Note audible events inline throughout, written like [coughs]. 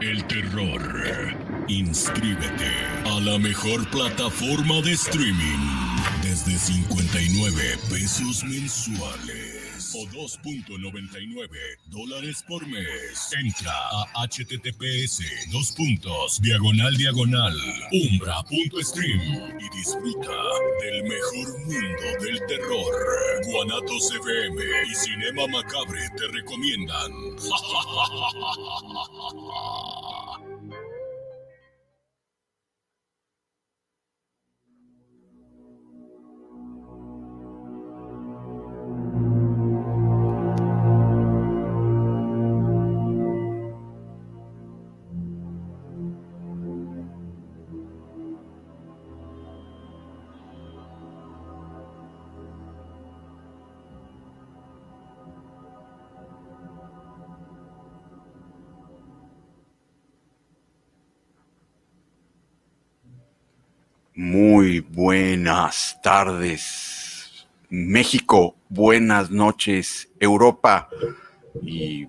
el terror? Inscríbete a la mejor plataforma de streaming desde 59 pesos mensuales o 2.99 dólares por mes. Entra a https dos puntos diagonal diagonal umbra.stream y disfruta del mejor mundo del terror. Guanatos FM y Cinema Macabre te recomiendan. [laughs] Muy buenas tardes, México. Buenas noches, Europa. Y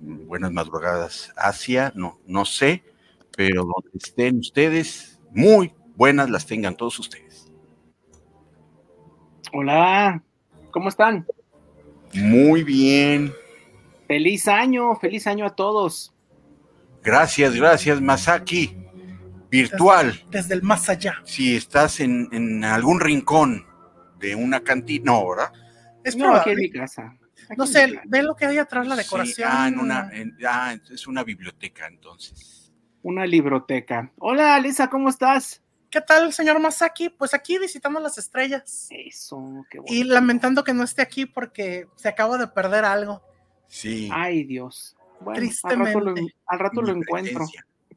buenas madrugadas, Asia. No, no sé, pero donde estén ustedes, muy buenas las tengan todos ustedes. Hola, ¿cómo están? Muy bien. Feliz año, feliz año a todos. Gracias, gracias, Masaki virtual. Desde, desde, el más allá. Si estás en, en, algún rincón de una cantina, no, ¿verdad? Es no, aquí en mi casa. Aquí no sé, ve lo que hay atrás, la decoración. Sí, ah, en una, en, ah, es una biblioteca entonces. Una libroteca. Hola, Lisa, ¿cómo estás? ¿Qué tal, señor Masaki? Pues aquí visitando las estrellas. Eso, qué bueno. Y lamentando que no esté aquí porque se acaba de perder algo. Sí. Ay, Dios. Bueno, Tristemente. Al rato lo, al rato lo encuentro.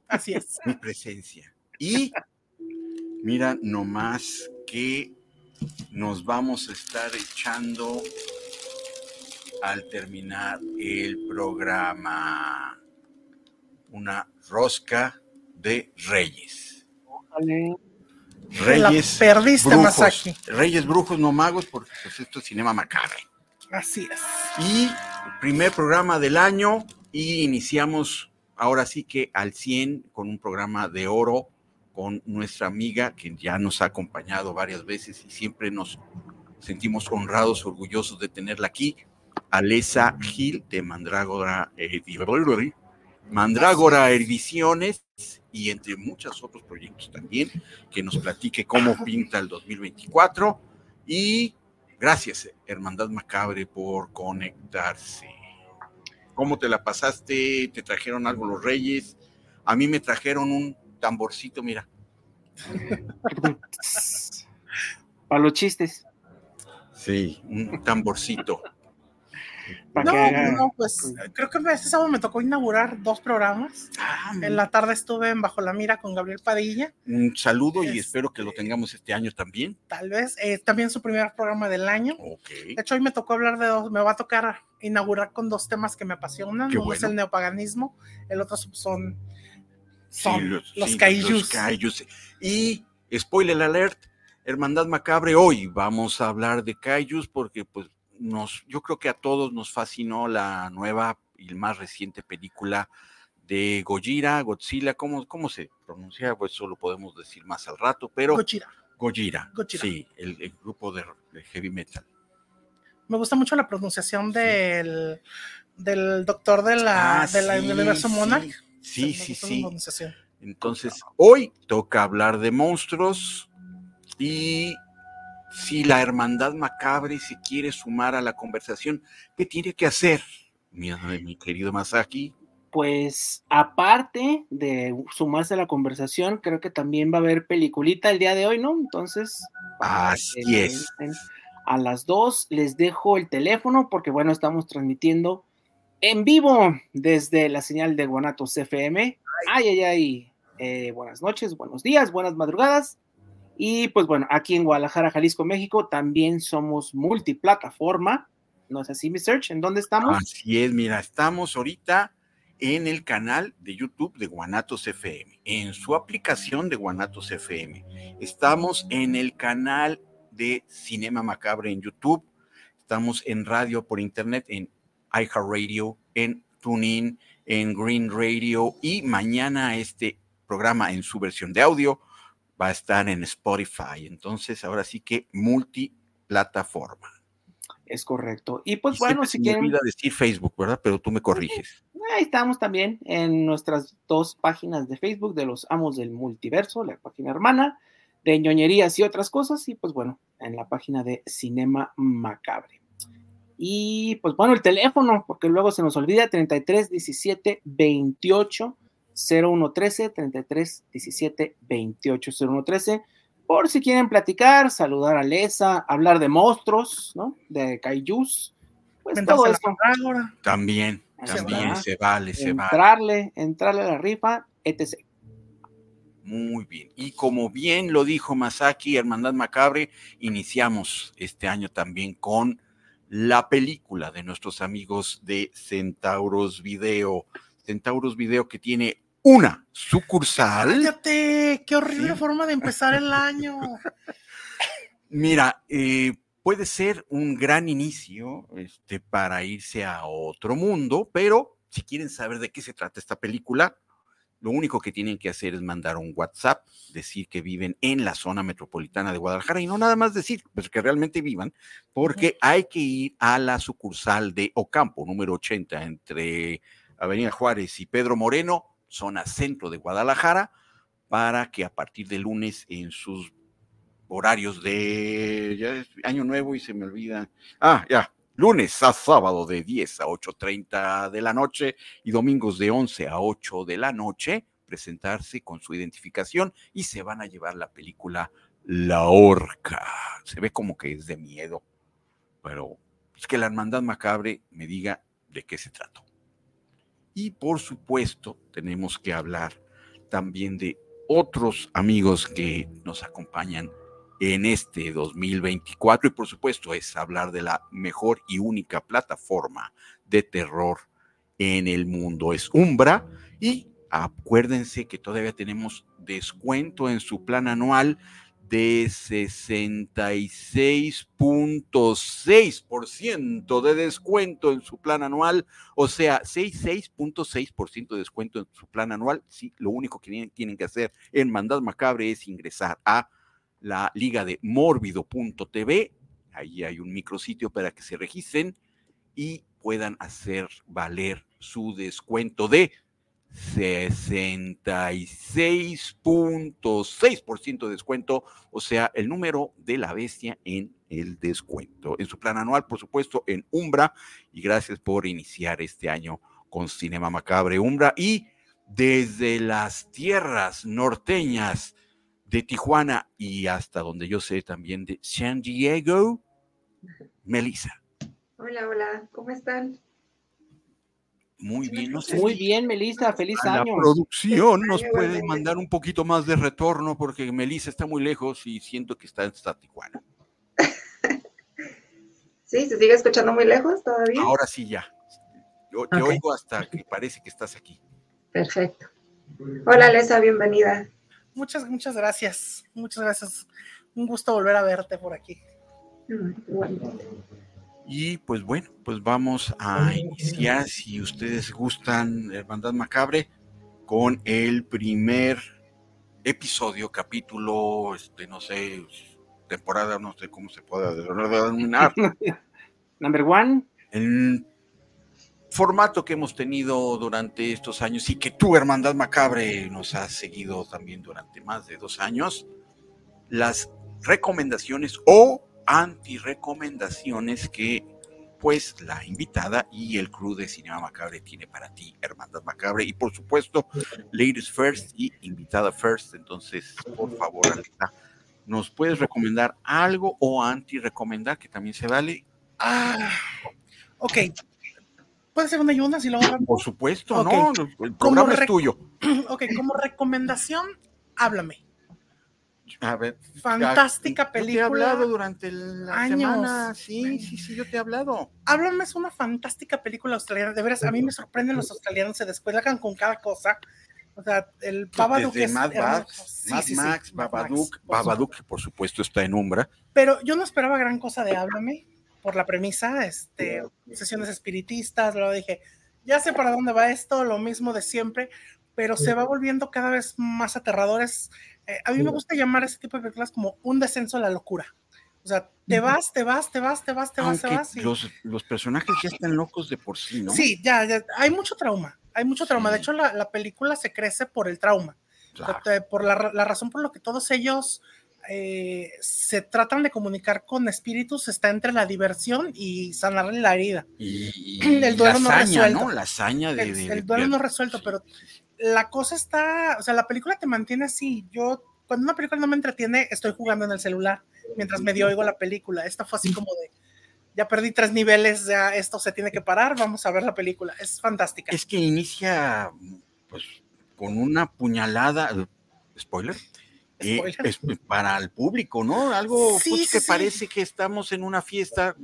Así es. Mi presencia. Y mira nomás que nos vamos a estar echando al terminar el programa. Una rosca de reyes. Ojalá. Reyes. La perdiste, brujos. Reyes brujos, no magos, porque pues, esto es cinema macabre. Así es. Y primer programa del año y iniciamos ahora sí que al 100 con un programa de oro con nuestra amiga que ya nos ha acompañado varias veces y siempre nos sentimos honrados, orgullosos de tenerla aquí, Alesa Gil de Mandrágora, Ediciones y entre muchos otros proyectos también, que nos platique cómo pinta el 2024 y gracias Hermandad Macabre por conectarse. ¿Cómo te la pasaste? ¿Te trajeron algo los reyes? A mí me trajeron un tamborcito, mira. [laughs] Para los chistes. Sí, un tamborcito. Para No, que no, pues creo que este sábado me tocó inaugurar dos programas. Ah, En la tarde estuve en Bajo la Mira con Gabriel Padilla, un saludo y Este- espero que lo tengamos este año también. tal vez. eh, también su primer programa del año. Ok. De hecho, hoy me tocó hablar de dos, me va a tocar inaugurar con dos temas que me apasionan. Qué Uno es el neopaganismo, el otro son, Sí, son los, los sí, kaijus. los kaijus. Y spoiler alert, Hermandad Macabre, hoy vamos a hablar de kaijus porque pues nos, yo creo que a todos nos fascinó la nueva y más reciente película de Gojira, Godzilla, ¿cómo, cómo se pronuncia? Pues eso lo podemos decir más al rato, pero Gojira. Gojira, Gojira. sí, el, el grupo de, de heavy metal. Me gusta mucho la pronunciación del, del doctor de la, Ah, de la- sí, del universo sí. Monarch. Sí, sí, sí. Entonces, hoy toca hablar de monstruos y si la hermandad macabre se quiere sumar a la conversación, ¿qué tiene que hacer? Mi, mi querido Masaki. Pues aparte de sumarse a la conversación, creo que también va a haber peliculita el día de hoy, ¿no? Entonces, Así que es. A las dos les dejo el teléfono porque, bueno, estamos transmitiendo en vivo desde la señal de Guanatos FM. Ay, ay, ay. Eh, buenas noches, buenos días, buenas madrugadas. Y pues bueno, aquí en Guadalajara, Jalisco, México, también somos multiplataforma. ¿No es así, mi search? ¿En dónde estamos? Así es, mira, estamos ahorita en el canal de YouTube de Guanatos FM, en su aplicación de Guanatos FM. Estamos en el canal de Cinema Macabre en YouTube. Estamos en radio por internet, en iHeartRadio, en TuneIn, en Green Radio y mañana este programa en su versión de audio va a estar en Spotify. Entonces, ahora sí que multiplataforma. Es correcto. Y pues Y bueno, si me quieren, olvida decir Facebook, ¿verdad? Pero tú me corriges. ahí estamos también en nuestras dos páginas de Facebook de los Amos del Multiverso, la página hermana de ñoñerías y otras cosas, y pues bueno, en la página de Cinema Macabre. Y pues bueno, el teléfono, porque luego se nos olvida, 33 17 28 01 13, 33 17 28 01 13, por si quieren platicar, saludar a Lesa, hablar de monstruos, ¿no? De kaijus, pues todo esto. También, Se también se vale, se vale. entrarle, entrarle a la rifa, etc. Muy bien. Y como bien lo dijo Masaki, Hermandad Macabre, iniciamos este año también con la película de nuestros amigos de Centauros Video. Centauros Video que tiene una sucursal. Cállate, qué horrible Sí. forma de empezar el año. [laughs] Mira, eh, puede ser un gran inicio este, para irse a otro mundo, pero si quieren saber de qué se trata esta película, lo único que tienen que hacer es mandar un WhatsApp, decir que viven en la zona metropolitana de Guadalajara y no nada más decir, pues que realmente vivan, porque hay que ir a la sucursal de Ocampo, número 80, entre Avenida Juárez y Pedro Moreno, zona centro de Guadalajara, para que a partir de lunes en sus horarios de ya es año nuevo y se me olvida. Ah, ya, lunes a sábado de 10 a 8.30 de la noche y domingos de 11 a 8 de la noche, presentarse con su identificación y se van a llevar la película La Horca. Se ve como que es de miedo, pero es que la hermandad macabre me diga de qué se trató. Y por supuesto, tenemos que hablar también de otros amigos que nos acompañan en este 2024 y por supuesto es hablar de la mejor y única plataforma de terror en el mundo. Es Umbra y acuérdense que todavía tenemos descuento en su plan anual de 66.6% de descuento en su plan anual, o sea, 66.6% de descuento en su plan anual. Sí, lo único que tienen, que hacer en Mandad Macabre es ingresar a la liga de morbido.tv. Ahí hay un micrositio para que se registren y puedan hacer valer su descuento de 66.6% de descuento, o sea, el número de la bestia en el descuento. En su plan anual, por supuesto, en Umbra. Y gracias por iniciar este año con Cinema Macabre Umbra. Y desde las tierras norteñas de Tijuana y hasta donde yo sé también de San Diego, Melissa. Hola, hola, ¿cómo están? Muy bien, no sé Muy si bien, Melissa, feliz a la año. producción nos Año puede mandar un poquito más de retorno porque Melissa está muy lejos y siento que está en Tijuana. [laughs] ¿Sí? ¿Se sigue escuchando muy lejos todavía? Ahora sí ya. Yo te oigo hasta que parece que estás aquí. Perfecto. Hola, Lesa, bienvenida. Muchas, muchas gracias. Muchas gracias. Un gusto volver a verte por aquí. Y pues bueno, pues vamos a iniciar, si ustedes gustan, Hermandad Macabre, con el primer episodio, capítulo, este, no sé, temporada, no sé cómo se puede denominar, [laughs] Number one, el formato que hemos tenido durante estos años y que tu Hermandad Macabre nos ha seguido también durante más de dos años, las recomendaciones o anti-recomendaciones que pues la invitada y el crew de Cinema Macabre tiene para ti, Hermandad Macabre, y por supuesto, Ladies First y invitada First. Entonces, por favor, ¿nos puedes recomendar algo o anti-recomendar, que también se vale? Ah, ok. ¿Puede ser una y una si lo hago? Por supuesto. ¿no? El programa es tuyo. [clears throat] Ok, como recomendación, háblame. A ver. Fantástica Yo te he película. hablado durante la Años. semana. Sí, sí, sí, yo te he hablado. Háblame es una fantástica película australiana. De veras, a mí me sorprenden los australianos, se descuelgan con cada cosa. O sea, el Babadook Desde es Mad. Max, Sí, Mad sí, sí, Max, Max, Babadook, por Babadook, que por supuesto está en Umbra. Pero yo no esperaba gran cosa de Háblame por la premisa, este, sesiones espiritistas, luego dije, ya sé para dónde va esto, lo mismo de siempre, pero se va volviendo cada vez más aterradores. Eh, a mí me gusta llamar ese tipo de películas como un descenso a la locura. O sea, te vas, te vas, te vas, te vas, te vas, te vas. Y... Los, los, personajes ya están locos de por sí, ¿no? Sí, ya, ya hay mucho trauma, hay mucho trauma. De hecho, la, la, película se crece por el trauma, claro. por la, la, razón por la que todos ellos eh, se tratan de comunicar con espíritus está entre la diversión y sanarle la herida. Y, y el duelo la hazaña, no resuelto. ¿no? La hazaña de, el duelo no resuelto, pero la cosa está, o sea, la película te mantiene así. Yo, cuando una película no me entretiene, estoy jugando en el celular mientras medio oigo la película. Esta fue así como de, ya perdí tres niveles, ya esto se tiene que parar, vamos a ver la película. Es fantástica. Es que inicia, pues, con una puñalada, spoiler, eh, es para el público, ¿no? Algo Sí, pues, que sí. parece que estamos en una fiesta,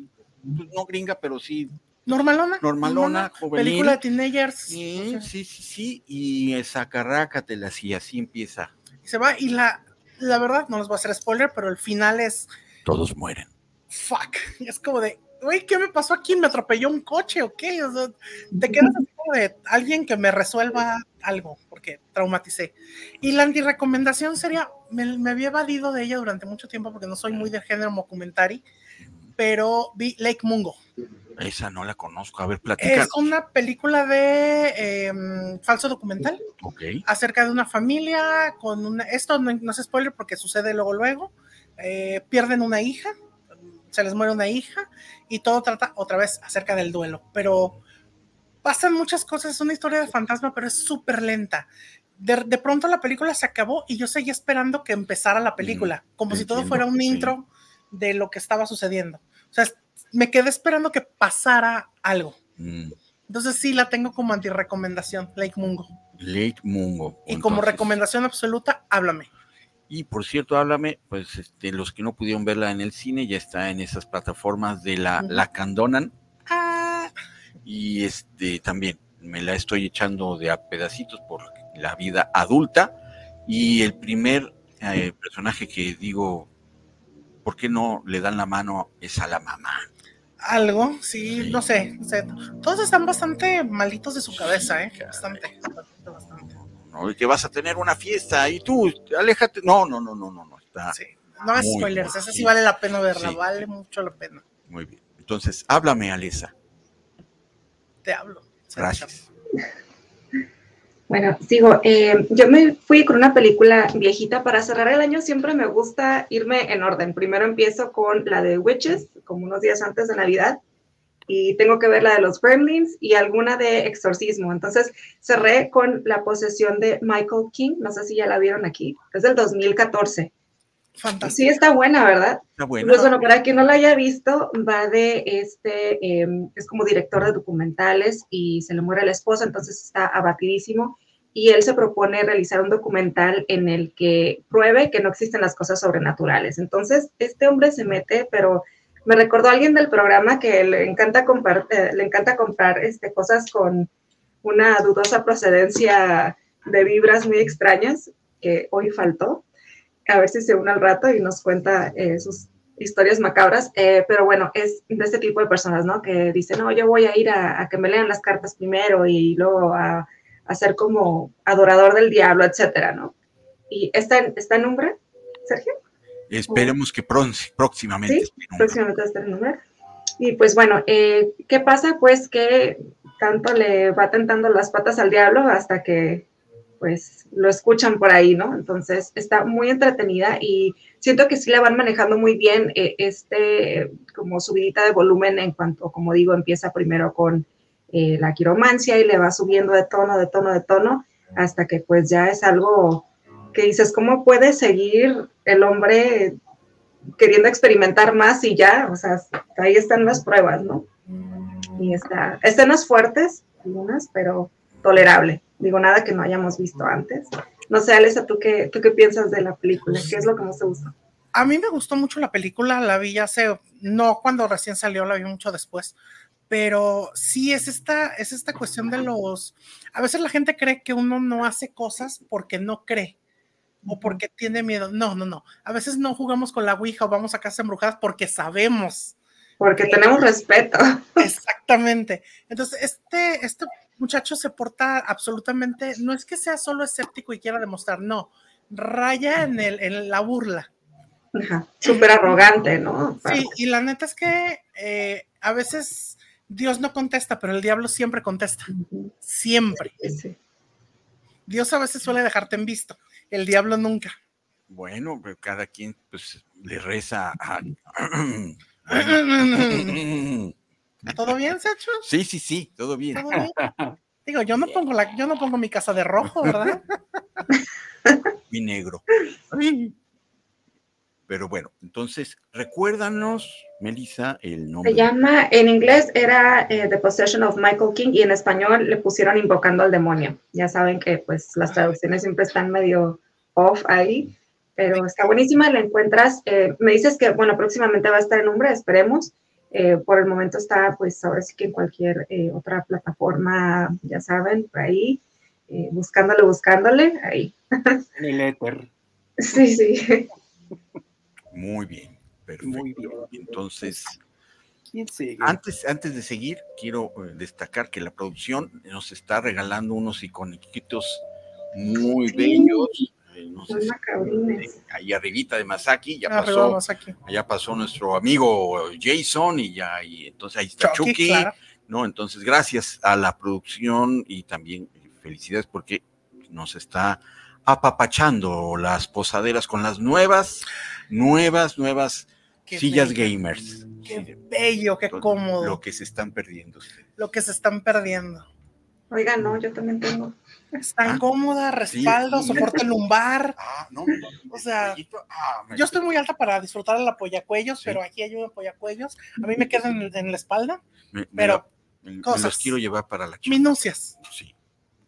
pues, no gringa, pero sí Normalona. normalona, juvenil. Película de teenagers. Sí, o sea, sí, sí, sí, y esa carrácatela, y así empieza. y se va y la, la verdad, no les voy a hacer spoiler, pero el final es Todos mueren. fuck. Es como de, güey, ¿qué me pasó aquí? ¿Me atropelló un coche o qué? O sea, te quedas así como de alguien que me resuelva algo, porque traumaticé. Y la antirecomendación sería, me, me había evadido de ella durante mucho tiempo porque no soy muy de género documentary, pero vi Lake Mungo. Esa no la conozco. A ver, platícanos. Es una película de eh, falso documental Ok. acerca de una familia con una, esto no, no es spoiler porque sucede luego luego, eh, pierden una hija, se les muere una hija y todo trata otra vez acerca del duelo, pero pasan muchas cosas, es una historia de fantasma, pero es súper lenta. De, de pronto la película se acabó y yo seguía esperando que empezara la película, como si todo fuera un sí. intro de lo que estaba sucediendo. O sea, me quedé esperando que pasara algo. Mm, Entonces sí la tengo como antirecomendación, Lake Mungo. Late Mungo. Y como recomendación absoluta, háblame. Y por cierto, háblame, pues este, los que no pudieron verla en el cine, ya está en esas plataformas de la, la Candonan. Y este también me la estoy echando de a pedacitos por la vida adulta. Y el primer eh, personaje que digo, ¿por qué no le dan la mano es a la mamá? Algo, sí, Sí. no sé, no sé. Todos están bastante malitos de su cabeza, ¿eh? Bastante, bastante, bastante. ¿no? Y que vas a tener una fiesta y tú, aléjate. No, no, no, no, no, no. Está Sí. No hagas spoilers, esa sí vale la pena verla, vale mucho la pena. muy bien. Entonces, háblame, Alesa. Te hablo. Gracias. Bueno, sigo. Eh, yo me fui con una película viejita. Para cerrar el año siempre me gusta irme en orden. Primero empiezo con la de Witches, como unos días antes de Navidad, y tengo que ver la de los Gremlins y alguna de Exorcismo. Entonces cerré con La posesión de Michael King. No sé si ya la vieron aquí. Es del 2014. Fantástico. Sí, está buena, ¿verdad? Está buena. Pues bueno, para quien no la haya visto, va de este, eh, es como director de documentales y se le muere la esposa, entonces está abatidísimo y él se propone realizar un documental en el que pruebe que no existen las cosas sobrenaturales. Entonces, este hombre se mete, pero me recordó a alguien del programa que le encanta comprar, eh, le encanta comprar este, cosas con una dudosa procedencia de vibras muy extrañas, que hoy faltó a ver si se une al rato y nos cuenta eh, sus historias macabras, eh, pero bueno, es de este tipo de personas, ¿no? Que dicen, no, yo voy a ir a, a que me lean las cartas primero y luego a, a ser como adorador del diablo, etcétera, ¿no? Y está en, está en Umbra, Sergio. Esperemos que próximamente. Sí, próximamente va a estar en Umbra. Y pues bueno, eh, ¿qué pasa? Pues que tanto le va tentando las patas al diablo hasta que pues lo escuchan por ahí, ¿no? Entonces está muy entretenida y siento que sí la van manejando muy bien eh, este como subidita de volumen en cuanto, como digo, empieza primero con eh, la quiromancia y le va subiendo de tono, de tono, de tono, hasta que pues ya es algo que dices, ¿cómo puede seguir el hombre queriendo experimentar más y ya? O sea, ahí están las pruebas, ¿no? Y está, escenas fuertes, algunas, pero tolerable. Digo, nada que no hayamos visto antes. No sé, Alesa, ¿tú qué, ¿tú qué piensas de la película? ¿Qué es lo que más te gusta? A mí me gustó mucho la película, la vi hace, no cuando recién salió, la vi mucho después, pero sí es esta, es esta cuestión de los, a veces la gente cree que uno no hace cosas porque no cree o porque tiene miedo. No, no, no. A veces no jugamos con la Ouija o vamos a casa embrujadas porque sabemos. Porque tenemos respeto. Exactamente. Entonces, este, este muchacho se porta absolutamente, no es que sea solo escéptico y quiera demostrar, no, raya en, el, en la burla. Súper arrogante, ¿no? Sí, y la neta es que eh, a veces Dios no contesta, pero el diablo siempre contesta. Siempre. Dios a veces suele dejarte en visto, el diablo nunca. Bueno, pero cada quien pues le reza a... [clears throat] [clears throat] [clears throat] ¿Todo bien, Sacho? Sí, sí, sí, todo bien. [laughs] Digo, yo no pongo la, yo no pongo mi casa de rojo, ¿verdad? [laughs] mi negro. Pero bueno, entonces, recuérdanos, Melissa, el nombre. Se llama, en inglés era eh, The Possession of Michael King y en español le pusieron Invocando al Demonio. Ya saben que pues las traducciones siempre están medio off ahí, pero está buenísima, la encuentras. Eh, me dices que, bueno, próximamente va a estar en Umbra, esperemos. Eh, por el momento está, pues ahora sí que en cualquier otra plataforma, ya saben, por ahí, buscándole, buscándole, ahí. [laughs] En el éter. Sí, sí. Muy bien, perfecto. Entonces, Antes, antes de seguir, quiero eh, destacar que la producción nos está regalando unos iconiquitos muy bellos. Ahí arribita de Masaki, ya pasó, ya pasó nuestro amigo Jason y ya, y entonces ahí está Chucky, ¿no? Entonces, gracias a la producción y también felicidades porque nos está apapachando las posaderas con las nuevas, nuevas, nuevas sillas gamers. Qué bello, qué cómodo. Lo que se están perdiendo ustedes. Lo que se están perdiendo. Oiga, no, yo también tengo. Están ah, cómoda, respaldo, soporte lumbar. Ah, no, o sea, ah, yo estoy muy alta para disfrutar el apoyacuellos, pero aquí hay un apoyacuellos. A mí me quedan en, la espalda, pero cosas. los quiero llevar para la chica. Minucias. Sí.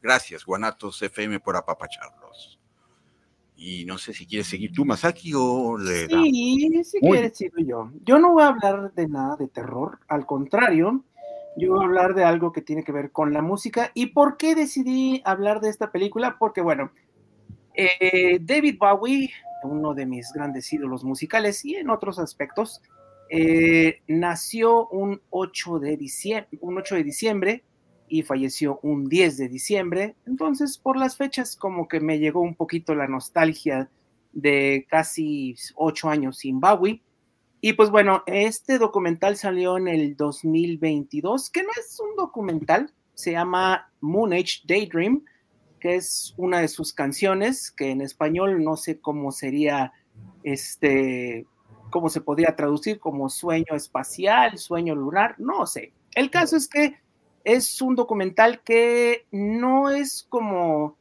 Gracias, Guanatos FM, por apapacharlos. Y no sé si quieres seguir tú, Masaki, o le Sí, si quieres, sigo yo. Yo no voy a hablar de nada de terror, al contrario, yo voy a hablar de algo que tiene que ver con la música. ¿Y por qué decidí hablar de esta película? Porque, bueno, eh, David Bowie, uno de mis grandes ídolos musicales y en otros aspectos, eh, nació un 8 de diciembre, un 8 de diciembre y falleció un 10 de diciembre. Entonces, por las fechas, como que me llegó un poquito la nostalgia de casi ocho años sin Bowie. Y pues bueno, este documental salió en el 2022, que no es un documental, se llama Moon Age Daydream, que es una de sus canciones, que en español no sé cómo sería, este, cómo se podría traducir como sueño espacial, sueño lunar, no sé. El caso es que es un documental que no es como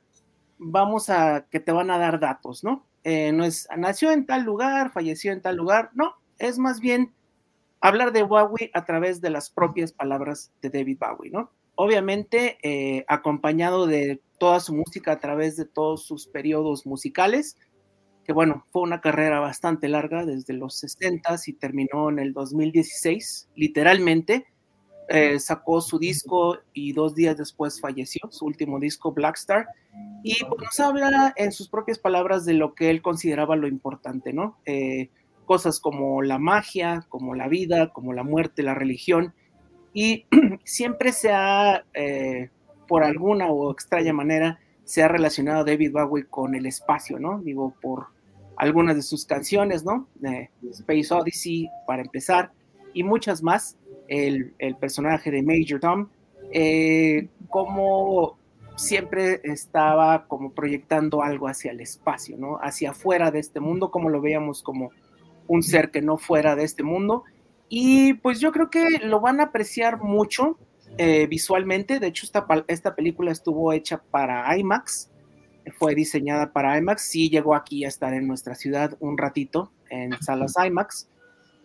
vamos a que te van a dar datos, ¿no? Eh, no es nació en tal lugar, falleció en tal lugar, no, es más bien hablar de Bowie a través de las propias palabras de David Bowie, ¿no? Obviamente eh, acompañado de toda su música a través de todos sus periodos musicales, que bueno, fue una carrera bastante larga desde los 60 y terminó en el 2016, literalmente eh, sacó su disco y dos días después falleció, su último disco, Blackstar, y pues, nos habla en sus propias palabras de lo que él consideraba lo importante, ¿no? Eh, cosas como la magia, como la vida, como la muerte, la religión, y [clears throat] siempre se ha, eh, por alguna o extraña manera, se ha relacionado David Bowie con el espacio, ¿no? Digo, por algunas de sus canciones, ¿no? Space Odyssey, para empezar, y muchas más el, personaje de Major Tom, eh, como siempre estaba como proyectando algo hacia el espacio, ¿no? Hacia afuera de este mundo, como lo veíamos como un ser que no fuera de este mundo. Y pues yo creo que lo van a apreciar mucho eh, visualmente. De hecho, esta, esta película estuvo hecha para IMAX, fue diseñada para IMAX. Sí llegó aquí a estar en nuestra ciudad un ratito en salas IMAX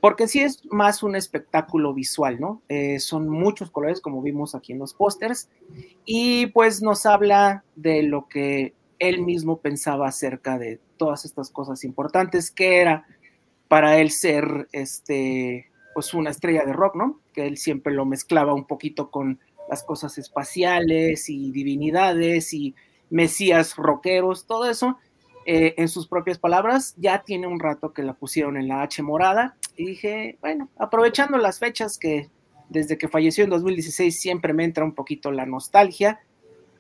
porque sí es más un espectáculo visual, ¿no? Eh, son muchos colores, como vimos aquí en los pósters, y pues nos habla de lo que él mismo pensaba acerca de todas estas cosas importantes, que era para él ser, este, pues una estrella de rock, ¿no? Que él siempre lo mezclaba un poquito con las cosas espaciales y divinidades y mesías rockeros, todo eso, eh, en sus propias palabras, ya tiene un rato que la pusieron en la H morada y dije, bueno, aprovechando las fechas que Desde que falleció en 2016 siempre me entra un poquito la nostalgia.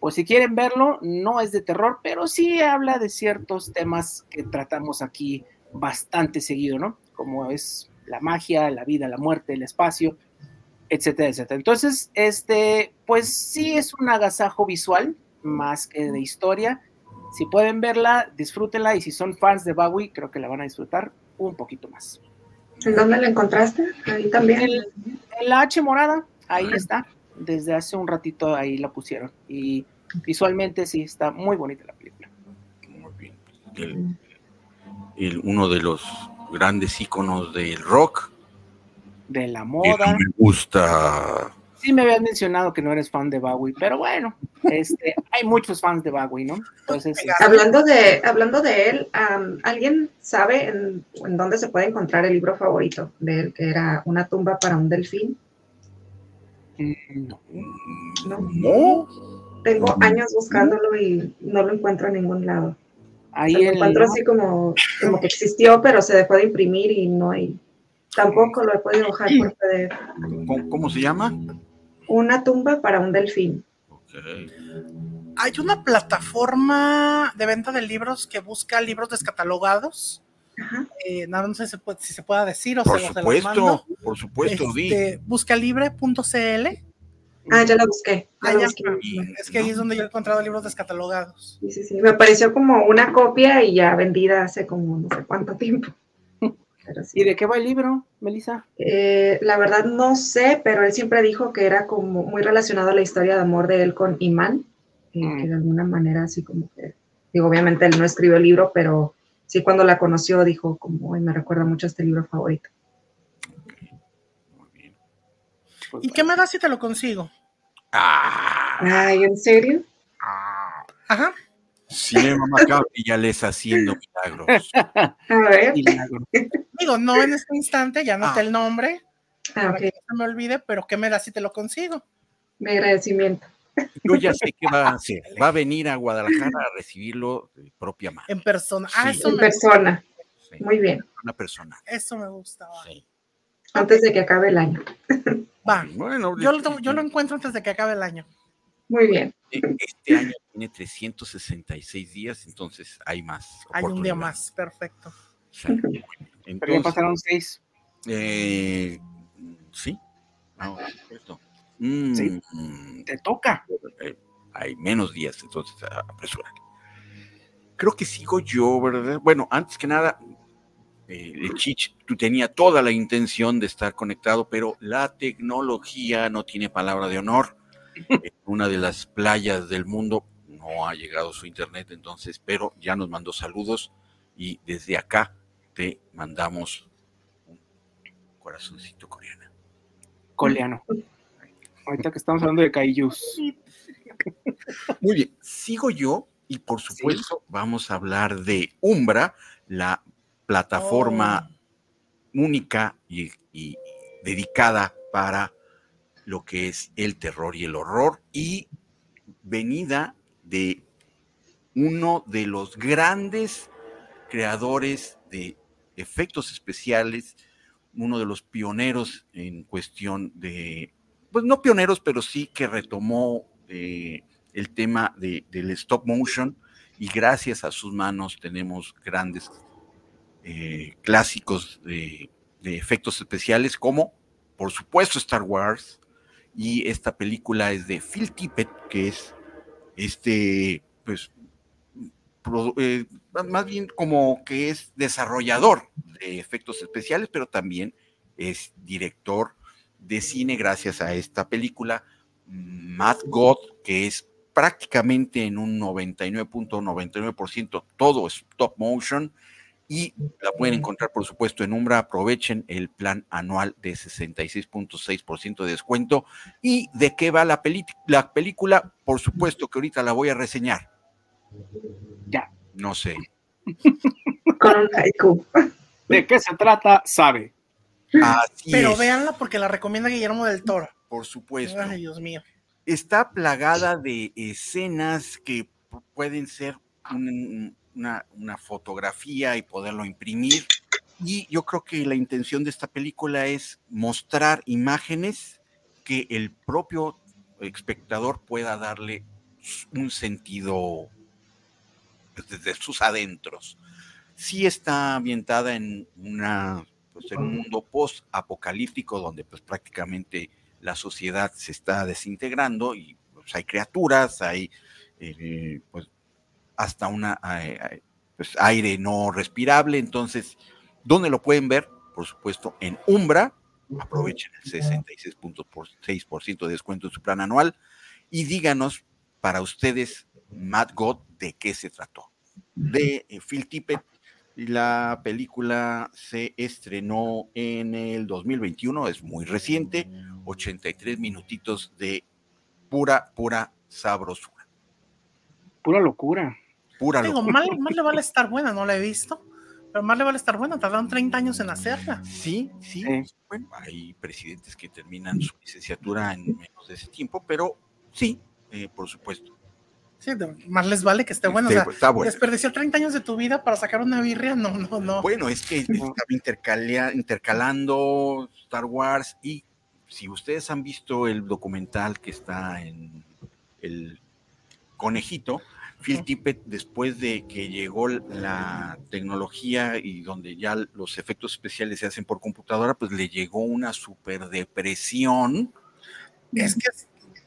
Pues si quieren verlo, no es de terror, pero sí habla de ciertos temas que tratamos aquí bastante seguido, ¿no? Como es la magia, la vida, la muerte, el espacio, etcétera, etcétera. Entonces, este, pues sí es un agasajo visual más que de historia. Si pueden verla, disfrútenla y si son fans de Bowie, creo que la van a disfrutar un poquito más. ¿En dónde la encontraste? Ahí también. En, la H morada, ahí está. Desde hace un ratito ahí la pusieron. Y visualmente sí está muy bonita la película. Muy bien. El, uno de los grandes íconos del rock. De la moda. me gusta sí me habías mencionado que no eres fan de Bowie, pero bueno, este, [laughs] hay muchos fans de Bowie, ¿no? Entonces, este, hablando de, hablando de él, ¿alguien sabe en, dónde se puede encontrar el libro favorito de él, que era Una tumba para un delfín? Mm, no. ¿No? Tengo años buscándolo y no lo encuentro en ningún lado. Ahí lo encuentro así como, como que existió, pero se dejó de imprimir y no hay. Tampoco lo he podido bajar por PDF. ¿Cómo se llama? una tumba para un delfín. Hay una plataforma de venta de libros que busca libros descatalogados. Eh, no, sé si se, pueda decir o por se, supuesto, Por supuesto, este, Buscalibre.cl. Ah, ya la busqué. es que ahí es donde yo he encontrado libros descatalogados. Sí, sí, sí. Me apareció como una copia y ya vendida hace como no sé cuánto tiempo. [laughs] ¿Y de qué va el libro, Melissa? Eh, la verdad no sé, pero él siempre dijo que era como muy relacionado a la historia de amor de él con Imán, eh, mm. que de alguna manera así como que, digo, obviamente él no escribió el libro, pero sí cuando la conoció dijo como, me recuerda mucho a este libro favorito. ¿Y qué me da si te lo consigo? Ah. Ay, ¿en serio? Ajá. Cinema Macabro ya les haciendo milagros. A ver. Digo, no en este instante, ya noté ah. el nombre. Ah, que no se me olvide, pero ¿qué me da si te lo consigo? Mi agradecimiento. Yo ya sé que va a hacer. [laughs] Va a venir a Guadalajara a recibirlo de propia mano. En persona. Ah, en persona. Muy bien. Una persona. Eso me gusta. Antes de que acabe el año. [laughs] Va. Bueno, yo, lo, yo lo encuentro antes de que acabe el año. Muy bien. E, este año tiene 366 días, entonces hay más. Hay un día más, perfecto. [laughs] Entonces, Pero ya pasaron seis. Eh, sí. Mm, sí. Mm. Te toca. Eh, hay menos días, entonces apresurar. Creo que sigo yo, ¿verdad? Bueno, antes que nada, eh, el Chich, tú tenía toda la intención de estar conectado, pero la tecnología no tiene palabra de honor [laughs] en una de las playas del mundo. No ha llegado su internet, entonces, pero ya nos mandó saludos y desde acá te mandamos un corazoncito coreano. Coreano. Ahorita que estamos hablando de kaijus. [laughs] Muy bien, sigo yo y por supuesto vamos a hablar de Umbra, la plataforma oh. única y dedicada para lo que es el terror y el horror y venida de uno de los grandes creadores de efectos especiales, uno de los pioneros en cuestión de, pues no pioneros, pero sí que retomó eh, el tema del stop motion y gracias a sus manos tenemos grandes eh, clásicos de efectos especiales como, por supuesto, Star Wars, y esta película es de Phil Tippett, que es este, pues, eh, más bien como que es desarrollador de efectos especiales, pero también es director de cine gracias a esta película, Mad God, que es prácticamente en un 99.99% todo stop motion y la pueden encontrar, por supuesto, en Umbra. Aprovechen el plan anual de 66.6% de descuento. ¿Y de qué va la, la película? Por supuesto que ahorita la voy a reseñar. Ya. No sé. Con haiku. ¿De qué se trata? Sabe. Pero véanla porque la recomienda Guillermo del Toro. Por supuesto. Ay, Dios mío. Está plagada de escenas que pueden ser un, una, fotografía y poderlo imprimir. Y yo creo que la intención de esta película es mostrar imágenes que el propio espectador pueda darle un sentido desde sus adentros. Sí está ambientada en, una, pues, en un mundo post-apocalíptico donde pues prácticamente la sociedad se está desintegrando y pues, hay criaturas, hay eh, pues hasta una eh, pues, aire no respirable. Entonces, ¿dónde lo pueden ver? Por supuesto, en Umbra. Aprovechen el 66.6% de descuento en su plan anual y díganos para ustedes, Matt God, de qué se trató. De eh, Phil Tippett, la película se estrenó en el 2021, es muy reciente, 83 minutitos de pura, pura sabrosura. Pura locura. Pura Digo, locura. Más, le vale estar buena, no la he visto, pero más le vale estar buena, tardaron 30 años en hacerla. Sí, sí, bueno, hay presidentes que terminan su licenciatura en menos de ese tiempo, pero sí, eh, por supuesto. Sí, más les vale que esté bueno. o sea, desperdiciar 30 años de tu vida para sacar una birria, no, no, no. Bueno, es que [laughs] estaba intercalando Star Wars y si ustedes han visto el documental que está en el conejito, Phil Tippett, después de que llegó la tecnología y donde ya los efectos especiales se hacen por computadora, pues le llegó una super depresión. Es que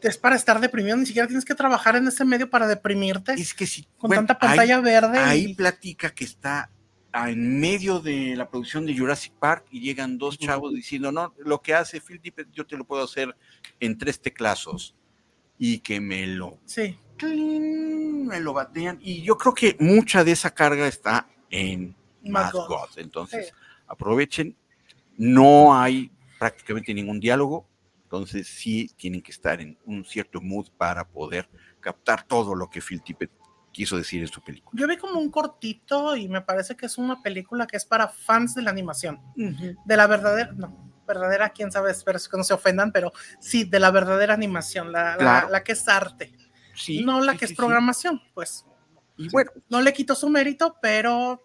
es para estar deprimido, ni siquiera tienes que trabajar en ese medio para deprimirte. Es que si con tanta pantalla verde. Ahí platica que está en medio de la producción de Jurassic Park y llegan dos chavos diciendo, no, lo que hace Phil Tippett yo te lo puedo hacer en tres teclazos y que me lo, sí. Me lo batean. Y yo creo que mucha de esa carga está en Mad God. Entonces, aprovechen, no hay prácticamente ningún diálogo, entonces sí tienen que estar en un cierto mood para poder captar todo lo que Phil Tippett quiso decir en su película. Yo vi como un cortito y me parece que es una película que es para fans de la animación, de la verdadera, no, verdadera, quién sabe, espero que no se ofendan, pero sí, de la verdadera animación, la, la, que es arte, sí, no la que es programación, pues. Y bueno, no le quito su mérito, pero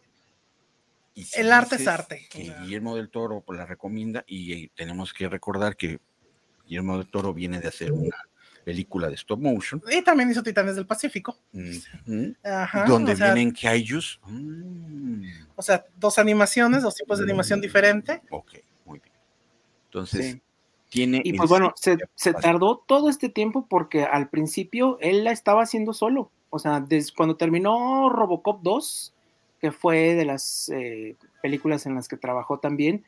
el arte es arte. Que Guillermo del Toro la recomienda y eh, tenemos que recordar que Guillermo del Toro viene de hacer una película de stop motion. Y también hizo Titanes del Pacífico. donde vienen Kaijus. Mm. O sea, dos animaciones, dos tipos de animación diferente. Ok, muy bien. Entonces, tiene. Y pues bueno, se, tardó todo este tiempo porque al principio él la estaba haciendo solo. O sea, desde cuando terminó Robocop 2, que fue de las eh, películas en las que trabajó también,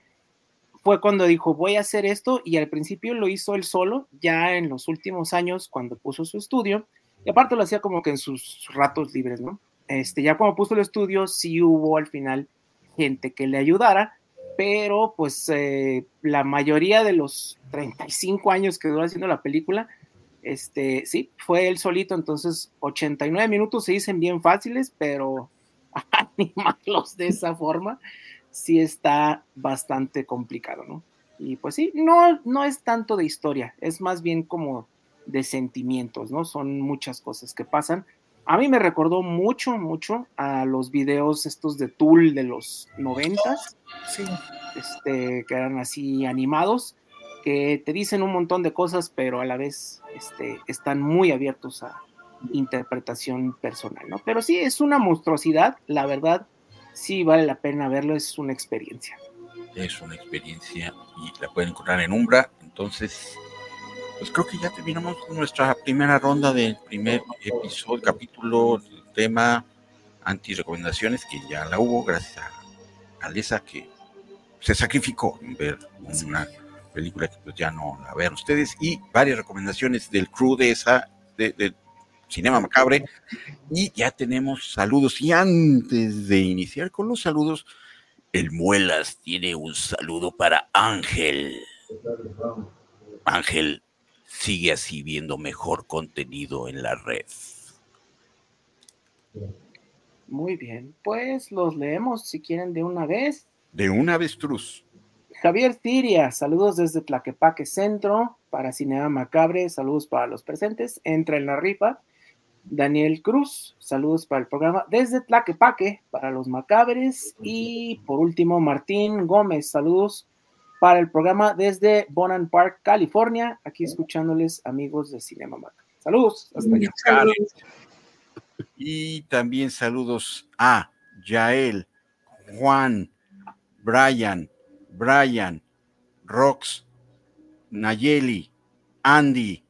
fue cuando dijo, voy a hacer esto, y al principio lo hizo él solo, ya en los últimos años, cuando puso su estudio, y aparte lo hacía como que en sus ratos libres, ¿no? Este, ya cuando puso el estudio, sí hubo al final gente que le ayudara, pero pues eh, la mayoría de los 35 años que duró haciendo la película, este, sí, fue él solito, entonces 89 minutos se dicen bien fáciles, pero [laughs] animarlos de esa forma, sí está bastante complicado, ¿no? Y pues sí, no, no es tanto de historia, es más bien como de sentimientos, ¿no? Son muchas cosas que pasan. A mí me recordó mucho, mucho a los videos estos de Tool de los noventas, sí. este, que eran así animados, que te dicen un montón de cosas, pero a la vez este, están muy abiertos a interpretación personal, ¿no? Pero sí, es una monstruosidad, la verdad, sí vale la pena verlo, es una experiencia. Es una experiencia y la pueden encontrar en Umbra. Entonces, pues creo que ya terminamos nuestra primera ronda del primer episodio, capítulo, tema anti-recomendaciones, que ya la hubo gracias a Alesa que se sacrificó en ver una película que pues ya no la vean ustedes y varias recomendaciones del crew de esa de, Cinema Macabre. Y ya tenemos saludos. Y antes de iniciar con los saludos, el Muelas tiene un saludo para Ángel. Ángel, sigue así viendo mejor contenido en la red. Muy bien, pues los leemos si quieren de una vez. De una vez, Truz. Javier Tiria, saludos desde Tlaquepaque Centro para Cinema Macabre, saludos para los presentes, entra en la rifa. Daniel Cruz, saludos para el programa desde Tlaquepaque para los macabres. Y por último, Martín Gómez, saludos para el programa desde Bonan Park, California, aquí escuchándoles amigos de Cinema Mac. Saludos. Hasta allá. Y también saludos a Yael, Juan, Brian, Brian, Rox, Nayeli, Andy.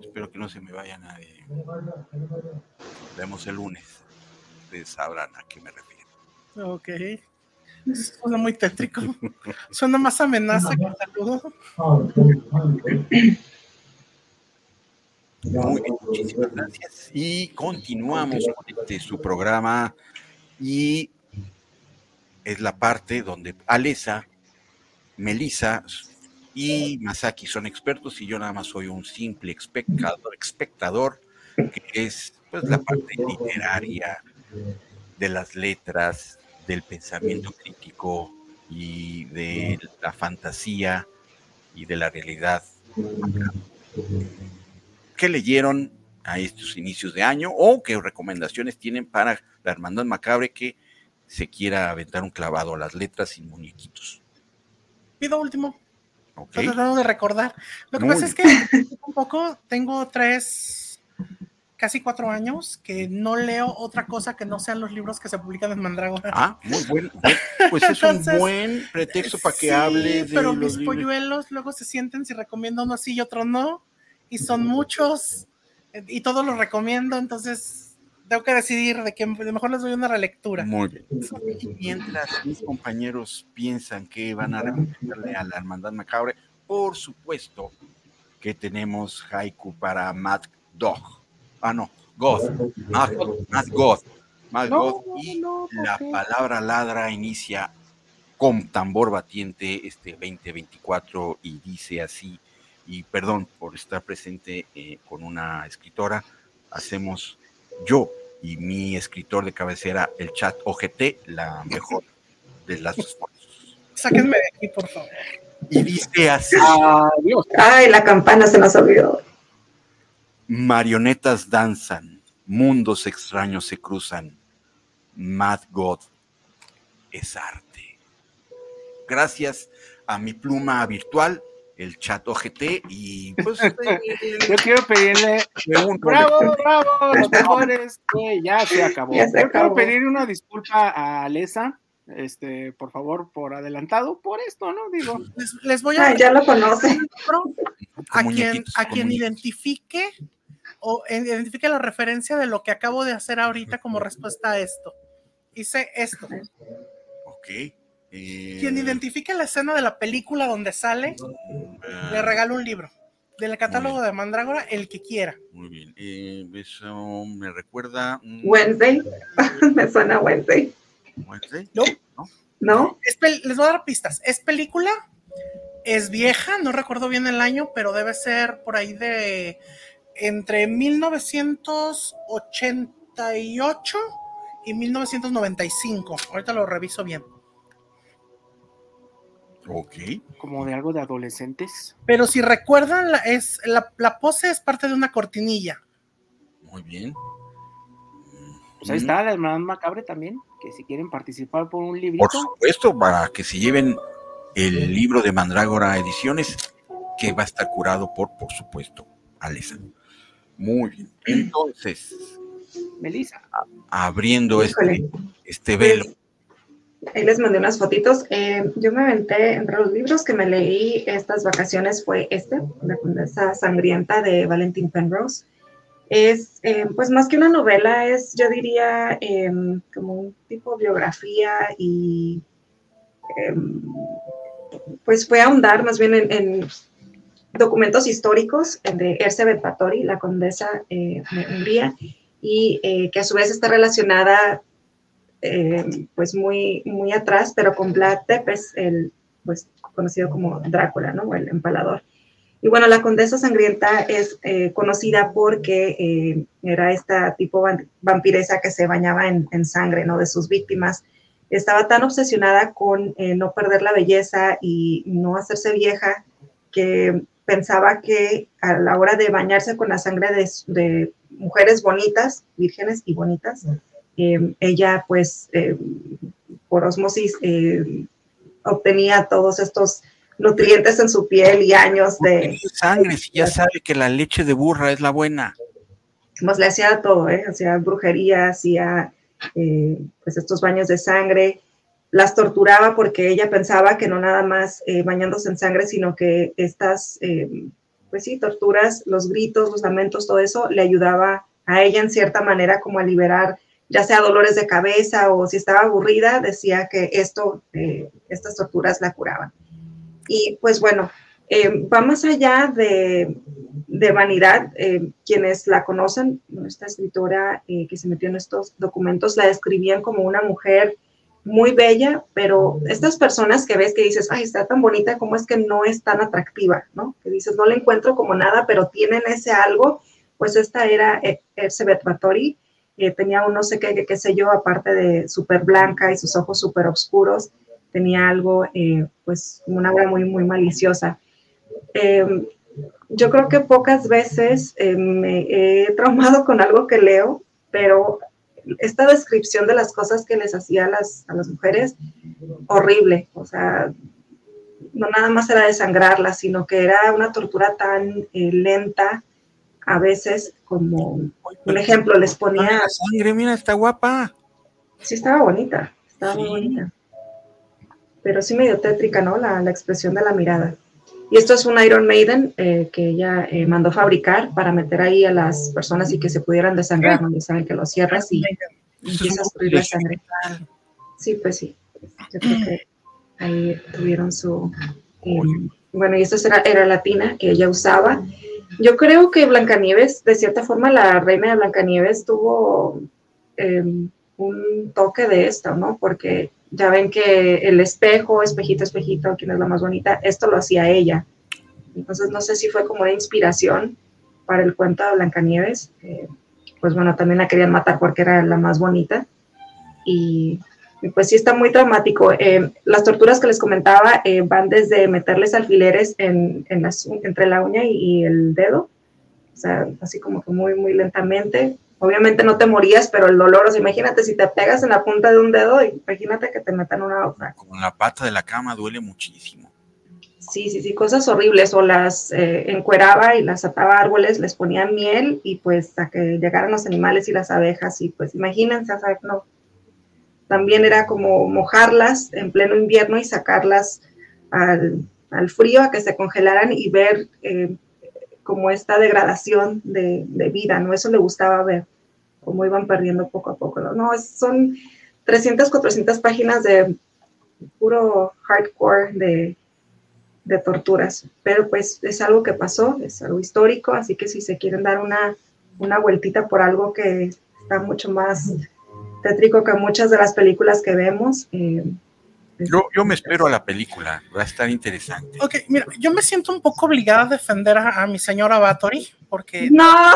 Espero que no se me vaya nadie. Nos vemos el lunes. Ustedes sabrán a qué me refiero. Ok. Suena muy tétrico. Suena más amenaza que saludo. Muy bien, muchísimas gracias. Y continuamos con este su programa. Y es la parte donde Alesa, Melissa y Masaki son expertos y yo nada más soy un simple espectador, espectador que es pues la parte literaria de las letras, del pensamiento crítico y de la fantasía y de la realidad. ¿Qué leyeron a estos inicios de año o qué recomendaciones tienen para la Hermandad Macabre que se quiera aventar un clavado a las letras sin muñequitos? Pido último. Estoy tratando de recordar. Lo que Muy pasa es que un poco tengo tres, casi cuatro años que no leo otra cosa que no sean los libros que se publican en Mandrágora. Ah, muy buen. buen- Pues es un buen pretexto para que Sí, hable de pero los mis libros. polluelos luego se sienten si recomiendo uno sí y otro no, y son muchos, y todos los recomiendo, entonces tengo que decidir de que mejor les doy una relectura. Muy bien. Y mientras mis compañeros piensan que van a recomendarle a la Hermandad Macabre, por supuesto que tenemos haiku para Mad Dog. Ah, no, God. Mad God. Mad No, God. Y no, ¿por la palabra ladra inicia con tambor batiente este 2024 y dice así. Y perdón por estar presente eh, con una escritora. Hacemos yo y mi escritor de cabecera, el chat OGT, la mejor de las esfuerzos. Sáquenme de aquí, por favor. Y dice así: Adiós. Ay, la campana se nos olvidó. Marionetas danzan, mundos extraños se cruzan. Mad God es arte. Gracias a mi pluma virtual, el chat OGT, y pues [laughs] Yo quiero pedirle. Bravo, bravo, los mejores. que ya se acabó. Ya se Yo quiero pedir una disculpa a Alesa, este, por favor, por adelantado, por esto, ¿no? Digo, [laughs] Les, les voy a Ay, ya lo conoce. a quien, a quien identifique o identifique la referencia de lo que acabo de hacer ahorita como respuesta a esto. Hice esto. Ok. eh, Quien identifique la escena de la película donde sale, eh, le regalo un libro. Del catálogo de Mandrágora, el que quiera. Muy bien. eh, eso me recuerda. Wednesday. [laughs] Me suena Wednesday. Wednesday. No. ¿No? Es pel- les voy a dar pistas. Es película, es vieja, no recuerdo bien el año, pero debe ser por ahí de entre 1988 y 1995. Ahorita lo reviso bien. Ok. como de algo de adolescentes. Pero si recuerdan, la, es, la, la pose es parte de una cortinilla. Muy bien. Pues ahí Mm, está la hermandad macabre también, que si quieren participar por un librito, Por supuesto, para que se lleven el libro de Mandrágora Ediciones, que va a estar curado por, por supuesto, Alesa. Muy bien. Entonces, Melissa. abriendo este, este velo. Ahí les mandé unas fotitos. Eh, yo me aventé entre los libros que me leí estas vacaciones fue este, La Condesa Sangrienta de Valentín Penrose. Es, eh, pues más que una novela, es, yo diría, eh, como un tipo de biografía y eh, pues fue ahondar más bien en, en documentos históricos de Erzsébet Báthory, la condesa eh, de Hungría, y eh, que a su vez está relacionada eh, pues muy, muy atrás, pero con Vlad Tepes, el pues conocido como Drácula, ¿no? O el empalador. Y bueno, la condesa sangrienta es eh, conocida porque eh, era esta tipo vampiresa que se bañaba en, en sangre, ¿no? De sus víctimas. Estaba tan obsesionada con eh, no perder la belleza y no hacerse vieja que pensaba que a la hora de bañarse con la sangre de, de mujeres bonitas, vírgenes y bonitas, eh, ella pues eh, por osmosis eh, obtenía todos estos nutrientes en su piel y años de sangre, si ya sabe que la leche de burra es la buena. Pues le hacía todo, ¿eh? hacía brujería, hacía eh, pues estos baños de sangre, las torturaba porque ella pensaba que no nada más eh, bañándose en sangre, sino que estas, eh, pues sí, torturas, los gritos, los lamentos, todo eso le ayudaba a ella en cierta manera como a liberar ya sea dolores de cabeza o si estaba aburrida, decía que esto, estas torturas la curaban. Y pues bueno, va más allá de, de vanidad. quienes la conocen, esta escritora que se metió en estos documentos, la describían como una mujer muy bella, pero estas personas que ves que dices, ay, está tan bonita, ¿cómo es que no es tan atractiva? ¿no? Que dices, no la encuentro como nada, pero tienen ese algo, pues esta era Elizabeth Bathory, eh, tenía un no sé qué, qué, sé yo, aparte de súper blanca y sus ojos súper oscuros, tenía algo, eh, pues, una obra muy, muy maliciosa. Em, yo creo que pocas veces eh, me he traumado con algo que leo, pero esta descripción de las cosas que les hacía a las, a las mujeres, horrible. O sea, no nada más era desangrarlas, sino que era una tortura tan eh, lenta, a veces como, un ejemplo, les ponía... Sangre, mira, está guapa. Sí, estaba bonita, estaba muy bonita. Pero sí medio tétrica, ¿no? La, la expresión de la mirada. Y esto es un Iron Maiden eh, que ella eh, mandó fabricar para meter ahí a las personas y que se pudieran desangrar, donde saben que lo cierras y empiezas a la sangre. Sí, pues sí. Yo creo que ahí tuvieron su... Eh, bueno, y esta era, era latina que ella usaba. Yo creo que Blancanieves, de cierta forma, la reina de Blancanieves tuvo un toque de esto, ¿no? Porque ya ven que el espejo, espejito, espejito, quién es la más bonita, esto lo hacía ella. Entonces no sé si fue como una inspiración para el cuento de Blancanieves. Eh, pues bueno, también la querían matar porque era la más bonita. Y, pues sí está muy traumático. Eh, las torturas que les comentaba eh, van desde meterles alfileres en, entre la uña y, y, el dedo. O sea, así como que muy, muy lentamente obviamente no te morías, pero el dolor, o sea, imagínate si te pegas en la punta de un dedo, imagínate que te metan una otra. Con la pata de la cama duele muchísimo. Sí, sí, sí, cosas horribles, o las eh, encueraba y las ataba a árboles, les ponía miel y pues a que llegaran los animales y las abejas y pues imagínense, no. También era como mojarlas en pleno invierno y sacarlas al, frío a que se congelaran y ver eh, como esta degradación de, de, vida, ¿no? Eso le gustaba ver cómo iban perdiendo poco a poco. No, no son 300, 400 páginas de puro hardcore de, de torturas, pero pues es algo que pasó, es algo histórico, así que si se quieren dar una, una vueltita por algo que está mucho más tétrico que muchas de las películas que vemos, eh, yo, yo, me espero a la película, va a estar interesante. Ok, mira, yo me siento un poco obligada a defender a, mi señora Bathory, porque [laughs] no,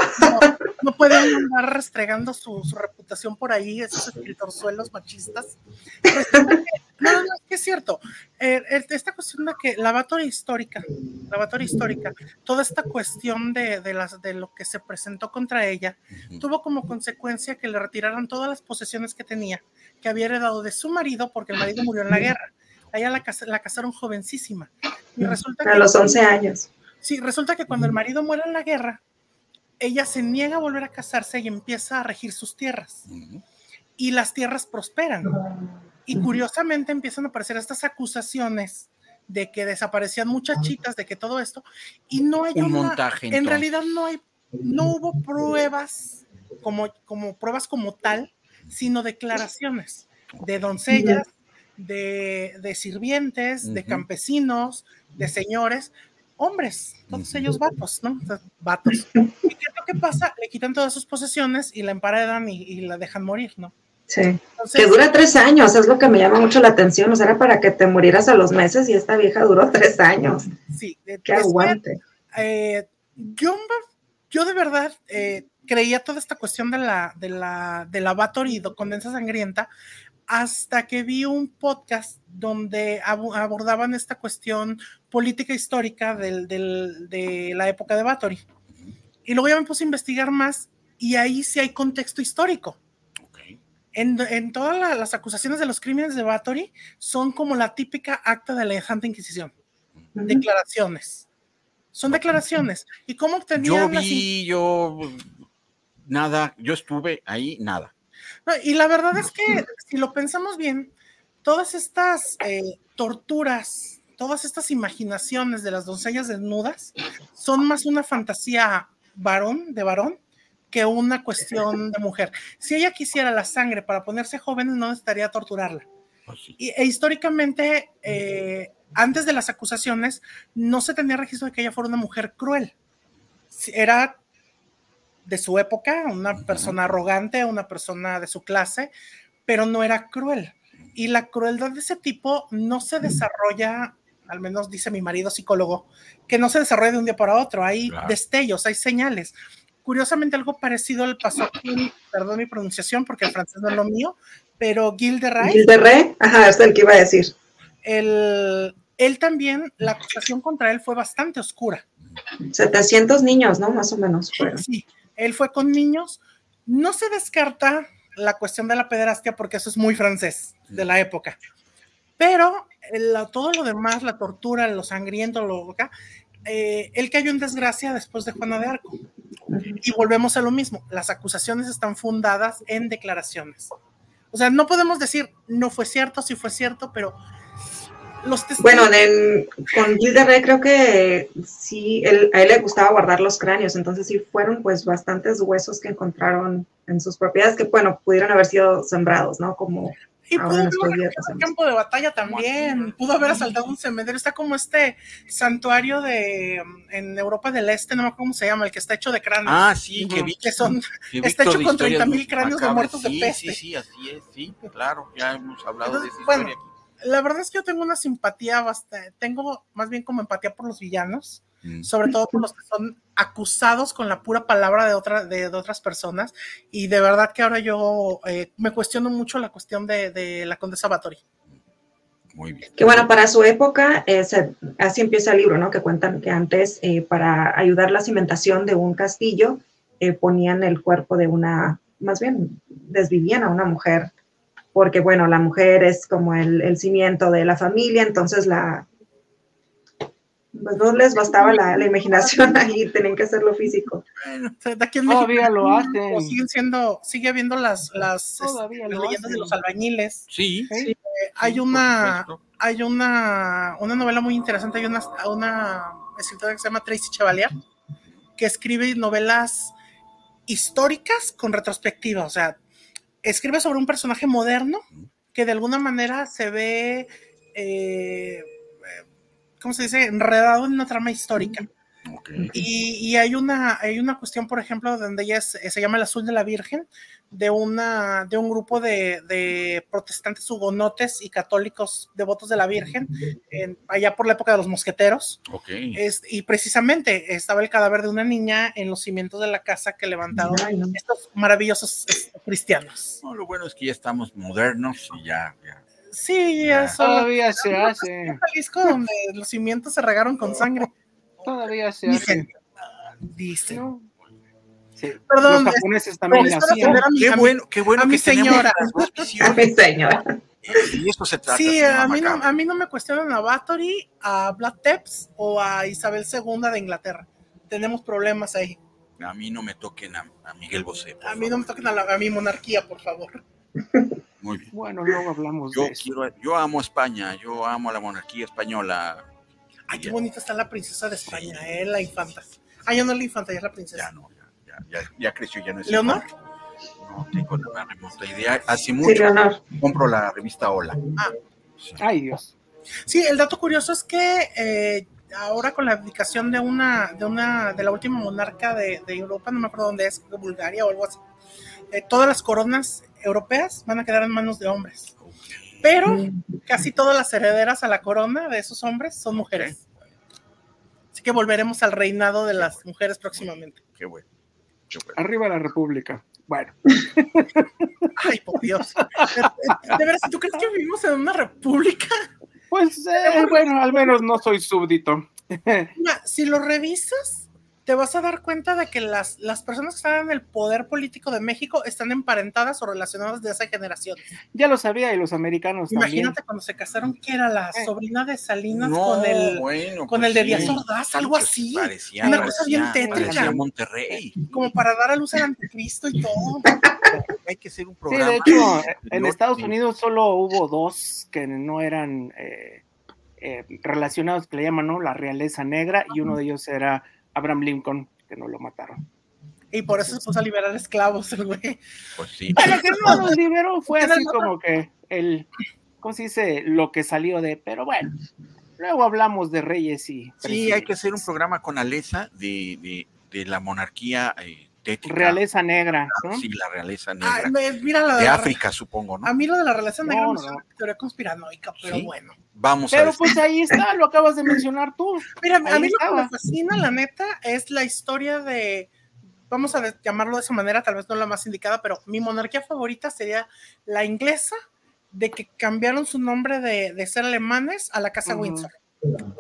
no, puede andar restregando su, su, reputación por ahí, esos escritorzuelos machistas. no, no, es que es cierto. Eh, esta cuestión de que la Bathory histórica, la Bathory histórica, toda esta cuestión de, de, las, de lo que se presentó contra ella, tuvo como consecuencia que le retiraran todas las posesiones que tenía que había heredado de su marido porque el marido murió en la guerra. Ella la, la casaron jovencísima. Y resulta a los 11 años. Sí, resulta que cuando el marido muere en la guerra, ella se niega a volver a casarse y empieza a regir sus tierras. Y las tierras prosperan. Y curiosamente empiezan a aparecer estas acusaciones de que desaparecían muchachitas, de que todo esto, y no hay un montaje. En realidad no hay, no hubo pruebas como, como pruebas como tal sino declaraciones de doncellas, de, sirvientes, de campesinos, de señores, hombres, todos ellos vatos, ¿no? Vatos. ¿Y qué es lo que pasa? Le quitan todas sus posesiones y la emparedan y, la dejan morir, ¿no? Sí. que dura tres años, es lo que me llama mucho la atención. O sea, era para que te murieras a los meses y esta vieja duró tres años. Sí, de, que aguante. Eh, yo, yo de verdad eh, creía toda esta cuestión de la, de la, de la Batory condensa sangrienta hasta que vi un podcast donde abordaban esta cuestión política histórica del, del, de la época de Batory. Y luego ya me puse a investigar más y ahí sí hay contexto histórico. En, en, todas las acusaciones de los crímenes de Batory son como la típica acta de la Santa Inquisición. declaraciones. Son declaraciones. ¿Y cómo obtenían Yo vi, yo nada, yo estuve ahí, nada. No, y la verdad es que si lo pensamos bien, todas estas eh, torturas, todas estas imaginaciones de las doncellas desnudas son más una fantasía varón, de varón, que una cuestión de mujer. Si ella quisiera la sangre para ponerse joven, no necesitaría torturarla. Sí. Y, e históricamente, eh, antes de las acusaciones, no se tenía registro de que ella fuera una mujer cruel. Era de su época, una persona arrogante, una persona de su clase, pero no era cruel. Y la crueldad de ese tipo no se desarrolla, al menos dice mi marido psicólogo, que no se desarrolla de un día para otro. Hay Claro. destellos, hay señales. Curiosamente, algo parecido le pasó con, perdón mi pronunciación porque el francés no es lo mío, pero Gilles de Rais, Gil de Re, ajá, es el que iba a decir. él, él también, la acusación contra él fue bastante oscura. 700 niños, ¿no? Más o menos. fueron. Sí, él fue con niños. No se descarta la cuestión de la pederastia porque eso es muy francés de la época. Pero el- todo lo demás, la tortura, lo sangriento, lo acá, eh, él cayó en desgracia después de Juana de Arco. Y volvemos a lo mismo, las acusaciones están fundadas en declaraciones. O sea, no podemos decir no fue cierto, sí fue cierto, pero los testigos... Bueno, de- con Gil de Re creo que sí, él- a él le gustaba guardar los cráneos, entonces sí fueron pues bastantes huesos que encontraron en sus propiedades que, bueno, pudieron haber sido sembrados, ¿no? Como Y pudo en haber un campo de batalla también, pudo haber asaltado un cementerio, está como este santuario de en Europa del Este, no me acuerdo cómo se llama, el que está hecho de cráneos, Ah, sí, que vi. que son, que [laughs] está hecho con historias 30,000 muy cráneos de muertos de sí, peste. Sí, sí, así es, sí, claro, ya hemos hablado de esa Entonces, bueno, historia aquí. La verdad es que yo tengo una simpatía bastante, tengo más bien como empatía por los villanos, Mm. sobre todo por los que son acusados con la pura palabra de, otra, de, de otras personas, y de verdad que ahora yo eh, me cuestiono mucho la cuestión de, de la condesa Batory. Muy bien. Que bueno, para su época, eh, se- así empieza el libro, ¿no? Que cuentan que antes, eh, para ayudar la cimentación de un castillo, eh, ponían el cuerpo de una, más bien, desvivían a una mujer, porque bueno, la mujer es como el, el cimiento de la familia, entonces la... Pues no les bastaba la, la imaginación ahí, tenían que hacerlo físico. Bueno, o sea, de aquí en Todavía México, lo hacen. o siguen siendo, sigue habiendo las, las, Todavía este, las lo leyendas de los albañiles. Sí, Sí. Eh, hay sí, por una, hay una, una novela muy interesante, hay una, una escritora que se llama Tracy Chevalier, que escribe novelas históricas con retrospectiva, o sea, escribe sobre un personaje moderno que de alguna manera se ve, eh, ¿cómo se dice?, enredado en una trama histórica. Y, y hay, una, hay una cuestión, por ejemplo, donde ella es- se llama el Azul de la Virgen, de, una, de un grupo de, de protestantes hugonotes y católicos devotos de la Virgen, en- allá por la época de los mosqueteros. Ok. Es- y precisamente estaba el cadáver de una niña en los cimientos de la casa que levantaron Ay, no. estos maravillosos este, cristianos. No, lo bueno es que ya estamos modernos y ya, ya. Sí, Ya. eso. Todavía se hace. Jalisco, donde los cimientos se regaron con sangre. Todavía se Dicen. hace. Dicen. ¿no? Sí, Perdón, los japoneses también hacían. a Qué a mi- bueno, qué bueno a mi que señora. A mi señora. Y esto se trata. Sí, a mí, no, a mí no me cuestionan a Bathory, a Vlad Tepes o a Isabel II de Inglaterra. Tenemos problemas ahí. A mí no me toquen a, a Miguel Bosé. A mí no me favor. toquen a, la- a mi monarquía, por favor. Muy bien. Bueno, luego hablamos Yo de eso. quiero, yo amo España, yo amo la monarquía española. Ay, qué Ya. bonita está la princesa de España, eh, la infanta. Ah, ya no es la infanta, ya es la Ya princesa. no, ya, ya, ya, ya creció, ya no es. ¿Leonor? No tengo la remota idea. Hace Sí, mucho Leonor. compro la revista Hola. Sí. Ay, Dios. Sí, el dato curioso es que eh, ahora con la abdicación de una, de una, de la última monarca de, de Europa, no me acuerdo dónde es, de Bulgaria o algo así, eh, todas las coronas europeas van a quedar en manos de hombres. Pero casi todas las herederas a la corona de esos hombres son mujeres. Así que volveremos al reinado de las mujeres próximamente. Qué bueno. Qué bueno. Arriba la República. Bueno, Ay, por Dios. De, de veras, ¿tú crees que vivimos en una república? pues eh, bueno, al menos no soy súbdito. Mira, si lo revisas, te vas a dar cuenta de que las, las personas que están en el poder político de México están emparentadas o relacionadas de esa generación. Ya lo sabía y los americanos Imagínate también. cuando se casaron, que era la Eh. sobrina de Salinas No, con el, bueno, con pues el de sí. Díaz Ordaz, algo así. Parecía, Una cosa bien parecía- tétrica. parecía Monterrey. como para dar a luz al anticristo y todo. Hay que hacer un Sí, programa. de hecho, en Estados sí. Unidos solo hubo dos que no eran eh, eh, relacionados, que le llaman, ¿no? La realeza negra, y uno de ellos era Abraham Lincoln, que no lo mataron. Y por eso se puso a liberar esclavos el güey. Pues sí. Pero que no los liberó, fue así como que el, ¿cómo se dice? Lo que salió de, pero bueno, luego hablamos de reyes y... Sí, hay que hacer un programa con Alesa de, de, de la monarquía eh, tétrica. Realeza negra, ¿no? Sí, la realeza Ay, negra. mira de la- África, supongo, ¿no? A mí lo de la relación No, negra no, no es una teoría conspiranoica, pero Sí. bueno. Vamos a Pero ver. pues ahí está, lo acabas de mencionar tú. Mira, a mí lo que me fascina, la neta, es la historia de, vamos a llamarlo de esa manera, tal vez no la más indicada, pero mi monarquía favorita sería la inglesa, de que cambiaron su nombre de, de ser alemanes a la Casa. Windsor.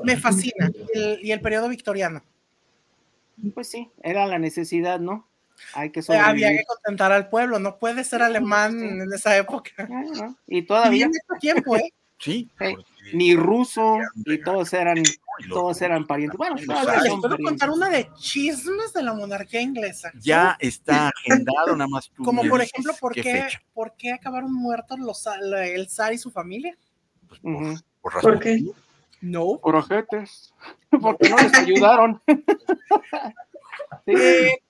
Me fascina. Y el, y el periodo victoriano. Pues sí, era la necesidad, ¿no? Hay que había que contentar al pueblo, no puede ser alemán en esa época. Ah, ¿no? Y Y todavía en este tiempo, ¿eh? Sí. Porque- ni ruso y todos eran todos eran parientes. Bueno, Les puedo contar una de chismes de la monarquía inglesa. Ya está agendado, nada más tú. Como por ejemplo, ¿por qué. ¿por qué acabaron muertos los, el zar y su familia? Pues por, Ujú. por razón. ¿Por qué? No. Por ojetes. [laughs] Porque no les ayudaron. [laughs] Sí. Eh,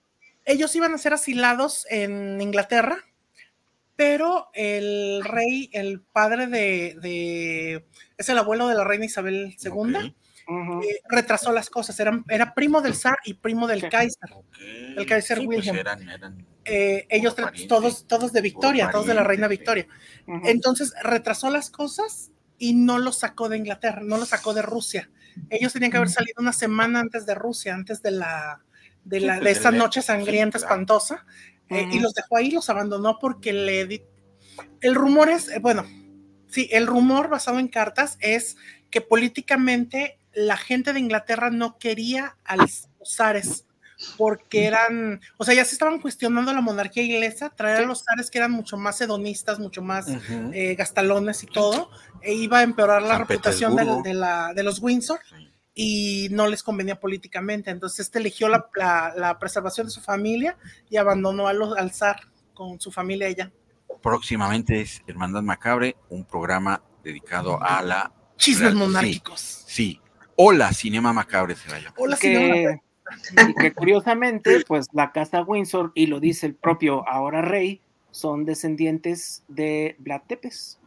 ellos iban a ser asilados en Inglaterra, pero el rey, el padre de, de- es el abuelo de la reina Isabel II, Ok, Ujú. eh, retrasó las cosas. Eran, era primo del zar y primo del Sí. Kaiser. ok. El Kaiser Sí, pues Wilhelm. eran- eran- Eh, ellos pariente. todos, todos de Victoria, todos de la reina pariente, Victoria. Ujú. Entonces retrasó las cosas y no los sacó de Inglaterra, no los sacó de Rusia. Ellos tenían que haber salido una semana antes de Rusia, antes de la de, Sí, la, pues, de esa noche sí, sangrienta, claro. espantosa, eh, y los dejó ahí, los abandonó porque le. El rumor es, eh, bueno, sí, el rumor basado en cartas es que políticamente la gente de Inglaterra no quería a los zares porque eran, o sea, ya se estaban cuestionando la monarquía inglesa, traer a los zares que eran mucho más hedonistas, mucho más eh, gastalones y todo, e iba a empeorar la San reputación de, de la, de los Windsor. Sí. Y no les convenía políticamente. Entonces, este eligió la, la- la preservación de su familia y abandonó a los, al zar con su familia ella. Próximamente es Hermandad Macabre, un programa dedicado a la. Chismes Sí. monárquicos. Sí. Hola, Cinema Macabre se va a llamar. Hola, que, y que curiosamente, pues la casa Windsor, y lo dice el propio ahora rey, son descendientes de Vlad Tepes,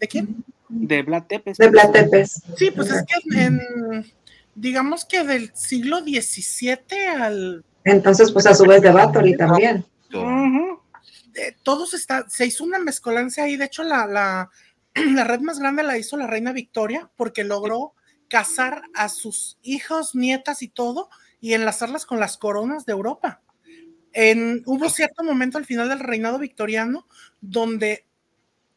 ¿De quién? De Vlad Tepes. De Platepes. Sí, pues es que en, digamos que del siglo XVII al Entonces, pues a su vez de Bathory también. Eh, todos está, se hizo una mezcolancia ahí. De hecho, la, la, [clears throat] la red más grande la hizo la reina Victoria porque logró casar a sus hijos, nietas y todo y enlazarlas con las coronas de Europa. En, hubo cierto momento al final del reinado victoriano donde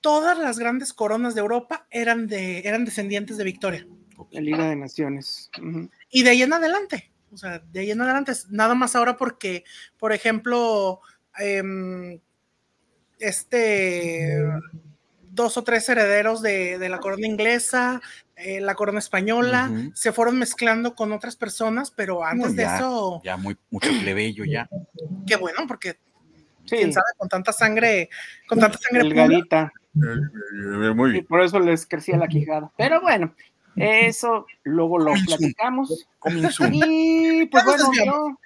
todas las grandes coronas de Europa eran, de, eran descendientes de Victoria. La Liga de Naciones. Y de ahí en adelante, o sea, de ahí en adelante, nada más ahora porque, por ejemplo, em, este, dos o tres herederos de, de la corona inglesa, eh, la corona española, se fueron mezclando con otras personas, pero antes de ya. eso, Ya muy, mucho plebeyo ya. qué bueno, porque Sí, quién sabe, con tanta sangre, con tanta sangre pura, Muy Y bien. por eso les crecía la quijada. Pero bueno, eso luego lo Coming platicamos. Soon. Y pues bueno, yo,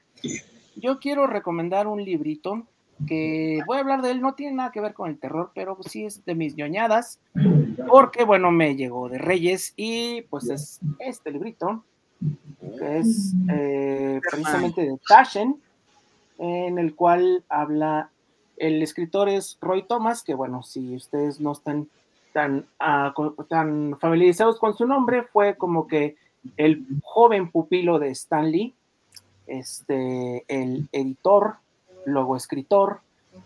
yo quiero recomendar un librito que voy a hablar de él, no tiene nada que ver con el terror, pero sí es de mis ñoñadas, porque bueno, me llegó de Reyes y pues es este librito, que es eh, precisamente de Taschen, en el cual habla, el escritor es Roy Thomas, que bueno, si ustedes no están tan, ah, familiarizados con su nombre, fue como que el joven pupilo de Stan Lee, este, el editor, luego escritor,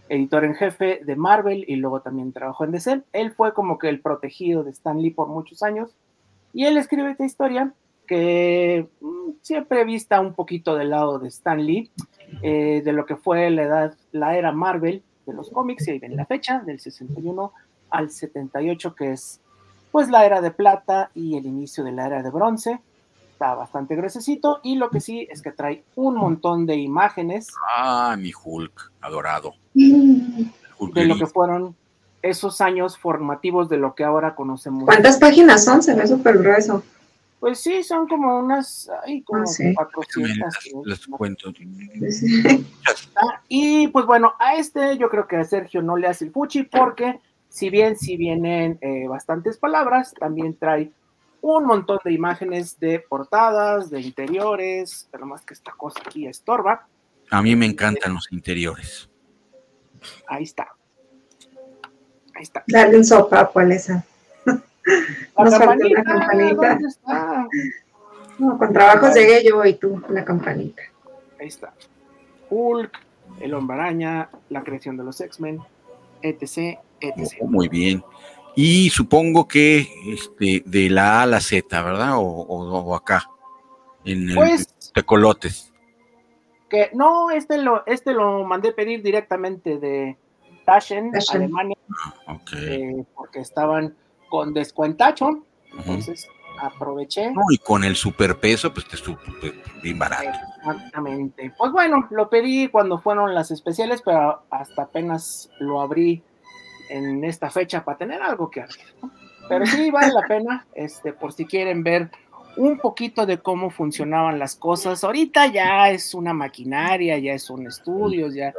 editor en jefe de Marvel y luego también trabajó en DC. Él fue como que el protegido de Stan Lee por muchos años y él escribe esta historia que mm, siempre vista un poquito del lado de Stan Lee, eh, de lo que fue la edad, la era Marvel de los cómics, y ahí ven la fecha, del 61 al 78, que es pues la era de plata y el inicio de la era de bronce. Está bastante gruesecito y lo que sí es que trae un montón de imágenes. Ah, mi Hulk, adorado. Hulk de lo que fueron esos años formativos de lo que ahora conocemos. ¿Cuántas páginas son? Se ve súper grueso. Pues sí, son como unas, ay, como ah, 400. Les cuento. Ah, y pues bueno, a este yo creo que a Sergio no le hace el fuchi porque si bien si vienen eh, bastantes palabras, también trae un montón de imágenes de portadas, de interiores, pero más que esta cosa aquí estorba. A mí me encantan los interiores. Ahí está. Ahí está. Dale un sopa, ¿cuál es esa? La campanita, campanita. No, con trabajos llegué yo y tú, la campanita. Ahí está. Hulk, el hombre araña, la creación de los X-Men, etc, etc. Oh, muy bien. Y supongo que este, de la A a la Z, ¿verdad? O, o, acá, en el pues, Tecolotes. Que no, este lo, este lo mandé pedir directamente de Taschen, Alemania, ah, eh, porque estaban con descuentacho, entonces aproveché. y con el superpeso, pues te estuvo bien barato. Exactamente. Pues bueno, lo pedí cuando fueron las especiales, pero hasta apenas lo abrí en esta fecha para tener algo que hacer. Pero sí vale la pena, este, por si quieren ver un poquito de cómo funcionaban las cosas. Ahorita ya es una maquinaria, ya son estudios, ya.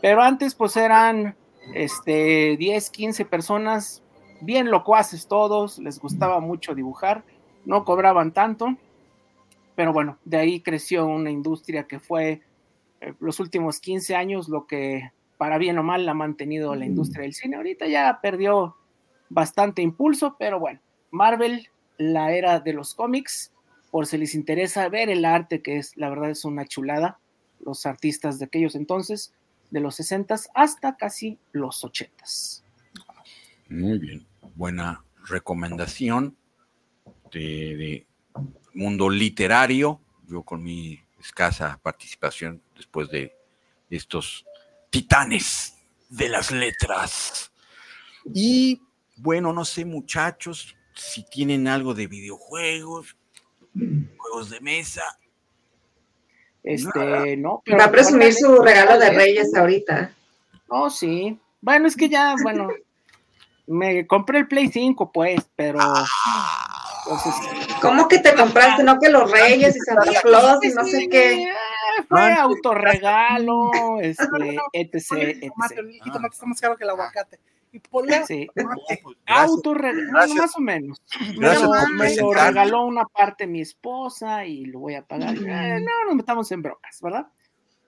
Pero antes pues eran este 10, 15 personas bien locuaces todos, les gustaba mucho dibujar, no cobraban tanto, pero bueno, de ahí creció una industria que fue eh, los últimos 15 años lo que para bien o mal ha mantenido la industria del cine. Ahorita ya perdió bastante impulso, pero bueno, Marvel, la era de los cómics, por si les interesa ver el arte, que es, la verdad es una chulada, los artistas de aquellos entonces, de los 60 hasta casi los 80 Muy bien, buena recomendación de mundo literario, yo con mi escasa participación después de estos titanes de las letras. Y bueno, no sé muchachos si tienen algo de videojuegos, juegos de mesa. Este, no. Va a presumir su regalo de Reyes ahorita. Oh, sí. Bueno, es que ya, bueno, [laughs] me compré el Play 5, pues, pero. Ah. ¿Cómo que te compraste? No que los Reyes y Santa Claus y no sé qué fue autorregalo, [laughs] este, etc, etc. está más caro que el aguacate. Y sí. autorregalo, bueno, más o menos. me lo regaló una parte mi esposa y lo voy a pagar. Eh, no nos metamos en brocas, ¿verdad?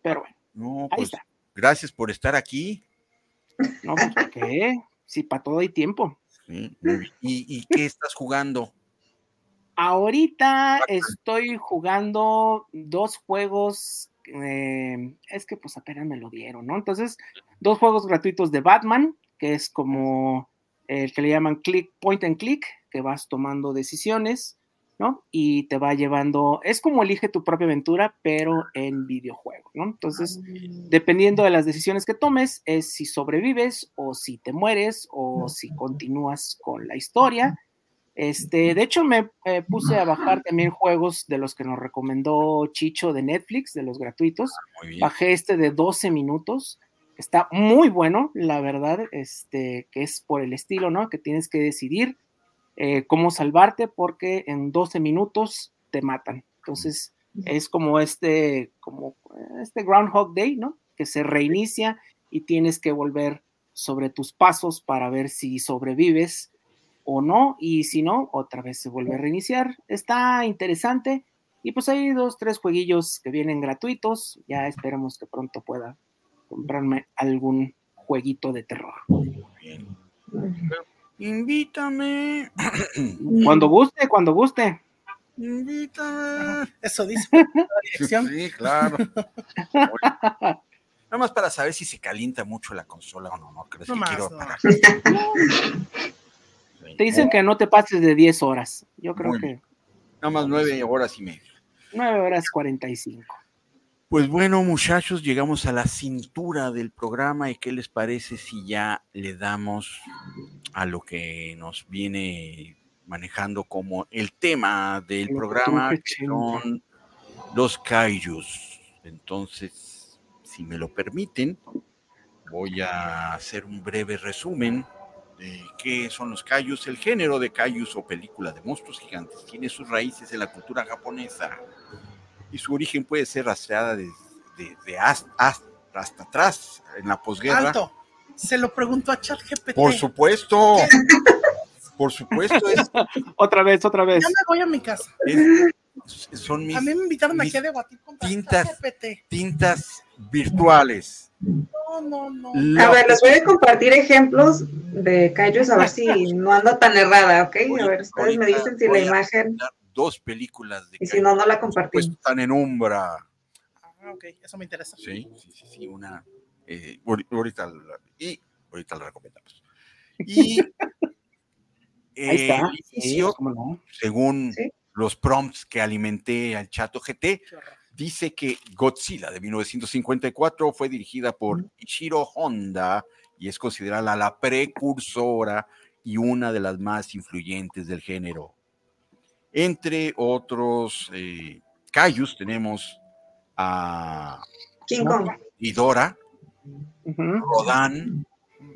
Pero bueno, no, ahí pues, está. Gracias por estar aquí. No, pues, ¿qué? Sí, para todo hay tiempo. ¿Y, ¿Y qué estás jugando? Ahorita estoy jugando dos juegos, eh, es que pues apenas me lo dieron, ¿no? Entonces, dos juegos gratuitos de Batman, que es como el que le llaman click, point and click, que vas tomando decisiones, ¿no? Y te va llevando, es como elige tu propia aventura, pero en videojuego, ¿no? Entonces, ah. dependiendo de las decisiones que tomes, es si sobrevives o si te mueres o si continúas con la historia este, de hecho, me eh, puse a bajar también juegos de los que nos recomendó Chicho de Netflix, de los gratuitos. Ah, Bajé este de 12 minutos. Está muy bueno, la verdad, este, que es por el estilo, ¿no? Que tienes que decidir eh, cómo salvarte porque en 12 minutos te matan. Entonces, es como este, como este Groundhog Day, ¿no? Que se reinicia y tienes que volver sobre tus pasos para ver si sobrevives o no, y si no, otra vez se vuelve a reiniciar. Está interesante. Y pues hay dos, tres jueguillos que vienen gratuitos. Ya esperemos que pronto pueda comprarme algún jueguito de terror. Invítame. Cuando guste, cuando guste. Invítame. [laughs] Eso dice. [laughs] sí, claro. [laughs] Nada más para saber si se calienta mucho la consola o no, ¿no? ¿Crees que quiero Te dicen que no te pases de 10 horas. Yo creo que. Nada más nueve horas y media. Nueve horas cuarenta y cinco. Pues bueno, muchachos, llegamos a la cintura del programa y qué les parece si ya le damos a lo que nos viene manejando como el tema del Lo programa, que son los kaijus. Entonces, si me lo permiten, voy a hacer un breve resumen qué son los kaijus. El género de kaijus o película de monstruos gigantes tiene sus raíces en la cultura japonesa y su origen puede ser rastreada desde de, de hasta, hasta atrás en la posguerra. Alto. Se lo preguntó a ChatGPT. Por supuesto. Por supuesto, es, [laughs] Otra vez, otra vez. Ya me voy a mi casa. es- son mis A mí me invitaron mis aquí a debatir contra tintas. ChatGPT. tintas virtuales. No, no, no. A ver, les voy a compartir ejemplos de Kaijus a ver si no ando tan errada, ¿ok? A ver, ustedes me dicen si la imagen, Dos películas de y si no, no la pues compartimos. están en Umbra. Ah, ok, eso me interesa. Sí, sí, sí, sí, una. eh, ahori- ahorita, la- y ahorita la recomendamos. Y [laughs] Ahí eh, está. el inicio, Sí, ¿cómo no? según Sí. los prompts que alimenté al chato GT, Qué horror. Dice que Godzilla de 1954 fue dirigida por Ishiro Honda y es considerada la precursora y una de las más influyentes del género. Entre otros eh, kaijus tenemos a King Kong. Ghidorah, Ujú. Rodan,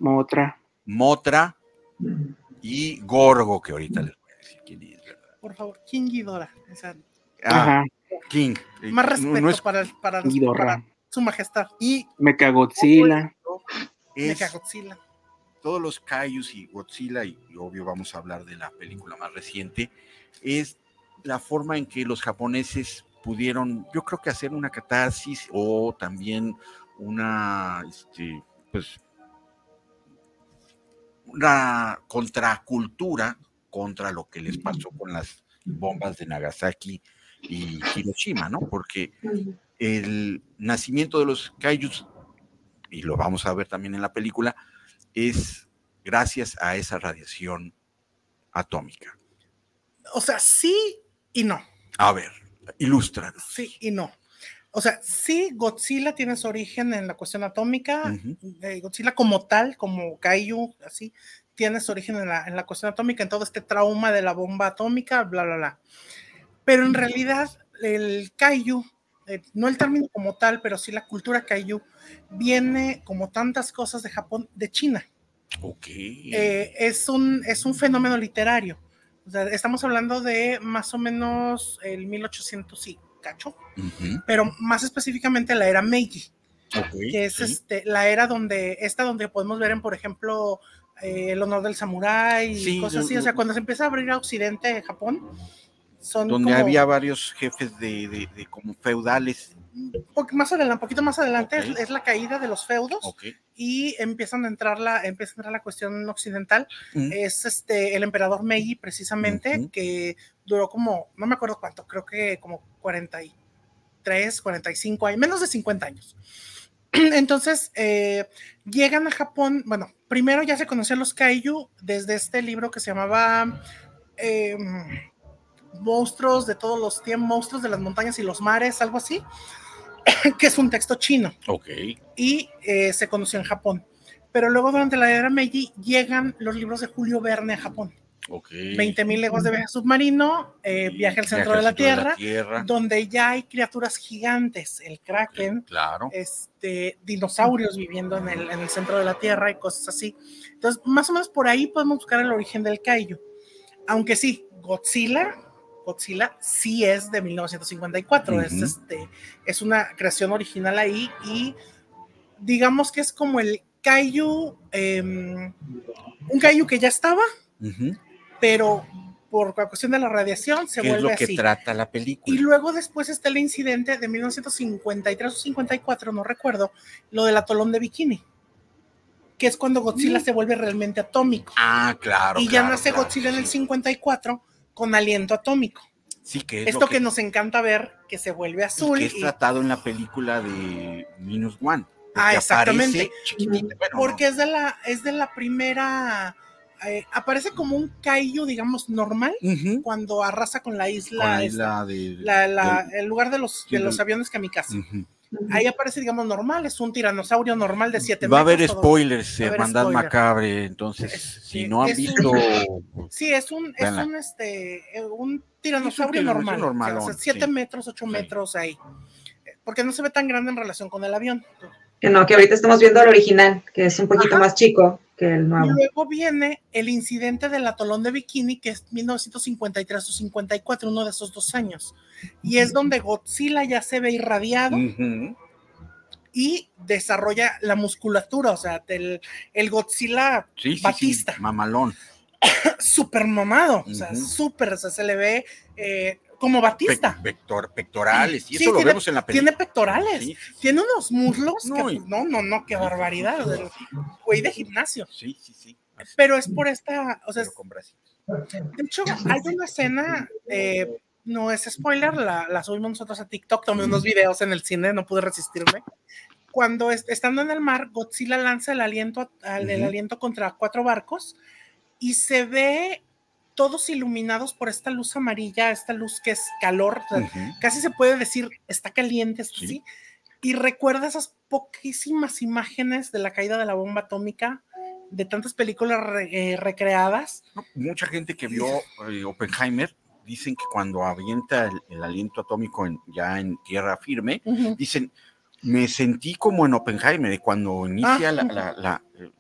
Otra. Motra y Gorgo, que ahorita les voy a decir quién es. ¿verdad? Por favor, King Ghidorah. O sea, Ah, Ajá. King. Eh, más respeto no es- para, para, para su majestad. Y Mechagodzilla. Mechagodzilla. todos los Kaijus y Godzilla, y, y obvio vamos a hablar de la película más reciente, es la forma en que los japoneses pudieron, yo creo que hacer una catarsis o también una, este, pues, una contracultura contra lo que les pasó con las bombas de Nagasaki y Hiroshima, ¿no? Porque el nacimiento de los kaijus, y lo vamos a ver también en la película, es gracias a esa radiación atómica. O sea, sí y no. A ver, ilústranos. Sí y no. O sea, sí, Godzilla tiene su origen en la cuestión atómica. Eh, Godzilla como tal, como Kaiju, así, tiene su origen en la, en la cuestión atómica, en todo este trauma de la bomba atómica, bla, bla, bla. Pero en realidad, el Kaiju, eh, no el término como tal, pero sí la cultura Kaiju, viene, como tantas cosas de Japón, de China. Ok. Eh, es, un, es un fenómeno literario. O sea, estamos hablando de más o menos el 1800 y cacho, Ujú, pero más específicamente la era Meiji, ok, que es sí. este, la era donde, esta donde podemos ver en, por ejemplo, eh, el honor del samurái y Sí, cosas así. O sea, cuando se empieza a abrir a Occidente, Japón, son Donde como- había varios jefes de, de- de como feudales. más adelante, poquito más adelante es, es la caída de los feudos Ok. y empiezan a entrar la, empieza a entrar la cuestión occidental. Es este el emperador Meiji precisamente que duró como no me acuerdo cuánto creo que como 43 45 años menos de 50 años. [clears throat] Entonces eh, llegan a Japón bueno primero ya se conocían los kaiju desde este libro que se llamaba eh, monstruos de todos los tiempos monstruos de las montañas y los mares algo así [coughs] que es un texto chino Ok. y eh, se conoció en Japón. Pero luego durante la era Meiji llegan los libros de Julio Verne a Japón. Ok. 20.000 leguas de viaje submarino, eh, viaje al centro de la Tierra, Tierra. donde ya hay criaturas gigantes, el kraken, Claro. este, dinosaurios viviendo en el, en el centro de la Tierra y cosas así. Entonces, más o menos por ahí podemos buscar el origen del kaiju. Aunque sí, Godzilla, Godzilla sí es de 1954, es, Ujú. este, es una creación original ahí y digamos que es como el kaiju, em, un kaiju que ya estaba, pero por la cuestión de la radiación se ¿Qué es vuelve lo que así. trata la película? Y luego después está el incidente de 1953 o 54, no recuerdo, lo del atolón de Bikini, que es cuando Godzilla se vuelve realmente atómico. Ah, claro. y ya claro, nace claro, Godzilla en el sí. 54 con aliento atómico. Sí, que es Esto que, nos encanta ver, que se vuelve azul. que es y- tratado en la película de Minus One. Ah, exactamente. bueno, porque es de la es de la primera eh, aparece como un kaiju, digamos, normal, cuando arrasa con la isla, Con la esta, isla de. la- el lugar de los, de los aviones kamikaze. Ujú. Ahí aparece, digamos, normal, es un tiranosaurio normal de 7 Va a metros. haber spoilers, Va a haber Hermandad spoiler. Macabre. Entonces, Es- si no han un- visto. Sí, es un, es un, este, eh, un tiranosaurio tiranosaurio normal. normalón, o sea, 7 sí. metros, 8 Sí. metros ahí. Eh, Porque no se ve tan grande en relación con el avión. Que no, que ahorita estamos viendo el original, que es un poquito Ajá. más chico que el Y nuevo. luego viene el incidente del atolón de Bikini, que es 1953 o 54, uno de esos dos años. Y es donde Godzilla ya se ve irradiado Ujú. y desarrolla la musculatura, o sea, el, el Godzilla Sí, sí, sí, Batista. mamalón. [coughs] súper mamado, o sea, súper, o sea, se le ve eh, como Pe- Batista. pectorales. Y Sí, eso lo tiene- vemos en la película. Tiene pectorales, Sí, tiene unos muslos No, que, y- no, no, no, qué barbaridad, güey de gimnasio. sí, sí. sí. Así, Pero es por esta, o sea, con. De hecho, hay una escena, eh, no es spoiler, la, la subimos nosotros a TikTok, tomé unos videos en el cine, no pude resistirme. Cuando es- estando en el mar, Godzilla lanza el aliento, al- el aliento contra cuatro barcos y se ve todos iluminados por esta luz amarilla, esta luz que es calor, casi se puede decir está caliente, esto Sí. sí. Y recuerda esas poquísimas imágenes de la caída de la bomba atómica, de tantas películas re- eh, recreadas. No, mucha gente que vio eh, Oppenheimer dicen que cuando avienta el, el aliento atómico en- ya en tierra firme, dicen, me sentí como en Oppenheimer, cuando inicia Ah. la, la, la, eh,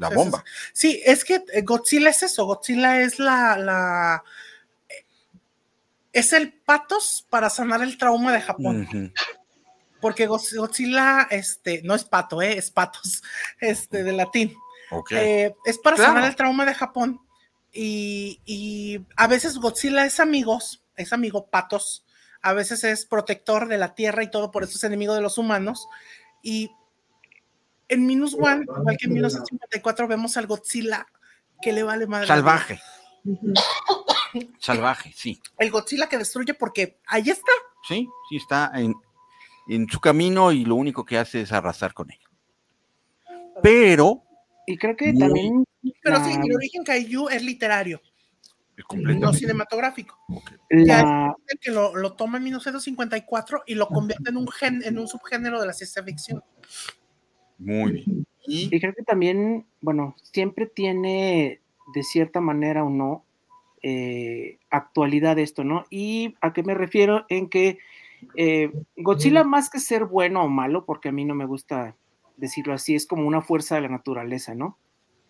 la Sí, bomba. Sí, es que eh, Godzilla es eso, Godzilla es la, la eh, es el patos para sanar el trauma de Japón, porque Godzilla, este, no es pato, eh, es patos, [laughs] este, de latín. Eh, es para Claro. sanar el trauma de Japón y, y a veces Godzilla es amigos, es amigo patos, a veces es protector de la tierra y todo, por eso es enemigo de los humanos y en Minus One, igual que en 1954, vemos al Godzilla que le vale madre. salvaje, salvaje, sí. El Godzilla que destruye porque ahí está. Sí, sí está en, en su camino y lo único que hace es arrasar con ella. Pero Y creo que Muy- también. Pero la- sí, el origen Kaiju es literario, no cinematográfico. la- Ya es el que lo, lo toma en 1954 y lo convierte en un, gen, en un subgénero de la ciencia ficción. Muy bien. Y Y creo que también, bueno, siempre tiene, de cierta manera o no, eh, actualidad esto, ¿no? ¿Y a qué me refiero? En que eh, Godzilla, más que ser bueno o malo, porque a mí no me gusta decirlo así, es como una fuerza de la naturaleza, ¿no?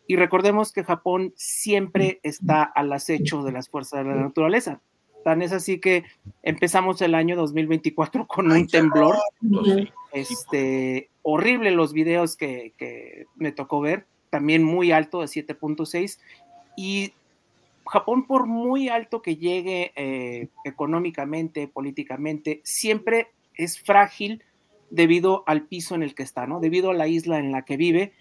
Y recordemos que Japón siempre está al acecho de las fuerzas de la naturaleza. Tan es así que empezamos el año 2024 con un temblor sí. este, horrible los videos que, me tocó ver, también muy alto de 7.6 y Japón por muy alto que llegue eh, económicamente, políticamente, siempre es frágil debido al piso en el que está, ¿no? Debido a la isla en la que vive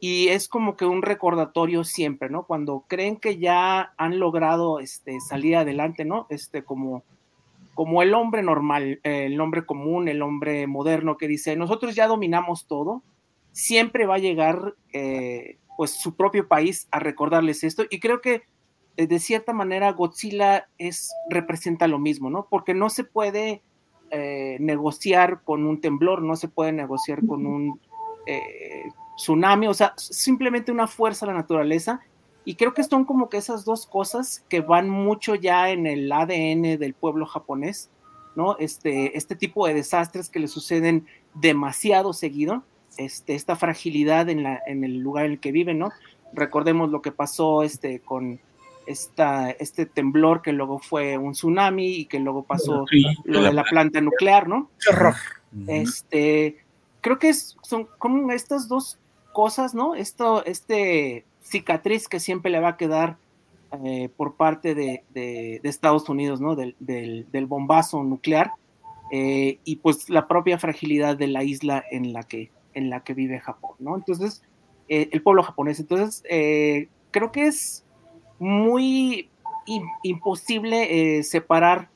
y es como que un recordatorio siempre, ¿no? Cuando creen que ya han logrado este, salir adelante, ¿no? Este, como, como el hombre normal, el hombre común, el hombre moderno que dice, nosotros ya dominamos todo, siempre va a llegar eh, pues su propio país a recordarles esto y creo que eh, de cierta manera Godzilla es, representa lo mismo, ¿no? Porque no se puede eh, negociar con un temblor, no se puede negociar con un tsunami, o sea, simplemente una fuerza de la naturaleza. Y creo que son como que esas dos cosas que van mucho ya en el ADN del pueblo japonés, ¿no? Este, este tipo de desastres que le suceden demasiado seguido, este, esta fragilidad en, la, en el lugar en el que viven, ¿no? Recordemos lo que pasó este, con esta, este temblor que luego fue un tsunami y que luego pasó lo de la planta nuclear, ¿no? Qué horror. Este, creo que es- son como estas dos cosas, ¿no? Esto, este cicatriz que siempre le va a quedar eh, por parte de, Estados Unidos, ¿no? Del, bombazo nuclear eh, y pues la propia fragilidad de la isla en la que, en la que vive Japón, ¿no? Entonces, eh, el pueblo japonés. Entonces, creo que es muy im- imposible separar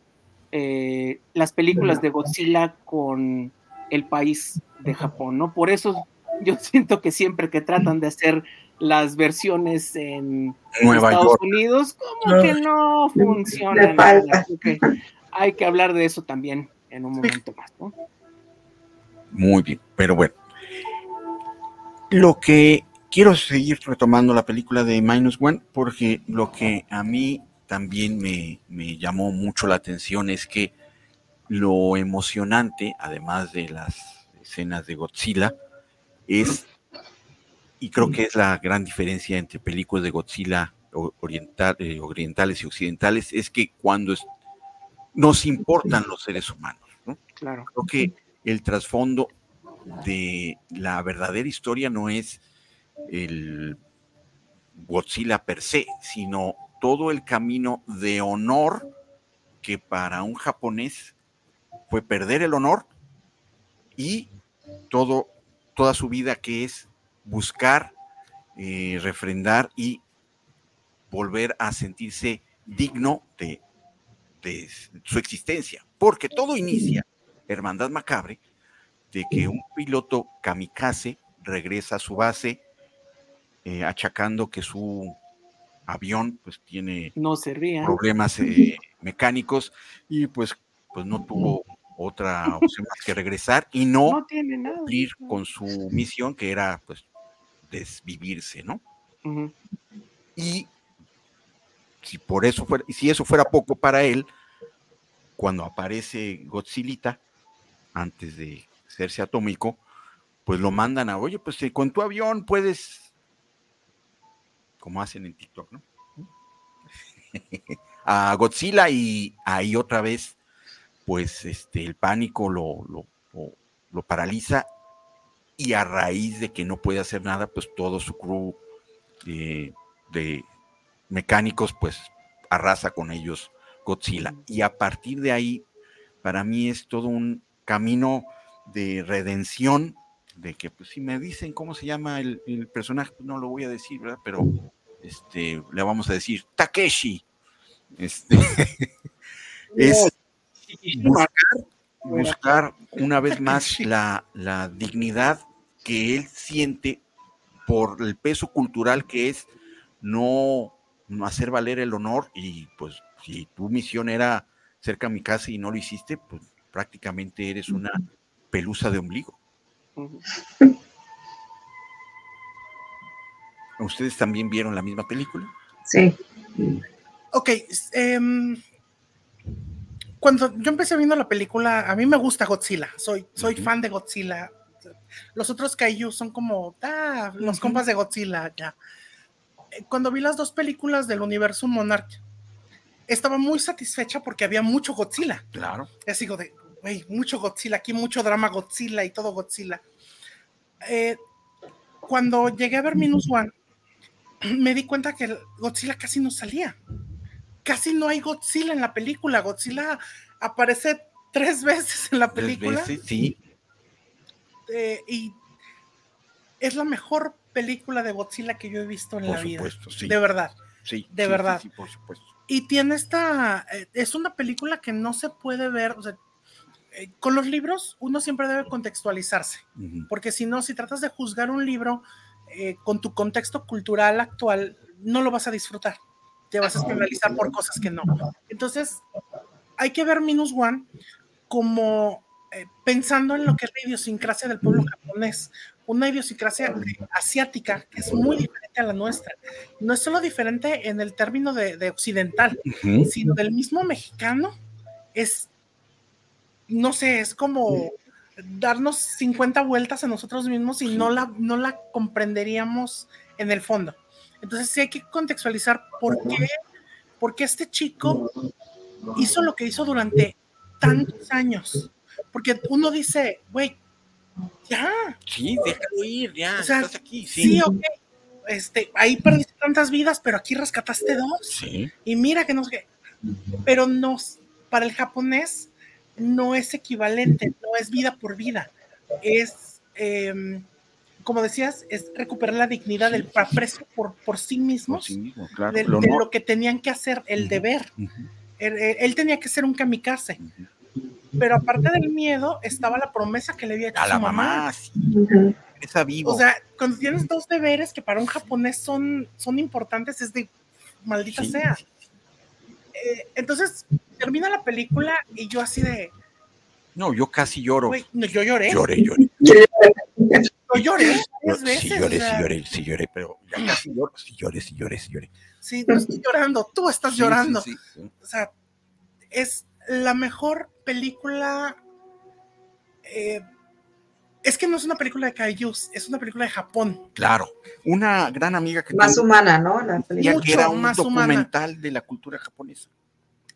las películas de Godzilla con el país de Japón, ¿no? Por eso yo siento que siempre que tratan de hacer las versiones en Nueva Estados York. Unidos, como No. que no funcionan. que hay que hablar de eso también en un momento más, ¿no? Muy bien, pero bueno. Lo que quiero seguir retomando la película de Minus One, porque lo que a mí también me, me llamó mucho la atención es que lo emocionante, además de las escenas de Godzilla, es, y creo que es la gran diferencia entre películas de Godzilla oriental, eh, orientales y occidentales, es que cuando es- nos importan los seres humanos, ¿no? Claro. creo que el trasfondo de la verdadera historia no es el Godzilla per se, sino todo el camino de honor que para un japonés fue perder el honor y todo, toda su vida que es buscar, eh, refrendar y volver a sentirse digno de, de su existencia. Porque todo inicia, Hermandad Macabre, de que un piloto kamikaze regresa a su base eh, achacando que su avión pues tiene No problemas eh, mecánicos y pues, pues no tuvo otra [laughs] opción más que regresar y no No tiene nada. cumplir con su misión que era pues desvivirse, ¿no? Y si por eso fuera, y si eso fuera poco para él, cuando aparece Godzilla, antes de hacerse atómico, pues lo mandan a, oye, pues eh, con tu avión puedes, como hacen en TikTok, ¿no? [laughs] a Godzilla y ahí otra vez, pues este, el pánico lo, lo, lo- lo paraliza y a raíz de que no puede hacer nada, pues todo su crew eh, de mecánicos, pues arrasa con ellos Godzilla. Y a partir de ahí, para mí es todo un camino de redención, de que pues si me dicen cómo se llama el, el personaje, pues, no lo voy a decir, ¿verdad? Pero este, le vamos a decir Takeshi. Este, [laughs] es buscar, buscar una vez más la, la dignidad que él siente por el peso cultural que es no, no hacer valer el honor y pues si tu misión era ser kamikaze y no lo hiciste, pues prácticamente eres una pelusa de ombligo. ¿Ustedes también vieron la misma película? Sí. Ok, em, cuando yo empecé viendo la película, a mí me gusta Godzilla, soy, soy Ujú. fan de Godzilla. Los otros Kaiju son como, ah, los Ujú. compas de Godzilla, ya. Eh, Cuando vi las dos películas del universo Monarch, estaba muy satisfecha porque había mucho Godzilla. Claro. Es digo de, güey, mucho Godzilla, aquí mucho drama Godzilla y todo Godzilla. Eh, cuando llegué a ver Minus One, me di cuenta que Godzilla casi no salía. Casi no hay Godzilla en la película. Godzilla aparece tres [laughs] veces en la película veces, sí. eh, y es la mejor película de Godzilla que yo he visto en Por la vida. supuesto, sí. De verdad. sí, de sí, verdad. sí, por supuesto. Y tiene esta, eh, es una película que no se puede ver, o sea, eh, con los libros uno siempre debe contextualizarse, porque si no, si tratas de juzgar un libro con tu contexto cultural actual, no lo vas a disfrutar, te vas a escandalizar por cosas que no. Entonces, hay que ver Minus One como eh, pensando en lo que es la idiosincrasia del pueblo japonés, una idiosincrasia asiática que es muy diferente a la nuestra. No es solo diferente en el término de, de occidental, sino del mismo mexicano, es, no sé, es como darnos 50 vueltas a nosotros mismos y no, la, no la comprenderíamos en el fondo. Entonces sí hay que contextualizar por qué, por qué este chico hizo lo que hizo durante tantos años. Porque uno dice, güey, ya, Sí, déjalo ir, ya, O sea, estás aquí. sí, Sí, ok. Este, ahí perdiste tantas vidas, pero aquí rescataste dos. sí. Y mira que no sé qué. Pero no, para el japonés no es equivalente, no es vida por vida. Es, em, como decías, es recuperar la dignidad del aprecio por, por sí Por mismos, sí mismo, claro. de, lo que tenían que hacer, el deber. Él, él- él tenía que ser un kamikaze. Pero aparte del miedo, estaba la promesa que le había hecho A la su mamá. mamá, sí. Regresa vivo. O sea, cuando tienes dos deberes que para un japonés son, son importantes, es de maldita Sí, sea. Eh, entonces, termina la película y yo así de, No, yo casi lloro. no, yo lloré. Lloré, lloré. [laughs] Yo lloré varias veces. Sí lloré, o sea, sí lloré, sí lloré, pero ya casi lloro. Sí lloré, sí lloré, sí lloré. Sí, no estoy llorando, tú estás Sí, llorando. sí, sí, sí. O sea, es la mejor película. eh, es que no es una película de kaijus, es una película de Japón. Claro. Una gran amiga que Más humana, ¿no? La película. que era un más humana. documental de la cultura japonesa.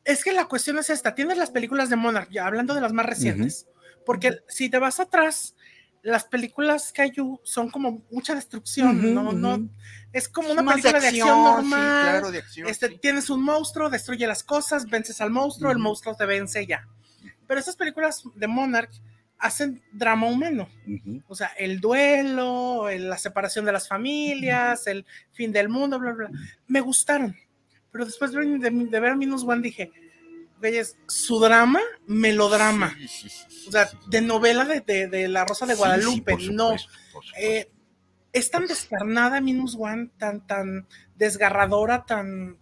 Es que la cuestión es esta: tienes las películas de Monarch, ya hablando de las más recientes, porque si te vas atrás, las películas kaiju son como mucha destrucción, Ujú, no, no, ujú. es como una Más película de acción, sí, normal. claro, de acción. Este, sí. Tienes un monstruo, destruye las cosas, vences al monstruo, el Ujú. monstruo te vence ya. Pero estas películas de Monarch hacen drama humano. O sea, el duelo, el- la separación de las familias, el fin del mundo, bla, bla. Me gustaron. Pero después de, de- de ver Minus One dije, güeyes, su drama, melodrama. Sí, sí, sí, sí, O sea, de novela de, de- de La Rosa de Guadalupe. no. Eh, es tan descarnada Minus One, tan, tan desgarradora, tan...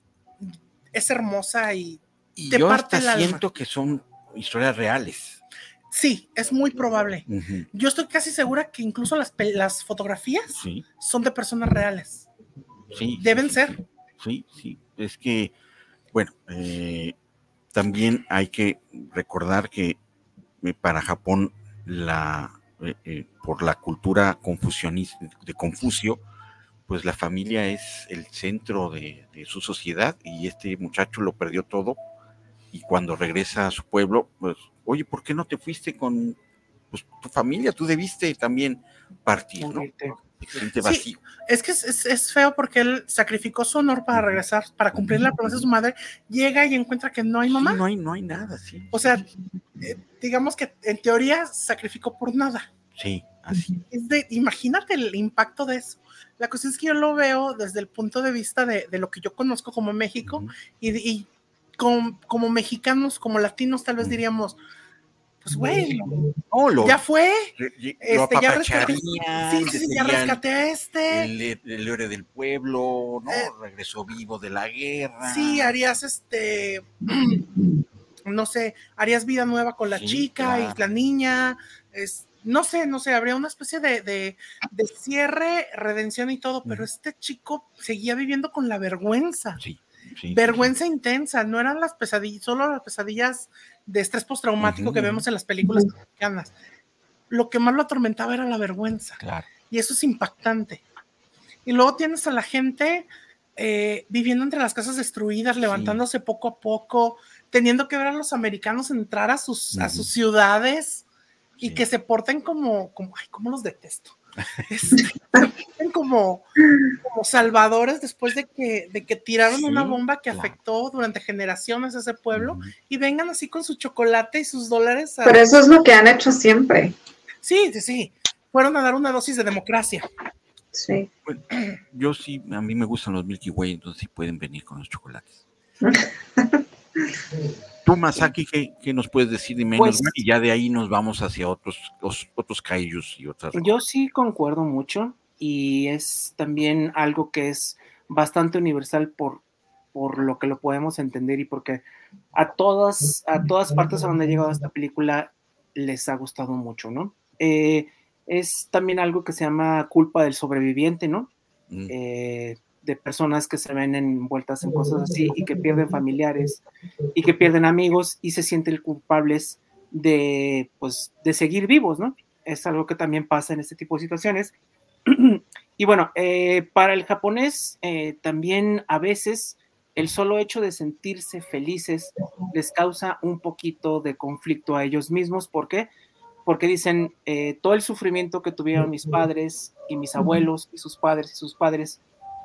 Es hermosa y y te yo parte hasta el alma. siento que son historias reales. sí, es muy probable. Yo estoy casi segura que incluso las, las fotografías Sí, son de personas reales. sí. Deben sí, ser. Sí, sí. Es que, bueno, eh, también hay que recordar que eh, para Japón, la, eh, eh, por la cultura confucionista de Confucio, pues la familia es el centro de, de su sociedad y este muchacho lo perdió todo y cuando regresa a su pueblo, pues, oye, ¿por qué no te fuiste con pues, tu familia? Tú debiste también partir, ¿no? Sí. vacío. Es que es, es- es feo porque él sacrificó su honor para regresar, para cumplir la promesa de su madre. Llega y encuentra que no hay mamá. Sí, no hay, no hay nada, sí. O sea, eh, digamos que en teoría sacrificó por nada. Sí, así. Es de, imagínate el impacto de eso. La cuestión es que yo lo veo desde el punto de vista de, de lo que yo conozco como México Ujú. y, y com- como mexicanos, como latinos, tal vez diríamos, pues güey, No, lo, ya fue, re- este, ya rescaté, sí, sí, sí, ya rescaté a este, el, el héroe del pueblo, ¿no? Eh, Regresó vivo de la guerra. sí, harías este, no sé, harías vida nueva con la Sí, chica claro. y la niña, es, no sé, no sé, habría una especie de, de- de cierre, redención y todo, pero este chico seguía viviendo con la vergüenza. Sí, sí, vergüenza intensa, no eran las pesadillas, solo las pesadillas de estrés postraumático Ujú, que vemos en las películas mexicanas. Lo que más lo atormentaba era la vergüenza, Claro. y eso es impactante. Y luego tienes a la gente eh, viviendo entre las casas destruidas, levantándose poco a poco, teniendo que ver a los americanos entrar a sus, a sus ciudades y Sí. que se porten como, como, ay, cómo los detesto. Como, como salvadores después de que, de que tiraron una bomba que claro. afectó durante generaciones a ese pueblo y vengan así con su chocolate y sus dólares. a- Pero eso es lo que han hecho siempre. Sí, sí, sí. Fueron a dar una dosis de democracia. Sí. Yo sí, a mí me gustan los Milky Way, entonces sí pueden venir con los chocolates. [laughs] Tú, Masaki, ¿qué, qué nos puedes decir de menos? Pues- y ya de ahí nos vamos hacia otros, los, otros kaijus y otras Yo sí concuerdo mucho y es también algo que es bastante universal por, por lo que lo podemos entender y porque a todas, a todas partes a donde ha llegado esta película les ha gustado mucho, ¿no? Eh, es también algo que se llama culpa del sobreviviente, ¿no? Mm, eh, de personas que se ven envueltas en cosas así y que pierden familiares y que pierden amigos y se sienten culpables de, pues, de seguir vivos, ¿no? Es algo que también pasa en este tipo de situaciones. [clears throat] y bueno, eh, para el japonés eh, también a veces el solo hecho de sentirse felices les causa un poquito de conflicto a ellos mismos. ¿Por qué? Porque dicen, eh, todo el sufrimiento que tuvieron mis padres y mis abuelos y sus padres y sus padres,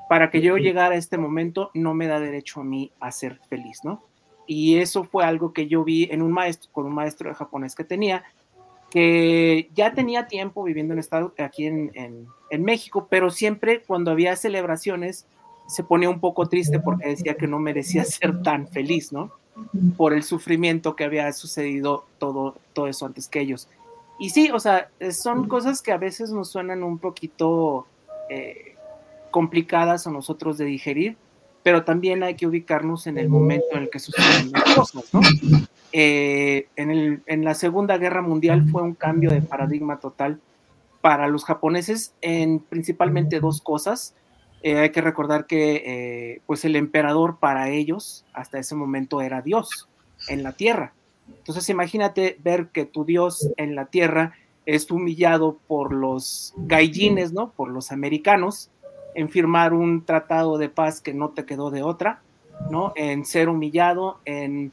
para que yo llegara a este momento no me da derecho a mí a ser feliz, ¿no? Y eso fue algo que yo vi en un maestro, con un maestro de japonés que tenía, que ya tenía tiempo viviendo en estado aquí en, en, en México, pero siempre cuando había celebraciones se ponía un poco triste porque decía que no merecía ser tan feliz, ¿no? Por el sufrimiento que había sucedido todo, todo eso antes que ellos. Y sí, o sea, son cosas que a veces nos suenan un poquito eh, complicadas a nosotros de digerir, pero también hay que ubicarnos en el momento en el que suceden las cosas, ¿no? Eh, en, el, en, la Segunda Guerra Mundial fue un cambio de paradigma total para los japoneses en principalmente dos cosas. Eh, hay que recordar que eh, pues el emperador para ellos hasta ese momento era Dios en la tierra. Entonces imagínate ver que tu Dios en la tierra es humillado por los gaijines, ¿no? Por los americanos, en firmar un tratado de paz que no te quedó de otra, ¿no? En ser humillado, en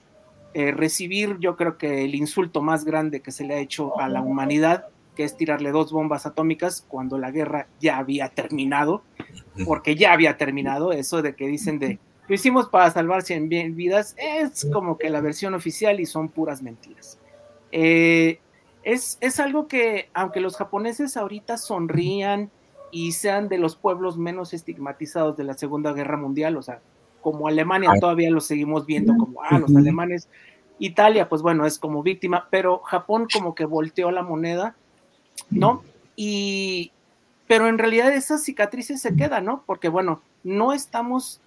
eh, recibir yo creo que el insulto más grande que se le ha hecho a la humanidad, que es tirarle dos bombas atómicas cuando la guerra ya había terminado, porque ya había terminado, eso de que dicen de lo hicimos para salvar 100 vidas, es como que la versión oficial y son puras mentiras. Eh, es, es algo que, aunque los japoneses ahorita sonrían y sean de los pueblos menos estigmatizados de la Segunda Guerra Mundial, o sea, como Alemania todavía lo seguimos viendo como, ah, los alemanes, Italia, pues bueno, es como víctima, pero Japón como que volteó la moneda, ¿no? Y, pero en realidad esas cicatrices se quedan, ¿no? Porque bueno, no estamos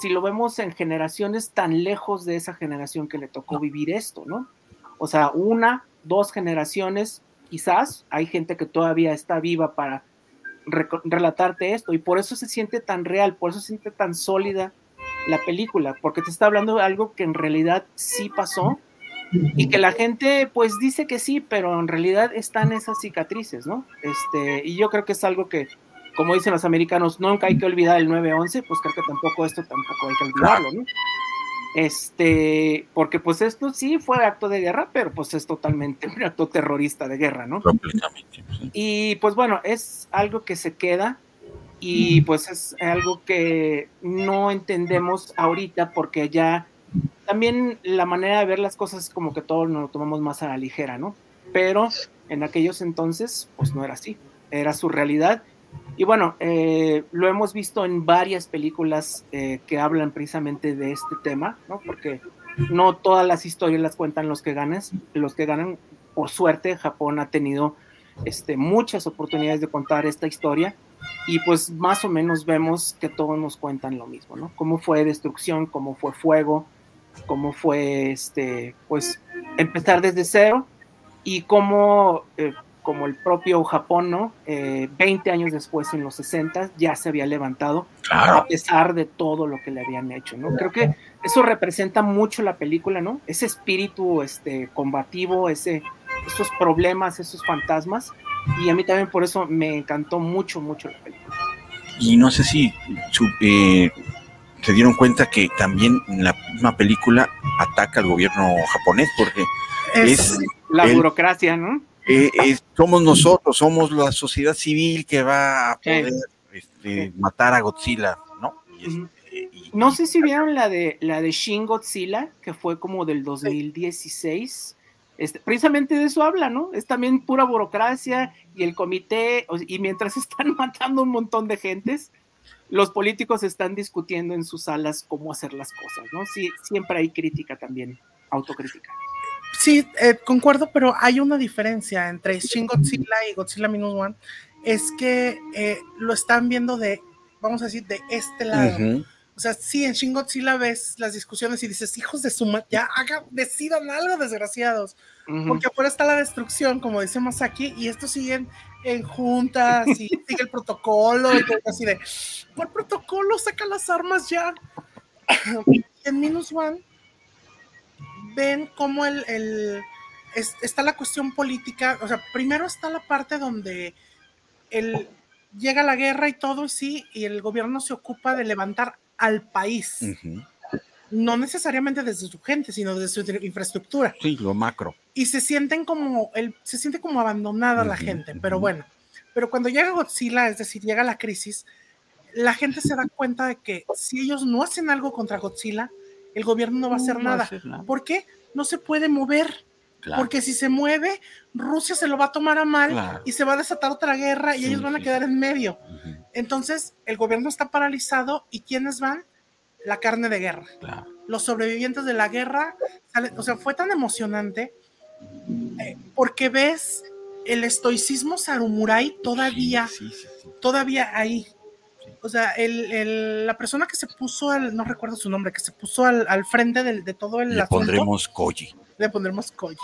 si lo vemos en generaciones tan lejos de esa generación que le tocó vivir esto, ¿no? O sea, una, dos generaciones, quizás hay gente que todavía está viva para relatarte esto y por eso se siente tan real, por eso se siente tan sólida la película, porque te está hablando de algo que en realidad sí pasó y que la gente pues dice que sí, pero en realidad están esas cicatrices, ¿no? Este, y yo creo que es algo que como dicen los americanos, nunca hay que olvidar el 9-11, pues creo que tampoco esto tampoco hay que olvidarlo, ¿no? Este, porque pues esto sí fue acto de guerra, pero pues es totalmente un acto terrorista de guerra, ¿no? Completamente. Y pues bueno, es algo que se queda y pues es algo que no entendemos ahorita porque ya también la manera de ver las cosas como que todos nos lo tomamos más a la ligera, ¿no? Pero en aquellos entonces pues no era así, era su realidad y bueno, eh, lo hemos visto en varias películas eh, que hablan precisamente de este tema, ¿no? Porque no todas las historias las cuentan los que ganan, los que ganan, por suerte, Japón ha tenido este, muchas oportunidades de contar esta historia y pues más o menos vemos que todos nos cuentan lo mismo, ¿no? Cómo fue destrucción, cómo fue fuego, cómo fue, este, pues, empezar desde cero y cómo eh, como el propio Japón, ¿no? 20 eh, años después, en los 60, ya se había levantado, a pesar de todo lo que le habían hecho, ¿no? Creo que eso representa mucho la película, ¿no? Ese espíritu este, combativo, ese, esos problemas, esos fantasmas, y a mí también por eso me encantó mucho, mucho la película. Y no sé si eh, se dieron cuenta que también la misma película ataca al gobierno japonés, porque es, la burocracia, ¿no? Eh, somos nosotros, somos la sociedad civil que va a poder este, matar a Godzilla, ¿no? Este, no sé si vieron la de la de Shin Godzilla, que fue como del 2016. Este, precisamente de eso habla, ¿no? Es también pura burocracia y el comité, y mientras [laughs] están matando un montón de gentes, los políticos están discutiendo en sus salas cómo hacer las cosas, ¿no? Sí, siempre hay crítica también, autocrítica. Sí, eh, concuerdo, pero hay una diferencia entre Shin Godzilla y Godzilla Minus One. Es que eh, lo están viendo de, vamos a decir, de este lado. O sea, sí, en Shin Godzilla ves las discusiones y dices, hijos de su madre, ya hagan, decidan algo, desgraciados. Porque afuera está la destrucción, como decimos aquí, y estos siguen en juntas y [laughs] sigue el protocolo y todo así de, ¿cuál protocolo? Saca las armas ya. [laughs] en Minus One ven cómo el, está la cuestión política, o sea, primero está la parte donde el, llega la guerra y todo, sí, y el gobierno se ocupa de levantar al país. No necesariamente desde su gente, sino desde su infraestructura. Sí, lo macro. Y se sienten como, el, se siente como abandonada la gente, pero bueno. Pero cuando llega Godzilla, es decir, llega la crisis, la gente se da cuenta de que si ellos no hacen algo contra Godzilla, el gobierno no va a hacer, nada. ¿Por qué? No se puede mover. Porque si se mueve, Rusia se lo va a tomar a mal y se va a desatar otra guerra y ellos van a quedar en medio. Entonces, el gobierno está paralizado y ¿quiénes van? La carne de guerra. Los sobrevivientes de la guerra, o sea, fue tan emocionante eh, porque ves el estoicismo samurai todavía, sí. todavía ahí. O sea, el, el- la persona que se puso al, no recuerdo su nombre, que se puso al, al frente del- de todo el Le asunto, pondremos Koji. le pondremos Koji.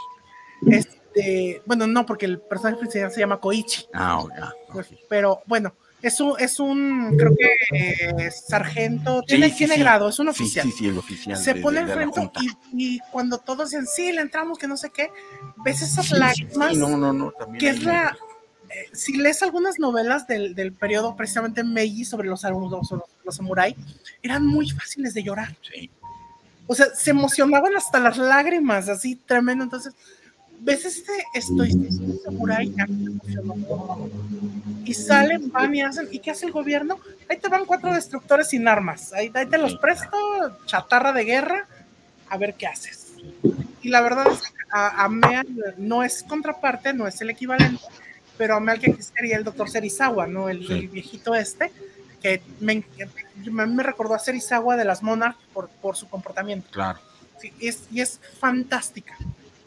Este, bueno, no, porque el personaje principal se llama Koichi. Ah, ok, ah, Pues, pero bueno, es un, es un creo que eh, sargento, tiene, sí, tiene sí. grado, es un oficial. sí, sí, el oficial. Se de- pone de- de enfrente y, y cuando todos dicen, sí, le entramos, que no sé qué, ves esas lágrimas, sí, no, no, no, también que es la... eh, si lees algunas novelas del, del periodo precisamente Meiji sobre los, los, los, los samurái, eran muy fáciles de llorar. Sí, O sea, se emocionaban hasta las lágrimas, así tremendo. Entonces, ves este estoicismo samurái y salen, van y hacen. ¿Y qué hace el gobierno? Ahí te van cuatro destructores sin armas. Ahí, ahí te los presto, chatarra de guerra, a ver qué haces. Y la verdad es que a, a Mea no es contraparte, no es el equivalente, pero que sería el doctor Serizawa, ¿no? El, Sí. el viejito este, que me, me, me recordó a Serizawa de las Monarch por, por su comportamiento. claro. Sí, es, y es fantástica.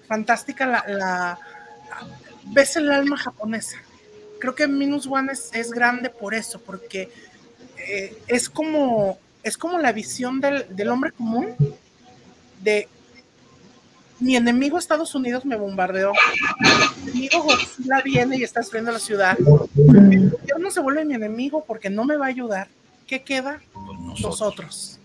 Fantástica la, la- Ves el alma japonesa. Creo que Minus One es, es grande por eso, porque eh, es como es como la visión del, del hombre común de mi enemigo Estados Unidos me bombardeó. Mi enemigo Godzilla viene y está destruyendo la ciudad. El gobierno se vuelve mi enemigo porque no me va a ayudar. ¿Qué queda? Nosotros. Nosotros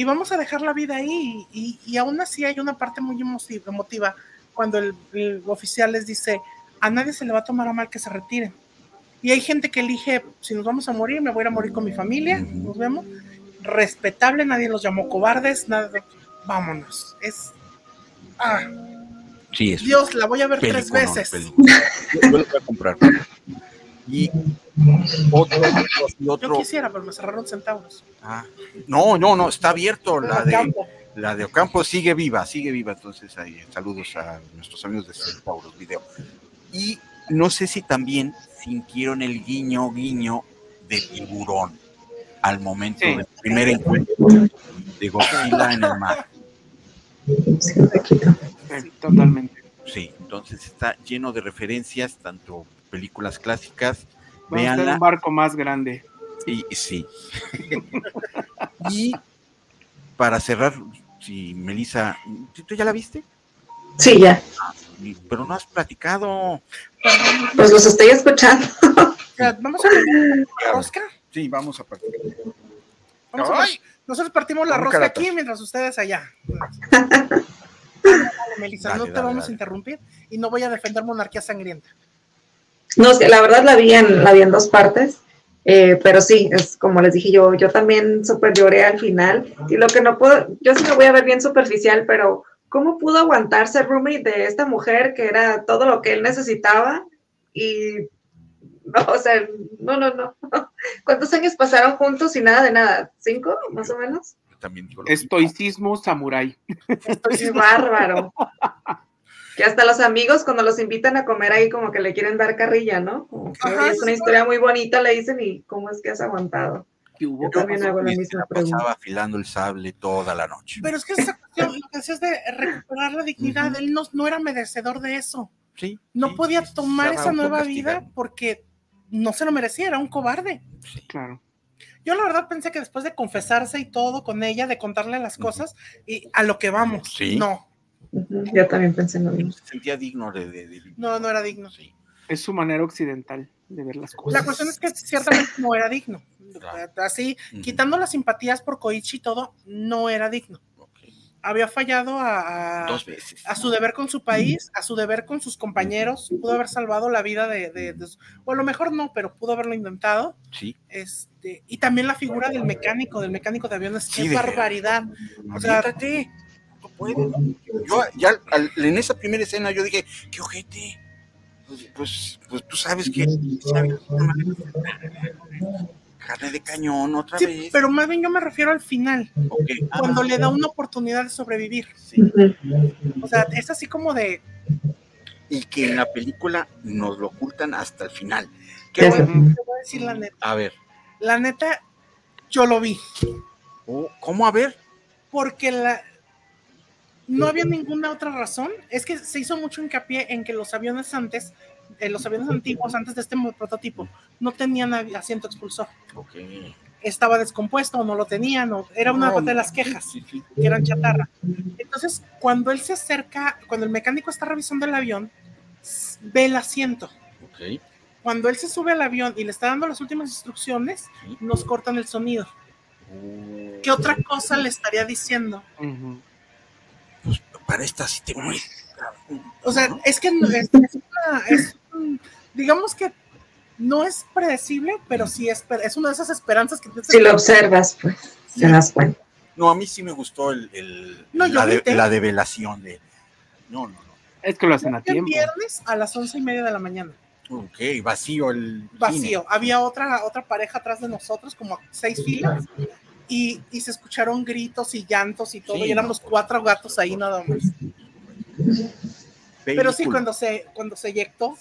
y vamos a dejar la vida ahí. Y, y aún así hay una parte muy emotiva, cuando el, el oficial les dice, a nadie se le va a tomar a mal que se retiren. Y hay gente que elige, si nos vamos a morir, me voy a ir a morir con mi familia, nos vemos. Respetable, nadie los llamó cobardes, nada, vámonos. Es, ah, Sí, es Dios, la voy a ver tres veces. Yo, yo lo voy a comprar. [laughs] Y otro, y Yo otro. quisiera, pero me cerraron centavos. Ah, no, no, no, está abierto. La de, Campo. la de Ocampo sigue viva, sigue viva. Entonces, ahí, saludos a nuestros amigos de Centauros Video. Y no sé si también sintieron el guiño, guiño de tiburón al momento Sí. del primer encuentro de Godzilla en el mar. Sí, un poquito. Sí, totalmente. Sí, entonces está lleno de referencias, tanto películas clásicas, Vamos a hacer un barco más grande. Y sí. y para cerrar, si Melissa, ¿tú ya la viste? Sí, ya. Pero no has platicado. Pues los estoy escuchando. Vamos a ver la rosca. Sí, vamos a platicar. Vamos a. Nosotros partimos la rosca aquí mientras ustedes allá. [laughs] Dale, Melissa, Dale, no te dale, vamos dale. a interrumpir y no voy a defender monarquía sangrienta. No, la verdad la vi en, la vi en dos partes, eh, pero sí, es como les dije yo, yo también súper lloré al final. Y lo que no puedo, yo sí me voy a ver bien superficial, pero ¿cómo pudo aguantarse roommate de esta mujer que era todo lo que él necesitaba? Y, [laughs] no, o sea, no, no, no. [laughs] ¿Cuántos años pasaron juntos y nada de nada? ¿Cinco, más o menos? También digo lo mismo. Estoicismo samurái. Es bárbaro. Que hasta los amigos cuando los invitan a comer ahí como que le quieren dar carrilla, ¿no? Que, Ajá, "Oye, es una historia muy bonita, le dicen, y ¿cómo es que has aguantado? ¿Qué hubo? Yo también hago la misma pregunta. pasaba afilando el sable toda la noche. Pero es que esa cuestión, lo que decías de recuperar la dignidad, él no, no era merecedor de eso. Sí, No sí, podía tomar esa nueva vida porque no se lo merecía, era un cobarde. Sí. Claro. Yo la verdad pensé que después de confesarse y todo con ella, de contarle las cosas, y a lo que vamos. Sí. No, Yo también pensé en lo mismo. Se sentía digno de, de- de- no, no era digno. Sí. Es su manera occidental de ver las cosas. La cuestión es que ciertamente no era digno. Claro. Así, quitando las simpatías por Koichi y todo, no era digno. Había fallado a, a- Dos veces. a su deber con su país, a su deber con sus compañeros, pudo haber salvado la vida de, de- de su- o a lo mejor no, pero pudo haberlo intentado. Sí. Este, y también la figura del mecánico, del mecánico de aviones, Sí, qué de- barbaridad. O sea. No puedes. Yo ya al- en esa primera escena yo dije, qué ojete. Pues, pues, pues tú sabes que una carne de cañón otra sí, vez. pero más bien yo me refiero al final, Ok. Ah, cuando le da una oportunidad de sobrevivir. sí. O sea, es así como de, Y que en la película nos lo ocultan hasta el final. ¿Qué bueno? te voy a decir la neta, A ver. la neta, yo lo vi, oh, ¿Cómo a ver? porque la, no había ninguna otra razón. Es que se hizo mucho hincapié en que los aviones antes, eh, los aviones antiguos antes de este prototipo, no tenían asiento expulsor. Estaba descompuesto o no lo tenían, o era una No, de las quejas que eran chatarra. Entonces, cuando él se acerca, cuando el mecánico está revisando el avión, ve el asiento. Cuando él se sube al avión y le está dando las últimas instrucciones, nos cortan el sonido. Oh, ¿Qué otra cosa le estaría diciendo? Pues para esta sí te voy. O sea, es que es, es una- es digamos que no es predecible, pero sí es, es una de esas esperanzas que tienes Si lo observas, pues te das cuenta. No, a mí sí me gustó el, No, la, de- la develación de. No, no, Es que lo hacen a El tiempo. viernes a las once y media de la mañana. no. Ok, vacío el. Vacío. Había otra, otra pareja atrás de nosotros, como a seis filas, y, y se escucharon gritos y llantos y todo, Sí, y éramos no. cuatro gatos ahí nada más. Pero sí, cuando se, cuando se eyectó,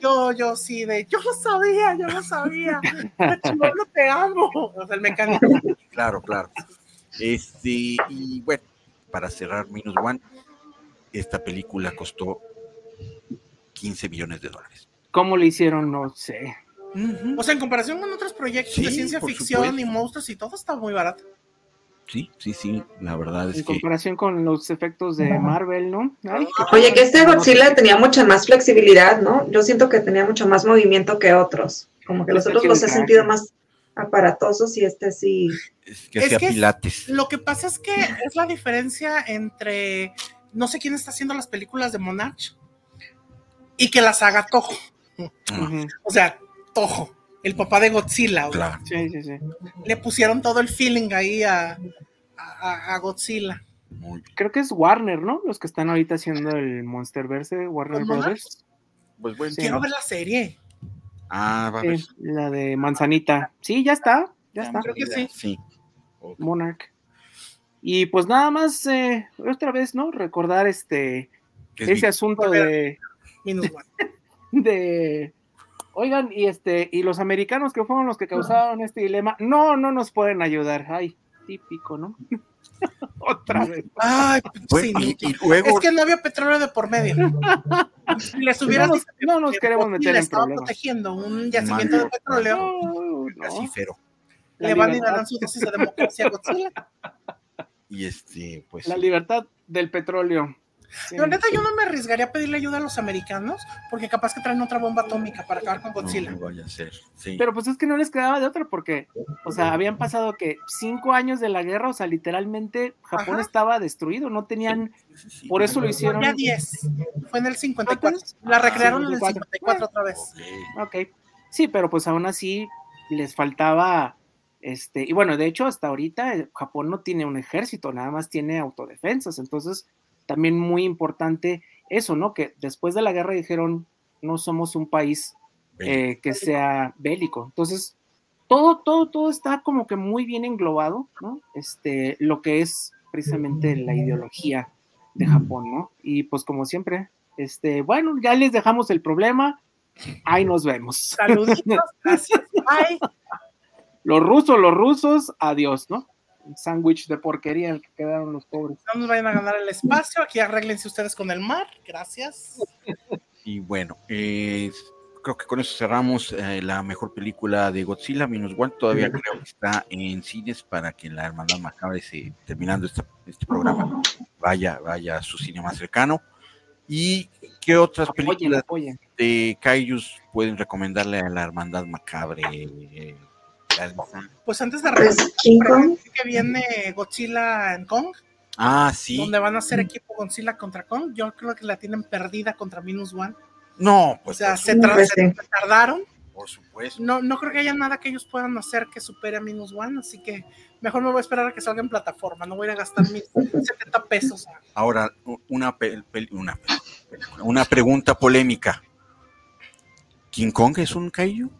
yo, yo sí, de yo lo sabía, yo lo sabía. [laughs] Chimolo, te amo. O sea, el mecánico. Claro, claro. Este, y bueno, para cerrar Minus One, esta película costó 15 millones de dólares. ¿Cómo le hicieron? No sé. O sea, en comparación con otros proyectos Sí, de ciencia ficción supuesto. y monstruos y todo, está muy barato. Sí, sí, sí, la verdad En es que comparación con los efectos de Marvel, ¿no? Ay, Oye, que este Godzilla tenía mucha más flexibilidad, ¿no? Yo siento que tenía mucho más movimiento que otros. Como que los Este otros los he sentido más aparatosos y este sí. es que Es hacía pilates. Lo que pasa es que es la diferencia entre no sé quién está haciendo las películas de Monarch y que las haga Toho. Ah. O sea, Toho, el papá de Godzilla. Claro, Sí, sí, sí. Le pusieron todo el feeling ahí a, a- a Godzilla. muy bien. Creo que es Warner, ¿no? Los que están ahorita haciendo el Monsterverse, Warner ¿Los Brothers. Pues bueno, Sí. Quiero ver la serie. ah, va a ver. La de Manzanita. Sí, ya está, ya está. creo que sí. Sí. Monarch. Y pues nada más, eh, otra vez, ¿no? Recordar este ese asunto de, Minus One. [laughs] de oigan, y este, y los americanos que fueron los que causaron este dilema, no, no nos pueden ayudar. Ay, típico, ¿no? [laughs] otra vez. Ay, sí, y, y luego, Es que no había petróleo de por medio. Si les hubieran No nos, no nos que queremos meter en estaba problemas. protegiendo un yacimiento de Mano. petróleo, No, no. así fero. La le van libertad- dan su dosis de democracia a Godzilla. Y este, pues. La libertad del petróleo. Sí. La neta, yo no me arriesgaría a pedirle ayuda a los americanos, porque capaz que traen otra bomba atómica para acabar con Godzilla. No, vaya a ser. Sí. Pero pues es que no les quedaba de otra porque, o sea, habían pasado que cinco años de la guerra, o sea, literalmente Japón Ajá. estaba destruido, no tenían, Sí, sí, por eso lo hicieron. Ya 10. Fue en el 54. ¿Cuántos? La recrearon en el 54. 54 otra vez. Ok. Ok, sí, pero pues aún así les faltaba, este, y bueno, de hecho hasta ahorita eh, Japón no tiene un ejército, nada más tiene autodefensas, entonces también muy importante eso, ¿no? Que después de la guerra dijeron, no somos un país eh, que sea bélico. Entonces, todo, todo, todo está como que muy bien englobado, ¿no? Este, lo que es precisamente la ideología de Japón, ¿no? Y pues como siempre, este, bueno, ya les dejamos el problema, ahí nos vemos. Saluditos, gracias. Bye. [laughs] Los rusos, los rusos, adiós, ¿no? Sándwich de porquería el que quedaron los pobres. No nos vayan a ganar el espacio. Aquí arréglense ustedes con el mar. Gracias. Y bueno, eh, creo que con eso cerramos eh, la mejor película de Godzilla Minus One. Todavía creo que está en cines para que la Hermandad Macabre, se, terminando esta- este programa, vaya, vaya a su cine más cercano. ¿Y qué otras películas apoyen. de Kaijus pueden recomendarle a la Hermandad Macabre? eh? Pues antes de Pues arrancar, King Kong. que viene Godzilla en Kong, Ah, sí. donde van a hacer equipo Godzilla contra Kong. Yo creo que la tienen perdida contra Minus One. No, O pues sea, por, se, tra- Pues tardaron. por supuesto. No, no creo que haya nada que ellos puedan hacer que supere a Minus One, así que mejor me voy a esperar a que salga en plataforma. No voy a ir a gastar mis 70 pesos. Ahora, una, pel- pel- una, pel- una pregunta polémica. ¿King Kong es un Kaiju?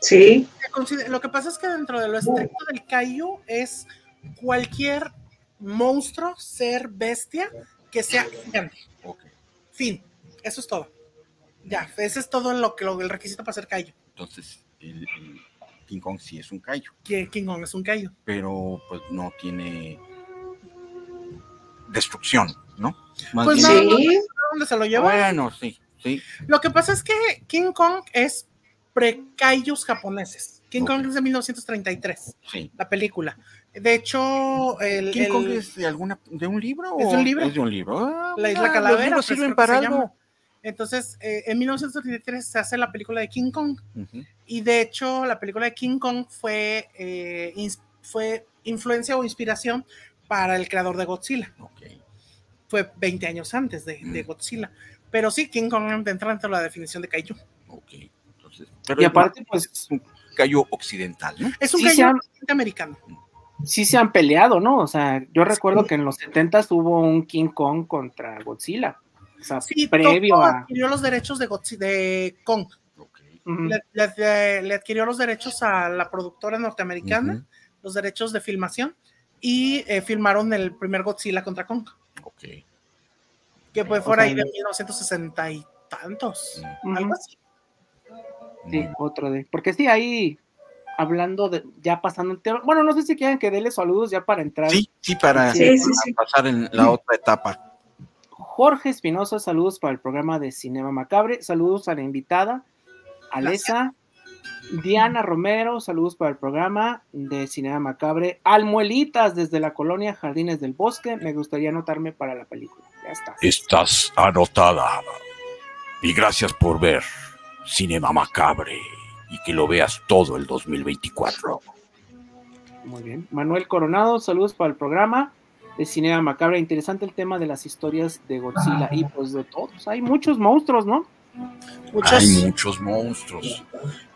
Sí, Lo que pasa es que dentro de lo estricto del Kaiju es cualquier monstruo, ser, bestia que sea gigante. Fin. Eso es todo. Ya, ese es todo lo que lo, el requisito para ser Kaiju. Entonces, el, el King Kong sí es un Kaiju, Que King Kong es un Kaiju. pero pues no tiene destrucción. ¿no? Más Pues bien- no, Sí, ¿Dónde se lo lleva? Bueno, sí, sí. Lo que pasa es que King Kong es pre-kaijus japoneses. King. Kong es de 1933, sí. la película. De hecho, el, ¿King el- Kong es de alguna de un libro? Es de un libro. Es de un libro. Ah, La Isla Calavera, Los libros pues, sirven para algo. Entonces, eh, en 1933 se hace la película de King Kong. Y de hecho, la película de King Kong fue, eh, ins- fue influencia o inspiración para el creador de Godzilla. Ok. Fue 20 años antes de, de Mm. Godzilla. Pero sí, King Kong entra dentro de la definición de Kaiju. Pero Y es aparte, pues un callo occidental, ¿no? Es un Sí, han- americano. sí se han peleado, ¿no? O sea, yo recuerdo que en los 70 hubo un King Kong contra Godzilla. O sea, Sí, previo a. adquirió los derechos de, Kong. Le, le- le adquirió los derechos a la productora norteamericana, los derechos de filmación, y eh, filmaron el primer Godzilla contra Kong, Ok. que fue O fuera sea, ahí de el- 1960 y tantos. Algo así. Sí, otro de. Porque sí, ahí hablando de. Ya pasando el tema. Bueno, no sé si quieren que déle saludos ya para entrar. Sí, sí, para, Sí, sí, para sí. pasar en la otra etapa. Jorge Espinosa, saludos para el programa de Cinema Macabre. Saludos a la invitada, Alesa. Diana Romero, saludos para el programa de Cinema Macabre. Almuelitas desde la colonia Jardines del Bosque. Me gustaría anotarme para la película. Ya está. Estás anotada. Y gracias por ver Cinema Macabre y que lo veas todo el 2024. Muy bien. Manuel Coronado, saludos para el programa de Cinema Macabre. Interesante el tema de las historias de Godzilla y pues de todos. Hay muchos monstruos, ¿no? Muchos. Hay muchos monstruos.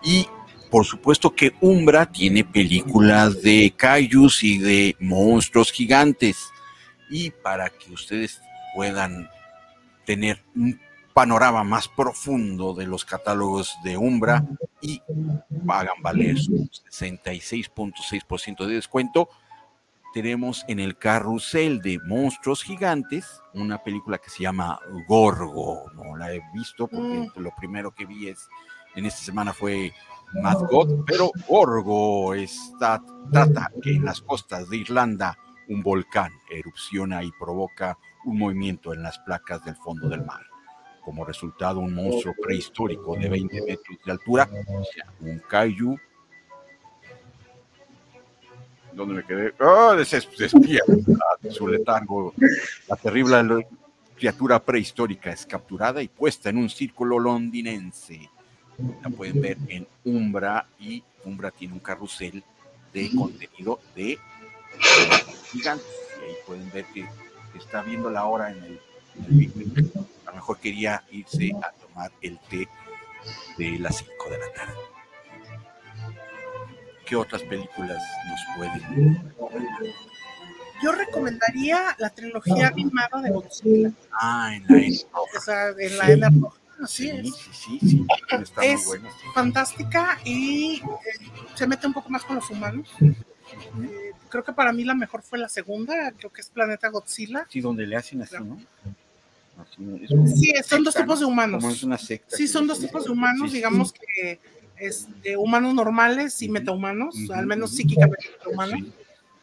Y por supuesto que Umbra tiene películas de kaijus y de monstruos gigantes. Y para que ustedes puedan tener un panorama más profundo de los catálogos de Umbra y hagan valer su 66.6% de descuento, tenemos en el carrusel de monstruos gigantes una película que se llama Gorgo. No la he visto porque lo primero que vi es en esta semana fue Mad God, pero Gorgo está, trata que en las costas de Irlanda un volcán erupciona y provoca un movimiento en las placas del fondo del mar. Como resultado, un monstruo prehistórico de 20 metros de altura, un kaiju. ¿Dónde me quedé? ¡Ah! de su letargo. La terrible criatura prehistórica es capturada y puesta en un círculo londinense. La pueden ver en Umbra y Umbra tiene un carrusel de contenido de gigantes. Y ahí pueden ver que está viendo la hora en el, en el. A lo mejor quería irse a tomar el té de las 5 de la tarde. ¿Qué otras películas nos pueden? Yo recomendaría la trilogía animada de Godzilla. Ah, en la N roja. O sea, en la N roja. Así Sí, es. sí, sí, sí. Está Es- muy buena. sí. Fantástica y eh, se mete un poco más con los humanos. Eh, creo que para mí la mejor fue la segunda, creo que es Planeta Godzilla. Sí, donde le hacen así, ¿no? Como Sí, son dos tipos de ¿no? humanos. Como es una secta. Sí, son dos tipos de humanos, digamos que este, humanos normales y metahumanos, Ujú, al menos psíquicamente metahumanos. sí.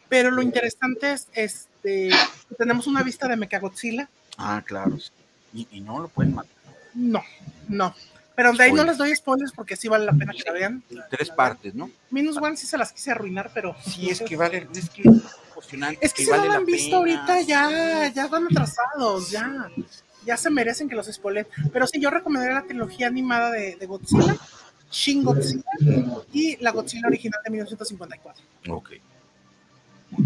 Pero lo interesante es este, que tenemos una vista de Mechagodzilla. Ah, claro. sí. Y, y no lo pueden matar. No, no. Pero de ahí no les doy spoilers porque sí vale la pena que la vean. Tres partes, ¿no? Minus One sí se las quise arruinar, pero. Sí, es que vale, es que es emocionante. Es que si no vale lo la han visto pena. ahorita, ya, ya van atrasados, ya. Ya se merecen que los spoilen. Pero sí, yo recomendaría la trilogía animada de, de Godzilla, Shin Godzilla y la Godzilla original de 1954. Ok. Ya,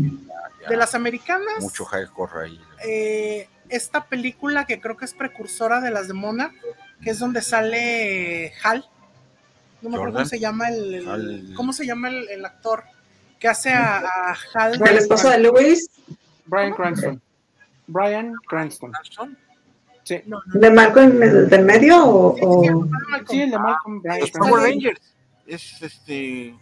ya. De las americanas, Mucho hardcore ahí. eh, esta película que creo que es precursora de las de Mona, que es donde sale Hal. No me acuerdo cómo se llama el, el- Hal. ¿cómo se llama el, el actor que hace a, a Hal. el esposo de Lewis, Brian Cranston. Brian Cranston. ¿Son? Sí, No, no, de Malcolm del, del medio o, o- sí, el de Malcolm Brian Los. Power Rangers. Es este.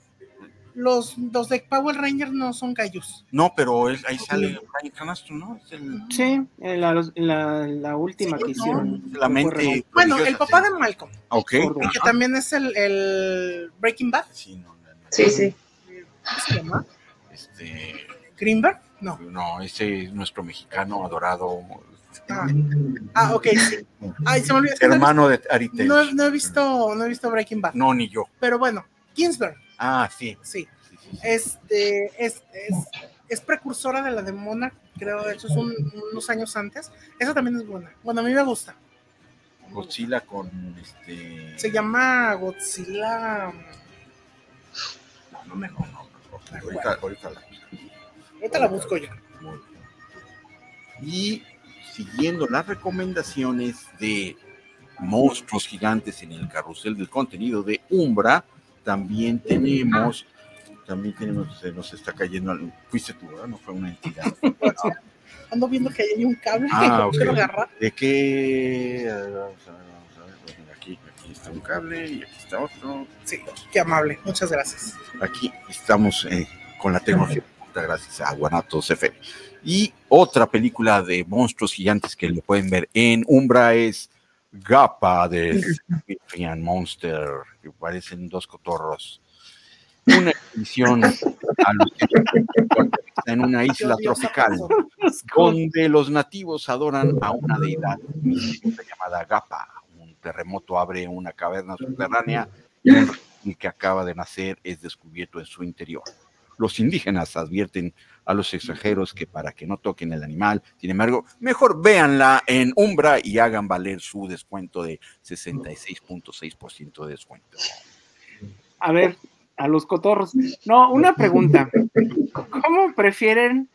los, los de Power Rangers no son Kaijus. No, pero él- ahí sale Brian Cranston, ¿no? Es el, Sí, la, la, la última Sí, que no. hicieron. la mente. Bueno, el papá sí. de Malcolm, Ok. Que ajá. también es el, el Breaking Bad. Sí, no, no, no. sí, sí. ¿Cómo se llama? Este. Greenberg. No. No, ese es nuestro mexicano adorado. Ah, ah, ok, sí. Ay, se me olvidó. no Hermano de Ari visto- No, he visto, no he visto Breaking Bad. No, ni yo. Pero bueno, Ginsberg, Ah, sí. sí. Sí, sí, sí. Este, es, es, es precursora de la de Monarch, creo, de hecho es un- unos años antes. Esa también es buena. Bueno, a mí me gusta. Godzilla con este. Se llama Godzilla. No, no me acuerdo. Ahorita, ahorita la Ahorita la busco yo. Y siguiendo las recomendaciones de monstruos gigantes en el carrusel del contenido de Umbra, también tenemos, también tenemos, se nos está cayendo, fuiste tú, ¿verdad? No fue una entidad. [laughs] Ando viendo que hay un cable Ah, que quiero ok. agarrar. ¿De qué? Vamos a ver, vamos a ver. Aquí, aquí está un cable y aquí está otro. Sí, qué amable. Muchas gracias. Aquí estamos eh, con la tecnología, punta gracias a Guanatos FM. Y otra película de monstruos gigantes que lo pueden ver en Umbra es Gapa de Symphonian Monster, que parecen dos cotorros. Una expedición [laughs] a los en una isla tropical [laughs] donde los nativos adoran a una deidad llamada Gapa. Un terremoto abre una caverna subterránea y un que acaba de nacer es descubierto en su interior. Los indígenas advierten a los extranjeros que para que no toquen el animal, sin embargo, mejor véanla en Umbra y hagan valer su descuento de 66.6% de descuento. A ver, a los cotorros. No, una pregunta. ¿Cómo prefieren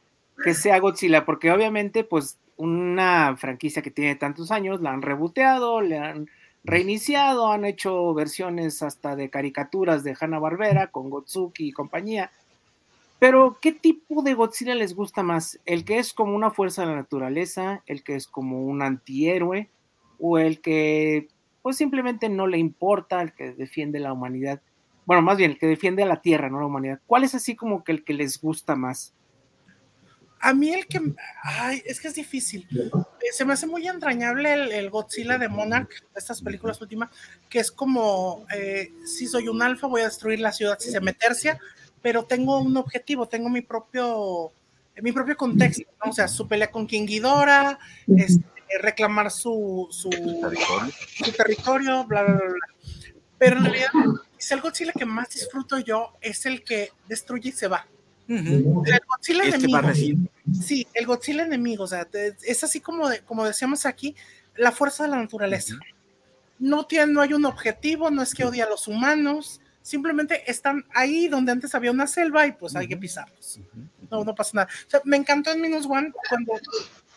que sea Godzilla? Porque obviamente, pues, una franquicia que tiene tantos años, la han reboteado, le han reiniciado, han hecho versiones hasta de caricaturas de Hanna-Barbera con Gotsuki y compañía. Pero, ¿qué tipo de Godzilla les gusta más? ¿El que es como una fuerza de la naturaleza? ¿El que es como un antihéroe? ¿O el que, pues, simplemente no le importa, el que defiende la humanidad? Bueno, más bien, el que defiende a la Tierra, no la humanidad. ¿Cuál es así como que el que les gusta más? A mí el que. Ay, es que es difícil. Eh, Se me hace muy entrañable el, Godzilla de Monarch, estas películas últimas, que es como: eh, si soy un alfa, voy a destruir la ciudad si se me tercia, pero tengo un objetivo, tengo mi propio. Mi propio contexto, ¿no? O sea, su pelea con King Ghidorah, este, reclamar su, su, su territorio, bla, bla, bla, bla. Pero en realidad, es el Godzilla que más disfruto yo, es el que destruye y se va. O sea, el Godzilla Este enemigo. Sí, el Godzilla enemigo, o sea, es así como, de- como decíamos aquí, la fuerza de la naturaleza. No, tiene, no hay un objetivo, no es que odia a los humanos, simplemente están ahí donde antes había una selva y pues hay que pisarlos. No, no pasa nada. O sea, me encantó en Minus One cuando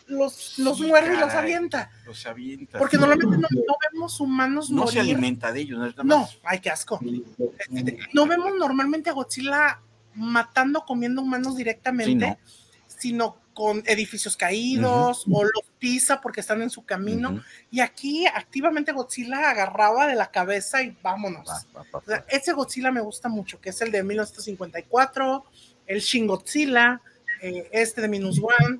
los, los Sí, muerde y los avienta, Los avienta. porque normalmente no, no vemos humanos no se alimenta de ellos, no es nada No, más. ay, qué asco. Este, No vemos normalmente a Godzilla matando, comiendo humanos directamente, Sí, no. sino con edificios caídos o los pisa porque están en su camino. Y aquí activamente Godzilla agarraba de la cabeza y vámonos. Va, va, va, O sea, ese Godzilla me gusta mucho, que es el de 1954, el Shin Godzilla, eh, este de Minus One,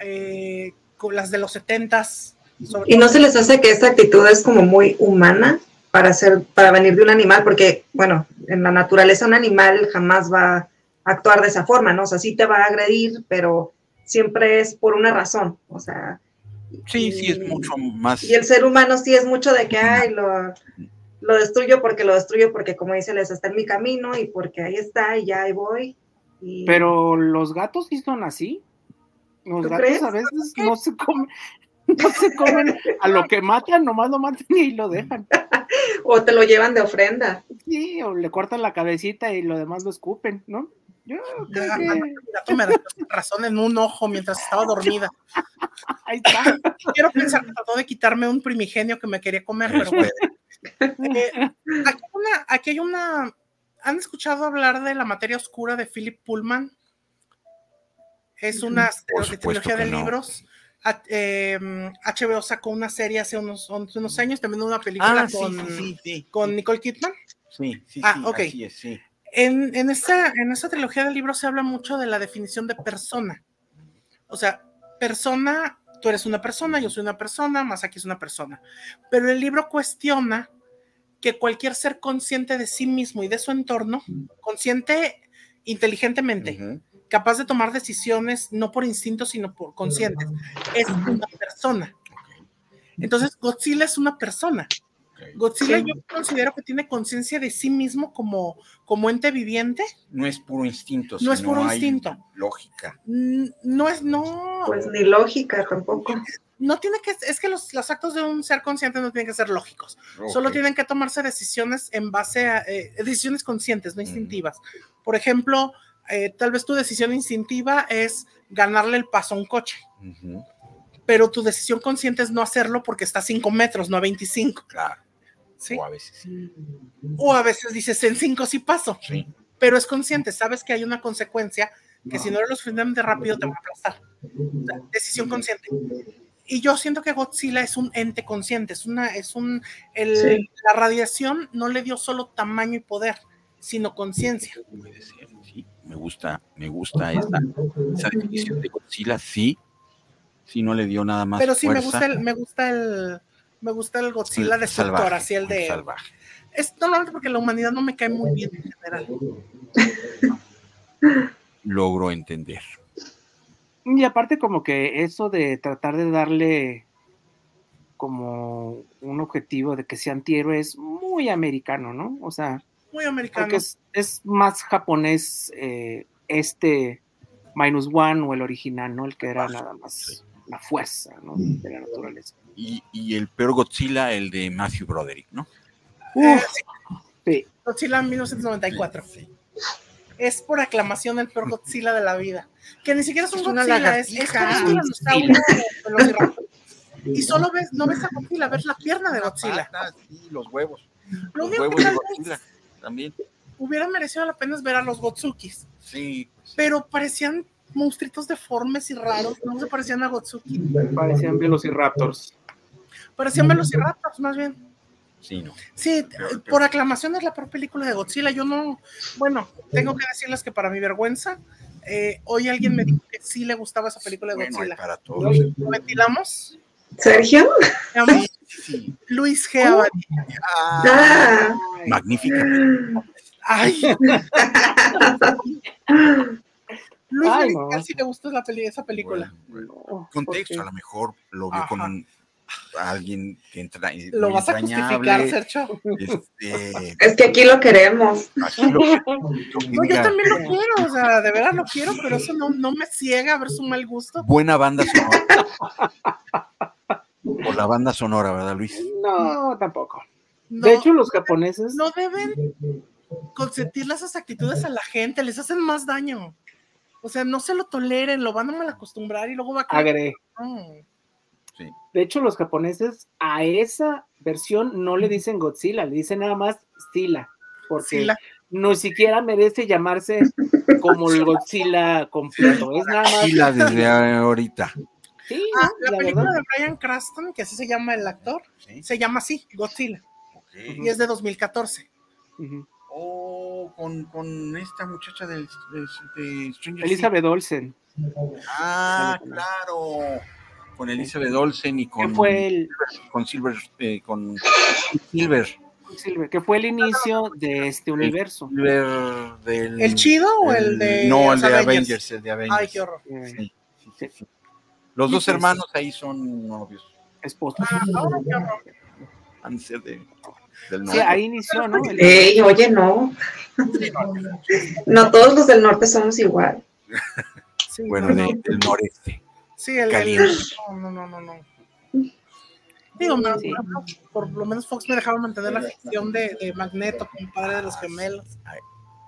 eh, con las de los 70s. sobre Y no se les hace que esta actitud es como muy humana para ser, para venir de un animal, porque, bueno, en la naturaleza un animal jamás va a actuar de esa forma, ¿no? O sea, sí te va a agredir, pero siempre es por una razón, o sea. Sí, sí, es y- mucho más. Y el ser humano sí es mucho de que, ay, lo, lo destruyo porque lo destruyo porque, como dice, les está en mi camino y porque ahí está y ya ahí voy. Y- Pero los gatos sí son así. Los ¿Tú gatos crees? a veces no se comen, [laughs] no se comen a lo que matan, nomás lo matan y lo dejan. [laughs] O te lo llevan de ofrenda. Sí, o le cortan la cabecita y lo demás lo escupen, ¿no? Yo creo Ya, que mi gato me dio razón en un ojo mientras estaba dormida. [laughs] ahí está. Quiero pensar que trató de quitarme un primigenio que me quería comer, pero bueno. Eh, aquí, hay una, aquí hay una. ¿Han escuchado hablar de la materia oscura de Philip Pullman? Es una tri- supuesto trilogía de no. libros. A- eh, HBO sacó una serie hace unos, unos años, también una película Ah, con, sí, sí, sí. con Nicole Kidman. Sí, sí, Ah, ok. así es, sí. En, en, esta, en esta trilogía de libros se habla mucho de la definición de persona. O sea, persona, tú eres una persona, yo soy una persona, aquí es una persona. Pero el libro cuestiona que cualquier ser consciente de sí mismo y de su entorno, consciente inteligentemente, Ujú. capaz de tomar decisiones no por instinto, sino por conscientes. Es una persona. Entonces, Godzilla es una persona. Godzilla Sí. yo considero que tiene conciencia de sí mismo como, como ente viviente. No es puro instinto. No es puro instinto. Lógica. No es, no, Pues ni lógica tampoco. no tiene que, es que los, los actos de un ser consciente no tienen que ser lógicos. Solo tienen que tomarse decisiones en base a eh, decisiones conscientes, no instintivas. Por ejemplo, eh, tal vez tu decisión instintiva es ganarle el paso a un coche, pero tu decisión consciente es no hacerlo porque está a 5 metros, no a 25. Claro. ¿Sí? O a veces sí. O a veces dices en 5 sí paso, Sí. pero es consciente, sabes que hay una consecuencia que si no lo suficientemente rápido te va a aplastar. O sea, decisión consciente. Y yo siento que Godzilla es un ente consciente, es una, es un, el- Sí. la radiación no le dio solo tamaño y poder, sino conciencia. Puede ser, sí. Me gusta, me gusta esa, esa definición de Godzilla, sí. Sí, no le dio nada más. Pero sí me gusta el, me gusta el, me gusta el Godzilla Muy destructor, salvaje, así el de. salvaje. Es normalmente porque la humanidad no me cae muy bien en general. Logro entender. Y aparte como que eso de tratar de darle como un objetivo de que sea antihéroe es muy americano, ¿no? O sea, Muy americano. porque es, es más japonés eh, este Minus One o el original, ¿no? El que era nada más la fuerza, ¿no? De la naturaleza. Y, y el peor Godzilla, el de Matthew Broderick, ¿no? Eh, Uf, sí, sí. Godzilla 1994. Es por aclamación el peor Godzilla de la vida. Que ni siquiera es un Es una Godzilla, es, es Velociraptor. [laughs] Y solo ves, no ves a Godzilla, ves la pierna de Godzilla. Patas, sí, los huevos. Lo Los huevos de Godzilla también. hubiera merecido la pena ver a los Gotsukis, Sí. pues, pero parecían monstruitos deformes y raros, no se parecían a Gotsuki, Parecían velociraptors. Parecían velociraptors más bien. sí, no. Sí, Peor, por peor. aclamación es la peor película de Godzilla. Yo no, bueno, tengo que decirles que para mi vergüenza, eh, hoy alguien me dijo que sí le gustaba esa película de Bueno, Godzilla. para todos. ¿Lo ventilamos? Sergio. Sí. Luis G. Ah, Magnífica. Ay, [laughs] Luis Ay, no. sí le gustó la peli- esa película. Bueno, bueno. A lo mejor lo vio con un- alguien que entra. Lo vas a justificar, Sergio. Este, es que aquí lo queremos. lo- No, yo también lo quiero, o sea, de verdad lo quiero, pero eso no, no me ciega a ver su mal gusto. Buena banda sonora. Por la banda sonora, ¿verdad, Luis? No, tampoco. No, De hecho, los japoneses no deben consentir esas actitudes a la gente, les hacen más daño. O sea, no se lo toleren, lo van a mal acostumbrar y luego va a creer agre. que De hecho, los japoneses a esa versión no le dicen Godzilla, le dicen nada más Zilla, porque Sí, la- no siquiera merece llamarse como el Godzilla completo. Es nada más. Desde ahorita. Sí, Ah, ¿no? la la película verdad. de Brian Cranston, que así se llama el actor, ¿sí? se llama así, Godzilla, y es de 2014. Ujú. Oh, con, con esta muchacha del, de, de Stranger Elizabeth Olsen. Ah, claro. Con Elizabeth Olsen y con, fue el con Silver. eh, con Silver. Silver, que fue el inicio de este universo. Silver del. ¿El chido o el de No, el de Avengers? Avengers. El de Avengers. Ay, qué horror. Eh, Sí, sí, sí, sí. Los dos hermanos ahí son novios. esposo. Ah, no, qué horror. Han de ser de, del Sí, norte. ahí inició, ¿no? El- Ey, oye, no. No todos los del norte somos igual. Sí, Bueno, no, de- no. del noreste. Sí, el, el- no, no, no, no, no. Digo, me- Sí. por lo menos Fox me dejaba mantener la ficción de, de Magneto como padre de los gemelos.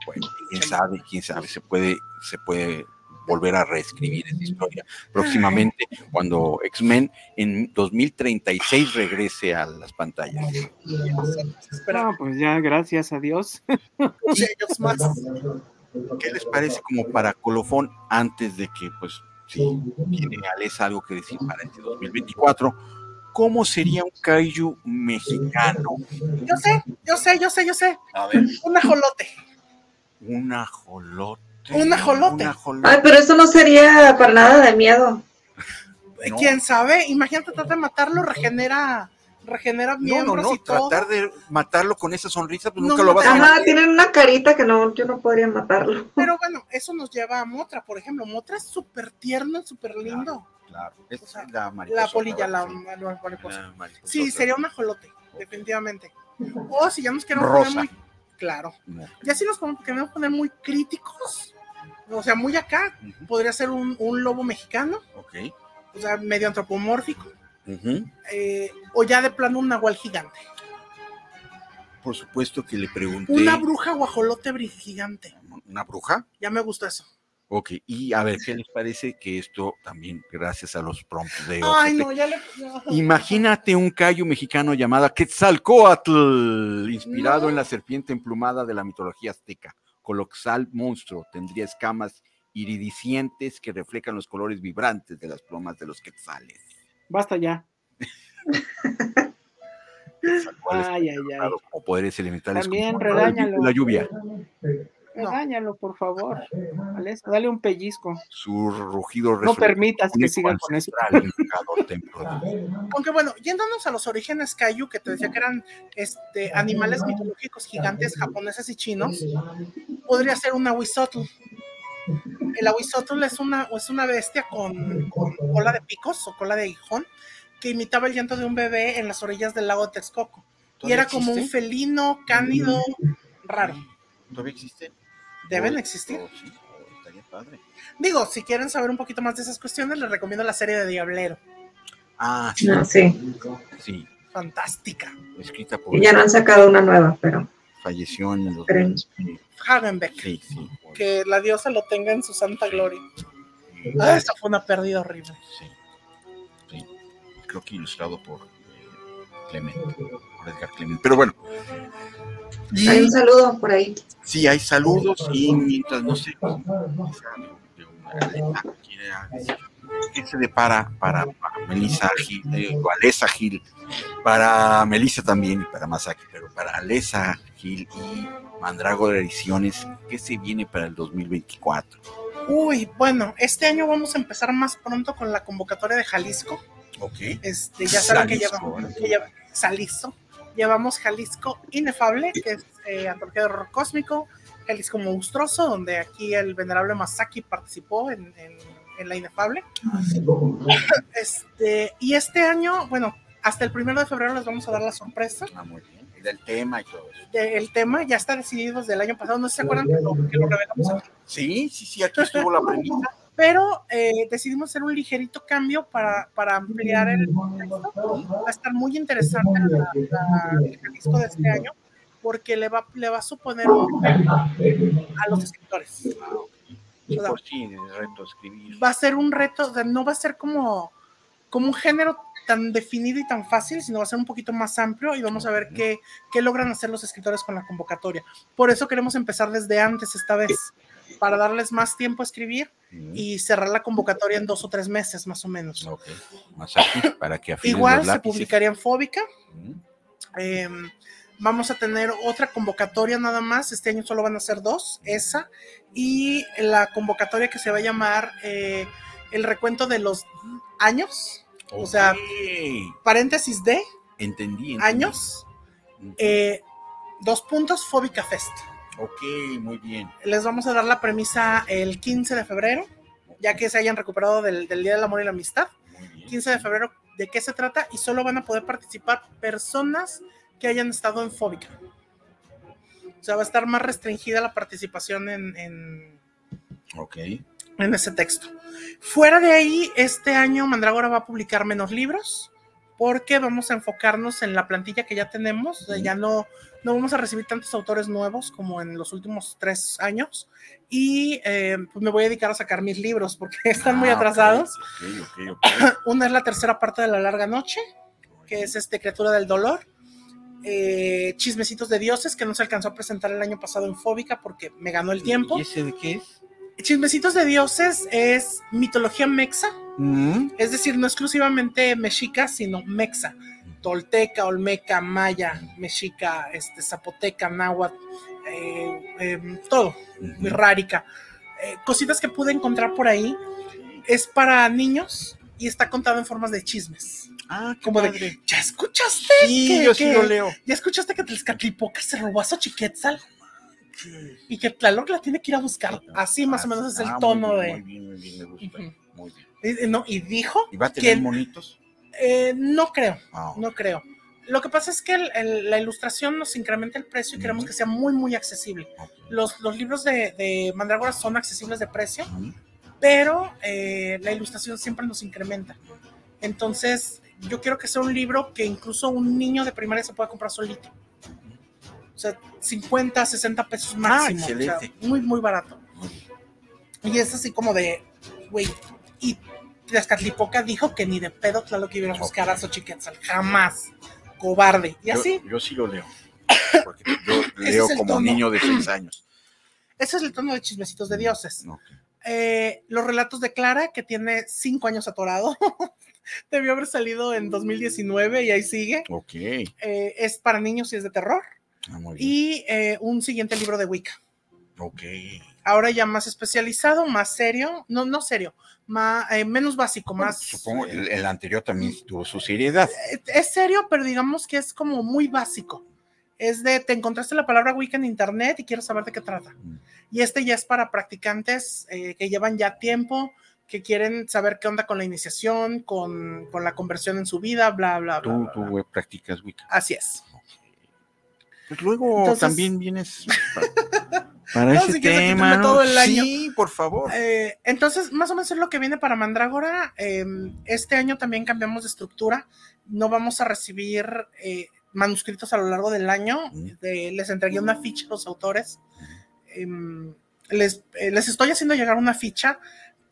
Bueno, quién sabe, quién sabe, se puede, se puede volver a reescribir esa historia próximamente cuando X-Men en 2036 regrese a las pantallas. No, pues ya, gracias a Dios. sí, ellos más. ¿Qué les parece como para colofón antes de que, pues, tiene Alexa algo que decir para este 2024? ¿Cómo sería un kaiju mexicano? Yo sé, yo sé, yo sé, yo sé. A ver, Un ajolote. un ajolote. Un ajolote. Ay, pero eso no sería para nada de miedo. [laughs] No. ¿Quién sabe? Imagínate tratar de matarlo, regenera regenera No, miembros no, no, y todo. tratar de matarlo con esa sonrisa, pues No, nunca lo vas a matar. Tienen una carita que no, yo no podría matarlo. Pero bueno, eso nos lleva a Motra, por ejemplo. Motra es súper tierno, súper lindo. Claro, es O sea, la mariposa. La polilla, la, sí. la mariposa. La mariposa. Sí, sería un ajolote, definitivamente. O si ya nos queremos Rosa. poner muy. Claro. Ya si nos queremos poner muy críticos, o sea, muy acá, podría ser un, un lobo mexicano, Ok. o sea, medio antropomórfico, Eh, o ya de plano un nahual gigante. Por supuesto que le pregunté. Una bruja guajolote gigante. ¿Una bruja? Ya me gustó eso. Ok, y a ver, ¿qué les parece que esto también, gracias a los prompts de Ay, no, ya le. Imagínate un callo mexicano llamado Quetzalcoatl, inspirado No. en la serpiente emplumada de la mitología azteca. Colosal monstruo, tendría escamas iridiscentes que reflejan los colores vibrantes de las plumas de los quetzales. Basta ya. Ay, ay, ay. como poderes elementales También como redáñalo. la lluvia. No. Regáñalo, por favor. Dale un pellizco. Su rugido No permitas que único siga con eso. [laughs] Aunque bueno, yéndonos a los orígenes Kaiju, que te decía que eran este, animales mitológicos gigantes japoneses y chinos, podría ser un ahuizotl. El ahuizotl es una, es una bestia con, con cola de picos o cola de aguijón que imitaba el llanto de un bebé en las orillas del lago de Texcoco. Y era como un felino cánido raro. ¿Todavía existe? Deben existir. oh, sí, oh, estaría padre. Digo, si quieren saber un poquito más de esas cuestiones, les recomiendo la serie de Diablero. Ah, sí, No, sí. sí, Fantástica. escrita por Y ya no han sacado una nueva, pero falleció en los sí, Hagenbeck. sí, sí, por- Que la diosa lo tenga en su santa gloria. Ah, esta fue una pérdida horrible. sí, sí. creo que ilustrado por eh, Clemente, por Edgar Clement. Pero bueno, y hay un saludo por ahí. sí hay saludos y mientras no sé ¿qué se depara para, para Melissa Gil, eh, o Alessa Gil, para Melissa también y para Masaki, pero para Alessa Gil y Mandrago de Ediciones, ¿qué se viene para el 2024? Uy, bueno, este año vamos a empezar más pronto con la convocatoria de Jalisco. Ok. Este, ya saben que llevamos, que lleva- Jalisco. Llevamos Jalisco Inefable, que es eh, antología de horror cósmico, Jalisco Monstruoso, donde aquí el venerable Masaki participó en, en- en la Inefable. [laughs] Este, y este año, bueno, hasta el primero de febrero les vamos a dar la sorpresa. Ah, muy bien. Y del tema y todo eso. de- el tema ya está decidido desde el año pasado, no sé si se acuerdan que lo, que lo revelamos aquí. Sí, sí, sí, aquí estuvo la premisa. [laughs] pero eh, decidimos hacer un ligerito cambio para, para ampliar el contexto. Va a estar muy interesante la, la- el Jalisco de este año porque le va, le va a suponer un reto a los escritores. O sea, reto escribir. Va a ser un reto, o sea, no va a ser como, como un género tan definido y tan fácil, sino va a ser un poquito más amplio y vamos a ver qué, qué logran hacer los escritores con la convocatoria. Por eso queremos empezar desde antes esta vez, para darles más tiempo a escribir y cerrar la convocatoria en dos o tres meses más o menos. Ok. Masaki, para que Igual se publicaría en Fóbica. Eh, vamos a tener otra convocatoria nada más. Este año solo van a ser dos, esa. Y la convocatoria que se va a llamar eh, el recuento de los años, O sea, paréntesis de entendí, entendí. años, eh, dos puntos, Fóbica Fest. ok, muy bien. Les vamos a dar la premisa el 15 de febrero, ya que se hayan recuperado del, del Día del Amor y la Amistad. Muy bien. 15 de febrero, ¿de qué se trata? Y solo van a poder participar personas que hayan estado en Fóbica. O sea, va a estar más restringida la participación en, en, Ok. en ese texto. Fuera de ahí, este año Mandrágora va a publicar menos libros porque vamos a enfocarnos en la plantilla que ya tenemos. O sea, ya no, no vamos a recibir tantos autores nuevos como en los últimos tres años. Y eh, pues me voy a dedicar a sacar mis libros porque [laughs] están muy Ah, ok, atrasados. Ok, ok, ok. [clears throat] Una es la tercera parte de La Larga Noche, que es este Criatura del Dolor. Eh, Chismecitos de Dioses, que no se alcanzó a presentar el año pasado en Fóbica porque me ganó el tiempo. ¿Y ese de qué es? Chismecitos de Dioses es mitología mexa, Mm, es decir, no exclusivamente mexica, sino mexa. Tolteca, olmeca, maya, mexica, este, zapoteca, náhuatl, eh, em, todo, rárica. Eh, cositas que pude encontrar por ahí. Es para niños y está contado en formas de chismes. Ah, qué Como de, padre. ¿ya escuchaste? Sí, que- yo sí que- lo leo. ¿Ya escuchaste que Tlaxcatlipoca se robó a Xochiquetzal? Y que Tlaloc la tiene que ir a buscar. Así más o menos es el Ah, muy tono bien, de. Muy bien, muy bien, me gusta. Muy bien. Y, no, y dijo, ¿Y va a tener ¿Quién? monitos? eh, no creo, Ah, no creo. Lo que pasa es que el- el- la ilustración nos incrementa el precio y queremos que sea muy, muy accesible. Los, los libros de, de Mandrágora son accesibles de precio, pero eh, la ilustración siempre nos incrementa. Entonces, yo quiero que sea un libro que incluso un niño de primaria se pueda comprar solito. O sea, 50, 60 pesos máximo. o sea, Ah, muy, muy barato. Y es así como de, güey, y Tlaxcatlipoca dijo que ni de pedo Tlaloc iba a buscar a Xochiquetzal, jamás, cobarde. Y así, Yo, sí lo leo. [coughs] Porque yo leo es como tono. niño de [coughs] seis años. ese es el tono de Chismecitos de Dioses. Eh, los relatos de Clara, que tiene cinco años atorado, [laughs] [laughs] debió haber salido en 2019 y ahí sigue. Ok. Eh, es para niños y es de terror. Ah, muy bien. Y eh, un siguiente libro de Wicca. Ok. Ahora ya más especializado, más serio, no, no serio, más, eh, menos básico, Bueno, más... supongo el, el anterior también tuvo su seriedad. Es serio, pero digamos que es como muy básico. Es de, te encontraste la palabra Wicca en internet y quieres saber de qué trata. Mm. Y este ya es para practicantes que llevan ya tiempo, que quieren saber qué onda con la iniciación, con, con la conversión en su vida, bla, bla, bla. Tú, bla, tú bla. practicas Wicca. Así es. Pues luego Entonces- también vienes pa- [laughs] para No, ese si tema. ¿no? todo el año. Sí, por favor. Eh, entonces, más o menos es lo que viene para Mandrágora. Eh, este año también cambiamos de estructura. No vamos a recibir eh, manuscritos a lo largo del año. Mm. Les entregué una ficha a los autores. Em, les, eh, les estoy haciendo llegar una ficha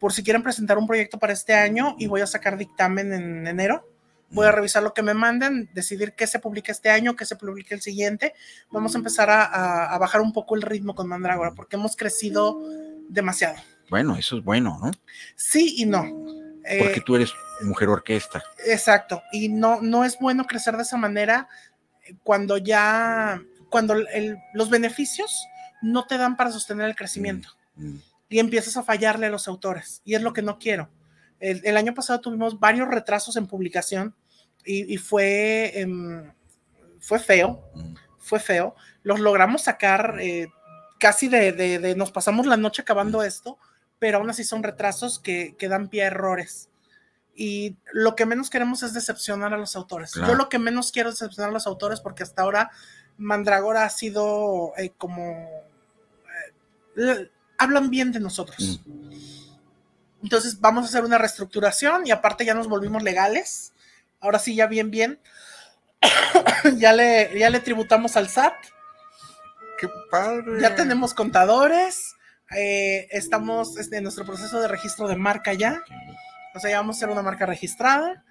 por si quieren presentar un proyecto para este año y voy a sacar dictamen en enero. Voy a revisar lo que me manden, decidir qué se publica este año, qué se publica el siguiente. Vamos a empezar a, a- a bajar un poco el ritmo con Mandrágora porque hemos crecido demasiado. Bueno, eso es bueno, ¿no? Sí y no. Eh, Porque tú eres mujer orquesta. Exacto. Y no, no es bueno crecer de esa manera eh, cuando ya, cuando el- los beneficios no te dan para sostener el crecimiento Mm. Y empiezas a fallarle a los autores. Y es lo que no quiero. El, el año pasado tuvimos varios retrasos en publicación y, y fue, em, fue feo, Mm. fue feo. Los logramos sacar eh, casi de, de- de nos pasamos la noche acabando esto, pero aún así son retrasos que, que dan pie a errores. Y lo que menos queremos es decepcionar a los autores. Claro. Yo lo que menos quiero es decepcionar a los autores porque hasta ahora Mandragora ha sido eh, como... eh, hablan bien de nosotros. Mm. Entonces vamos a hacer una reestructuración y aparte ya nos volvimos legales. Ahora sí, ya bien, bien. [coughs] ya, le, ya le tributamos al SAT. ¡Qué padre! Ya tenemos contadores. eh, estamos este, en nuestro proceso de registro de marca ya. O sea, ya vamos a ser una marca registrada.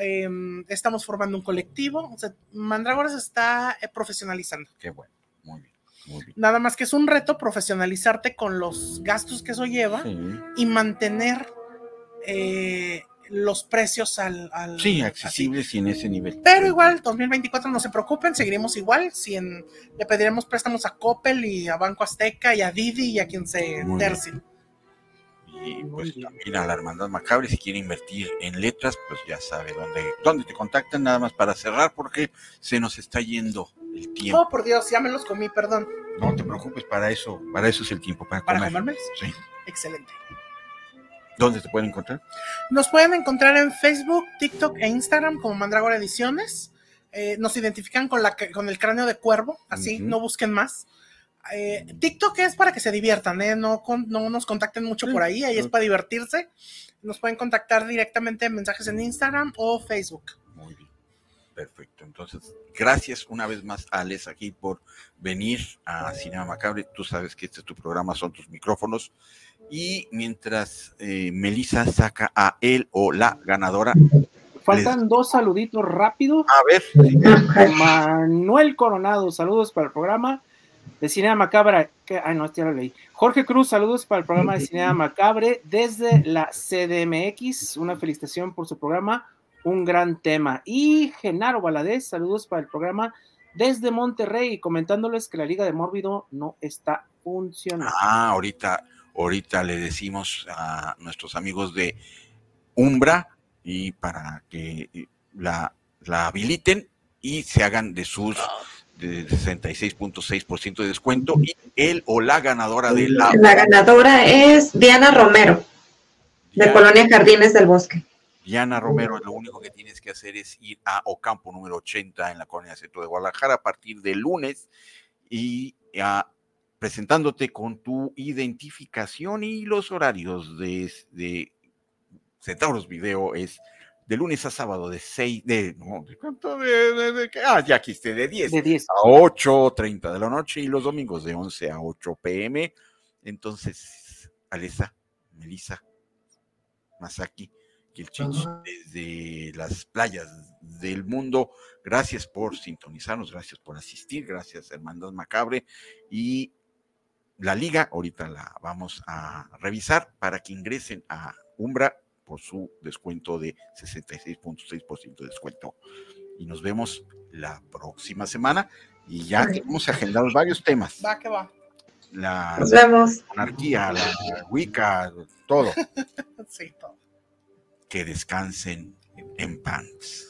em, estamos formando un colectivo. O sea, Mandrágora se está eh, profesionalizando. Qué bueno. Muy bien. Muy bien. Nada más que es un reto profesionalizarte con los gastos que eso lleva Sí, y mantener eh, los precios al... al- Sí, así. accesibles y en ese nivel. Pero igual, 2024 no se preocupen, seguiremos igual. Si en- le pediremos préstamos a Coppel y a Banco Azteca y a Didi y a quien se Muy tercie. Y pues bien. también a la Hermandad Macabre, si quiere invertir en letras, pues ya sabe dónde, dónde te contactan, nada más para cerrar, porque se nos está yendo el tiempo. Oh, por Dios, ya me los comí, perdón. No te preocupes, para eso, para eso es el tiempo, para ¿Para comer. comérmelos? Sí. Excelente. ¿Dónde te pueden encontrar? Nos pueden encontrar en Facebook, TikTok e Instagram como Mandragora Ediciones. Eh, nos identifican con, la, con el cráneo de cuervo, así, no busquen más. Eh, TikTok es para que se diviertan, ¿eh? no, con- no nos contacten mucho Sí. por ahí, ahí es para divertirse. Nos pueden contactar directamente en mensajes en Instagram o Facebook. Perfecto. Entonces, gracias una vez más, Alex, aquí por venir a Cinema Macabre. Tú sabes que este es tu programa, son tus micrófonos. Y mientras eh, Melissa saca a él o la ganadora, Faltan dos saluditos rápidos. a ver, Manuel Coronado, saludos para el programa de Cinea Macabra. Que, ay, no, este ya lo leí. Jorge Cruz, saludos para el programa de Cinea Macabre desde la CDMX. Una felicitación por su programa, un gran tema. Y Genaro Valadez, saludos para el programa desde Monterrey, comentándoles que la Liga de Mórbido no está funcionando. ah, ahorita, ahorita le decimos a nuestros amigos de Umbra y para que eh, la, la habiliten y se hagan de sus de 66.6% de descuento y él o la ganadora de la... La ganadora es Diana Romero, de Colonia Jardines del Bosque. Diana Romero, lo único que tienes que hacer es ir a Ocampo número 80 en la colonia centro de Guadalajara a partir del lunes y a- presentándote con tu identificación y los horarios de, de Centauros Video es de lunes a sábado de 6 de no, ¿de cuánto? De, de- de- ah, ya aquí esté, de 10 De 10. a 8.30 de la noche y los domingos de 11 a 8 pm. Entonces, Alesa, Melissa, Masaki Chicho desde las playas del mundo, gracias por sintonizarnos, gracias por asistir, gracias Hermandad Macabre y la liga, ahorita la vamos a revisar para que ingresen a Umbra por su descuento de 66.6% de descuento. Y nos vemos la próxima semana y ya tenemos agendados varios temas. Va que va. La Nos vemos. monarquía, la Wicca, todo. [laughs] Sí, todo que descansen en paz.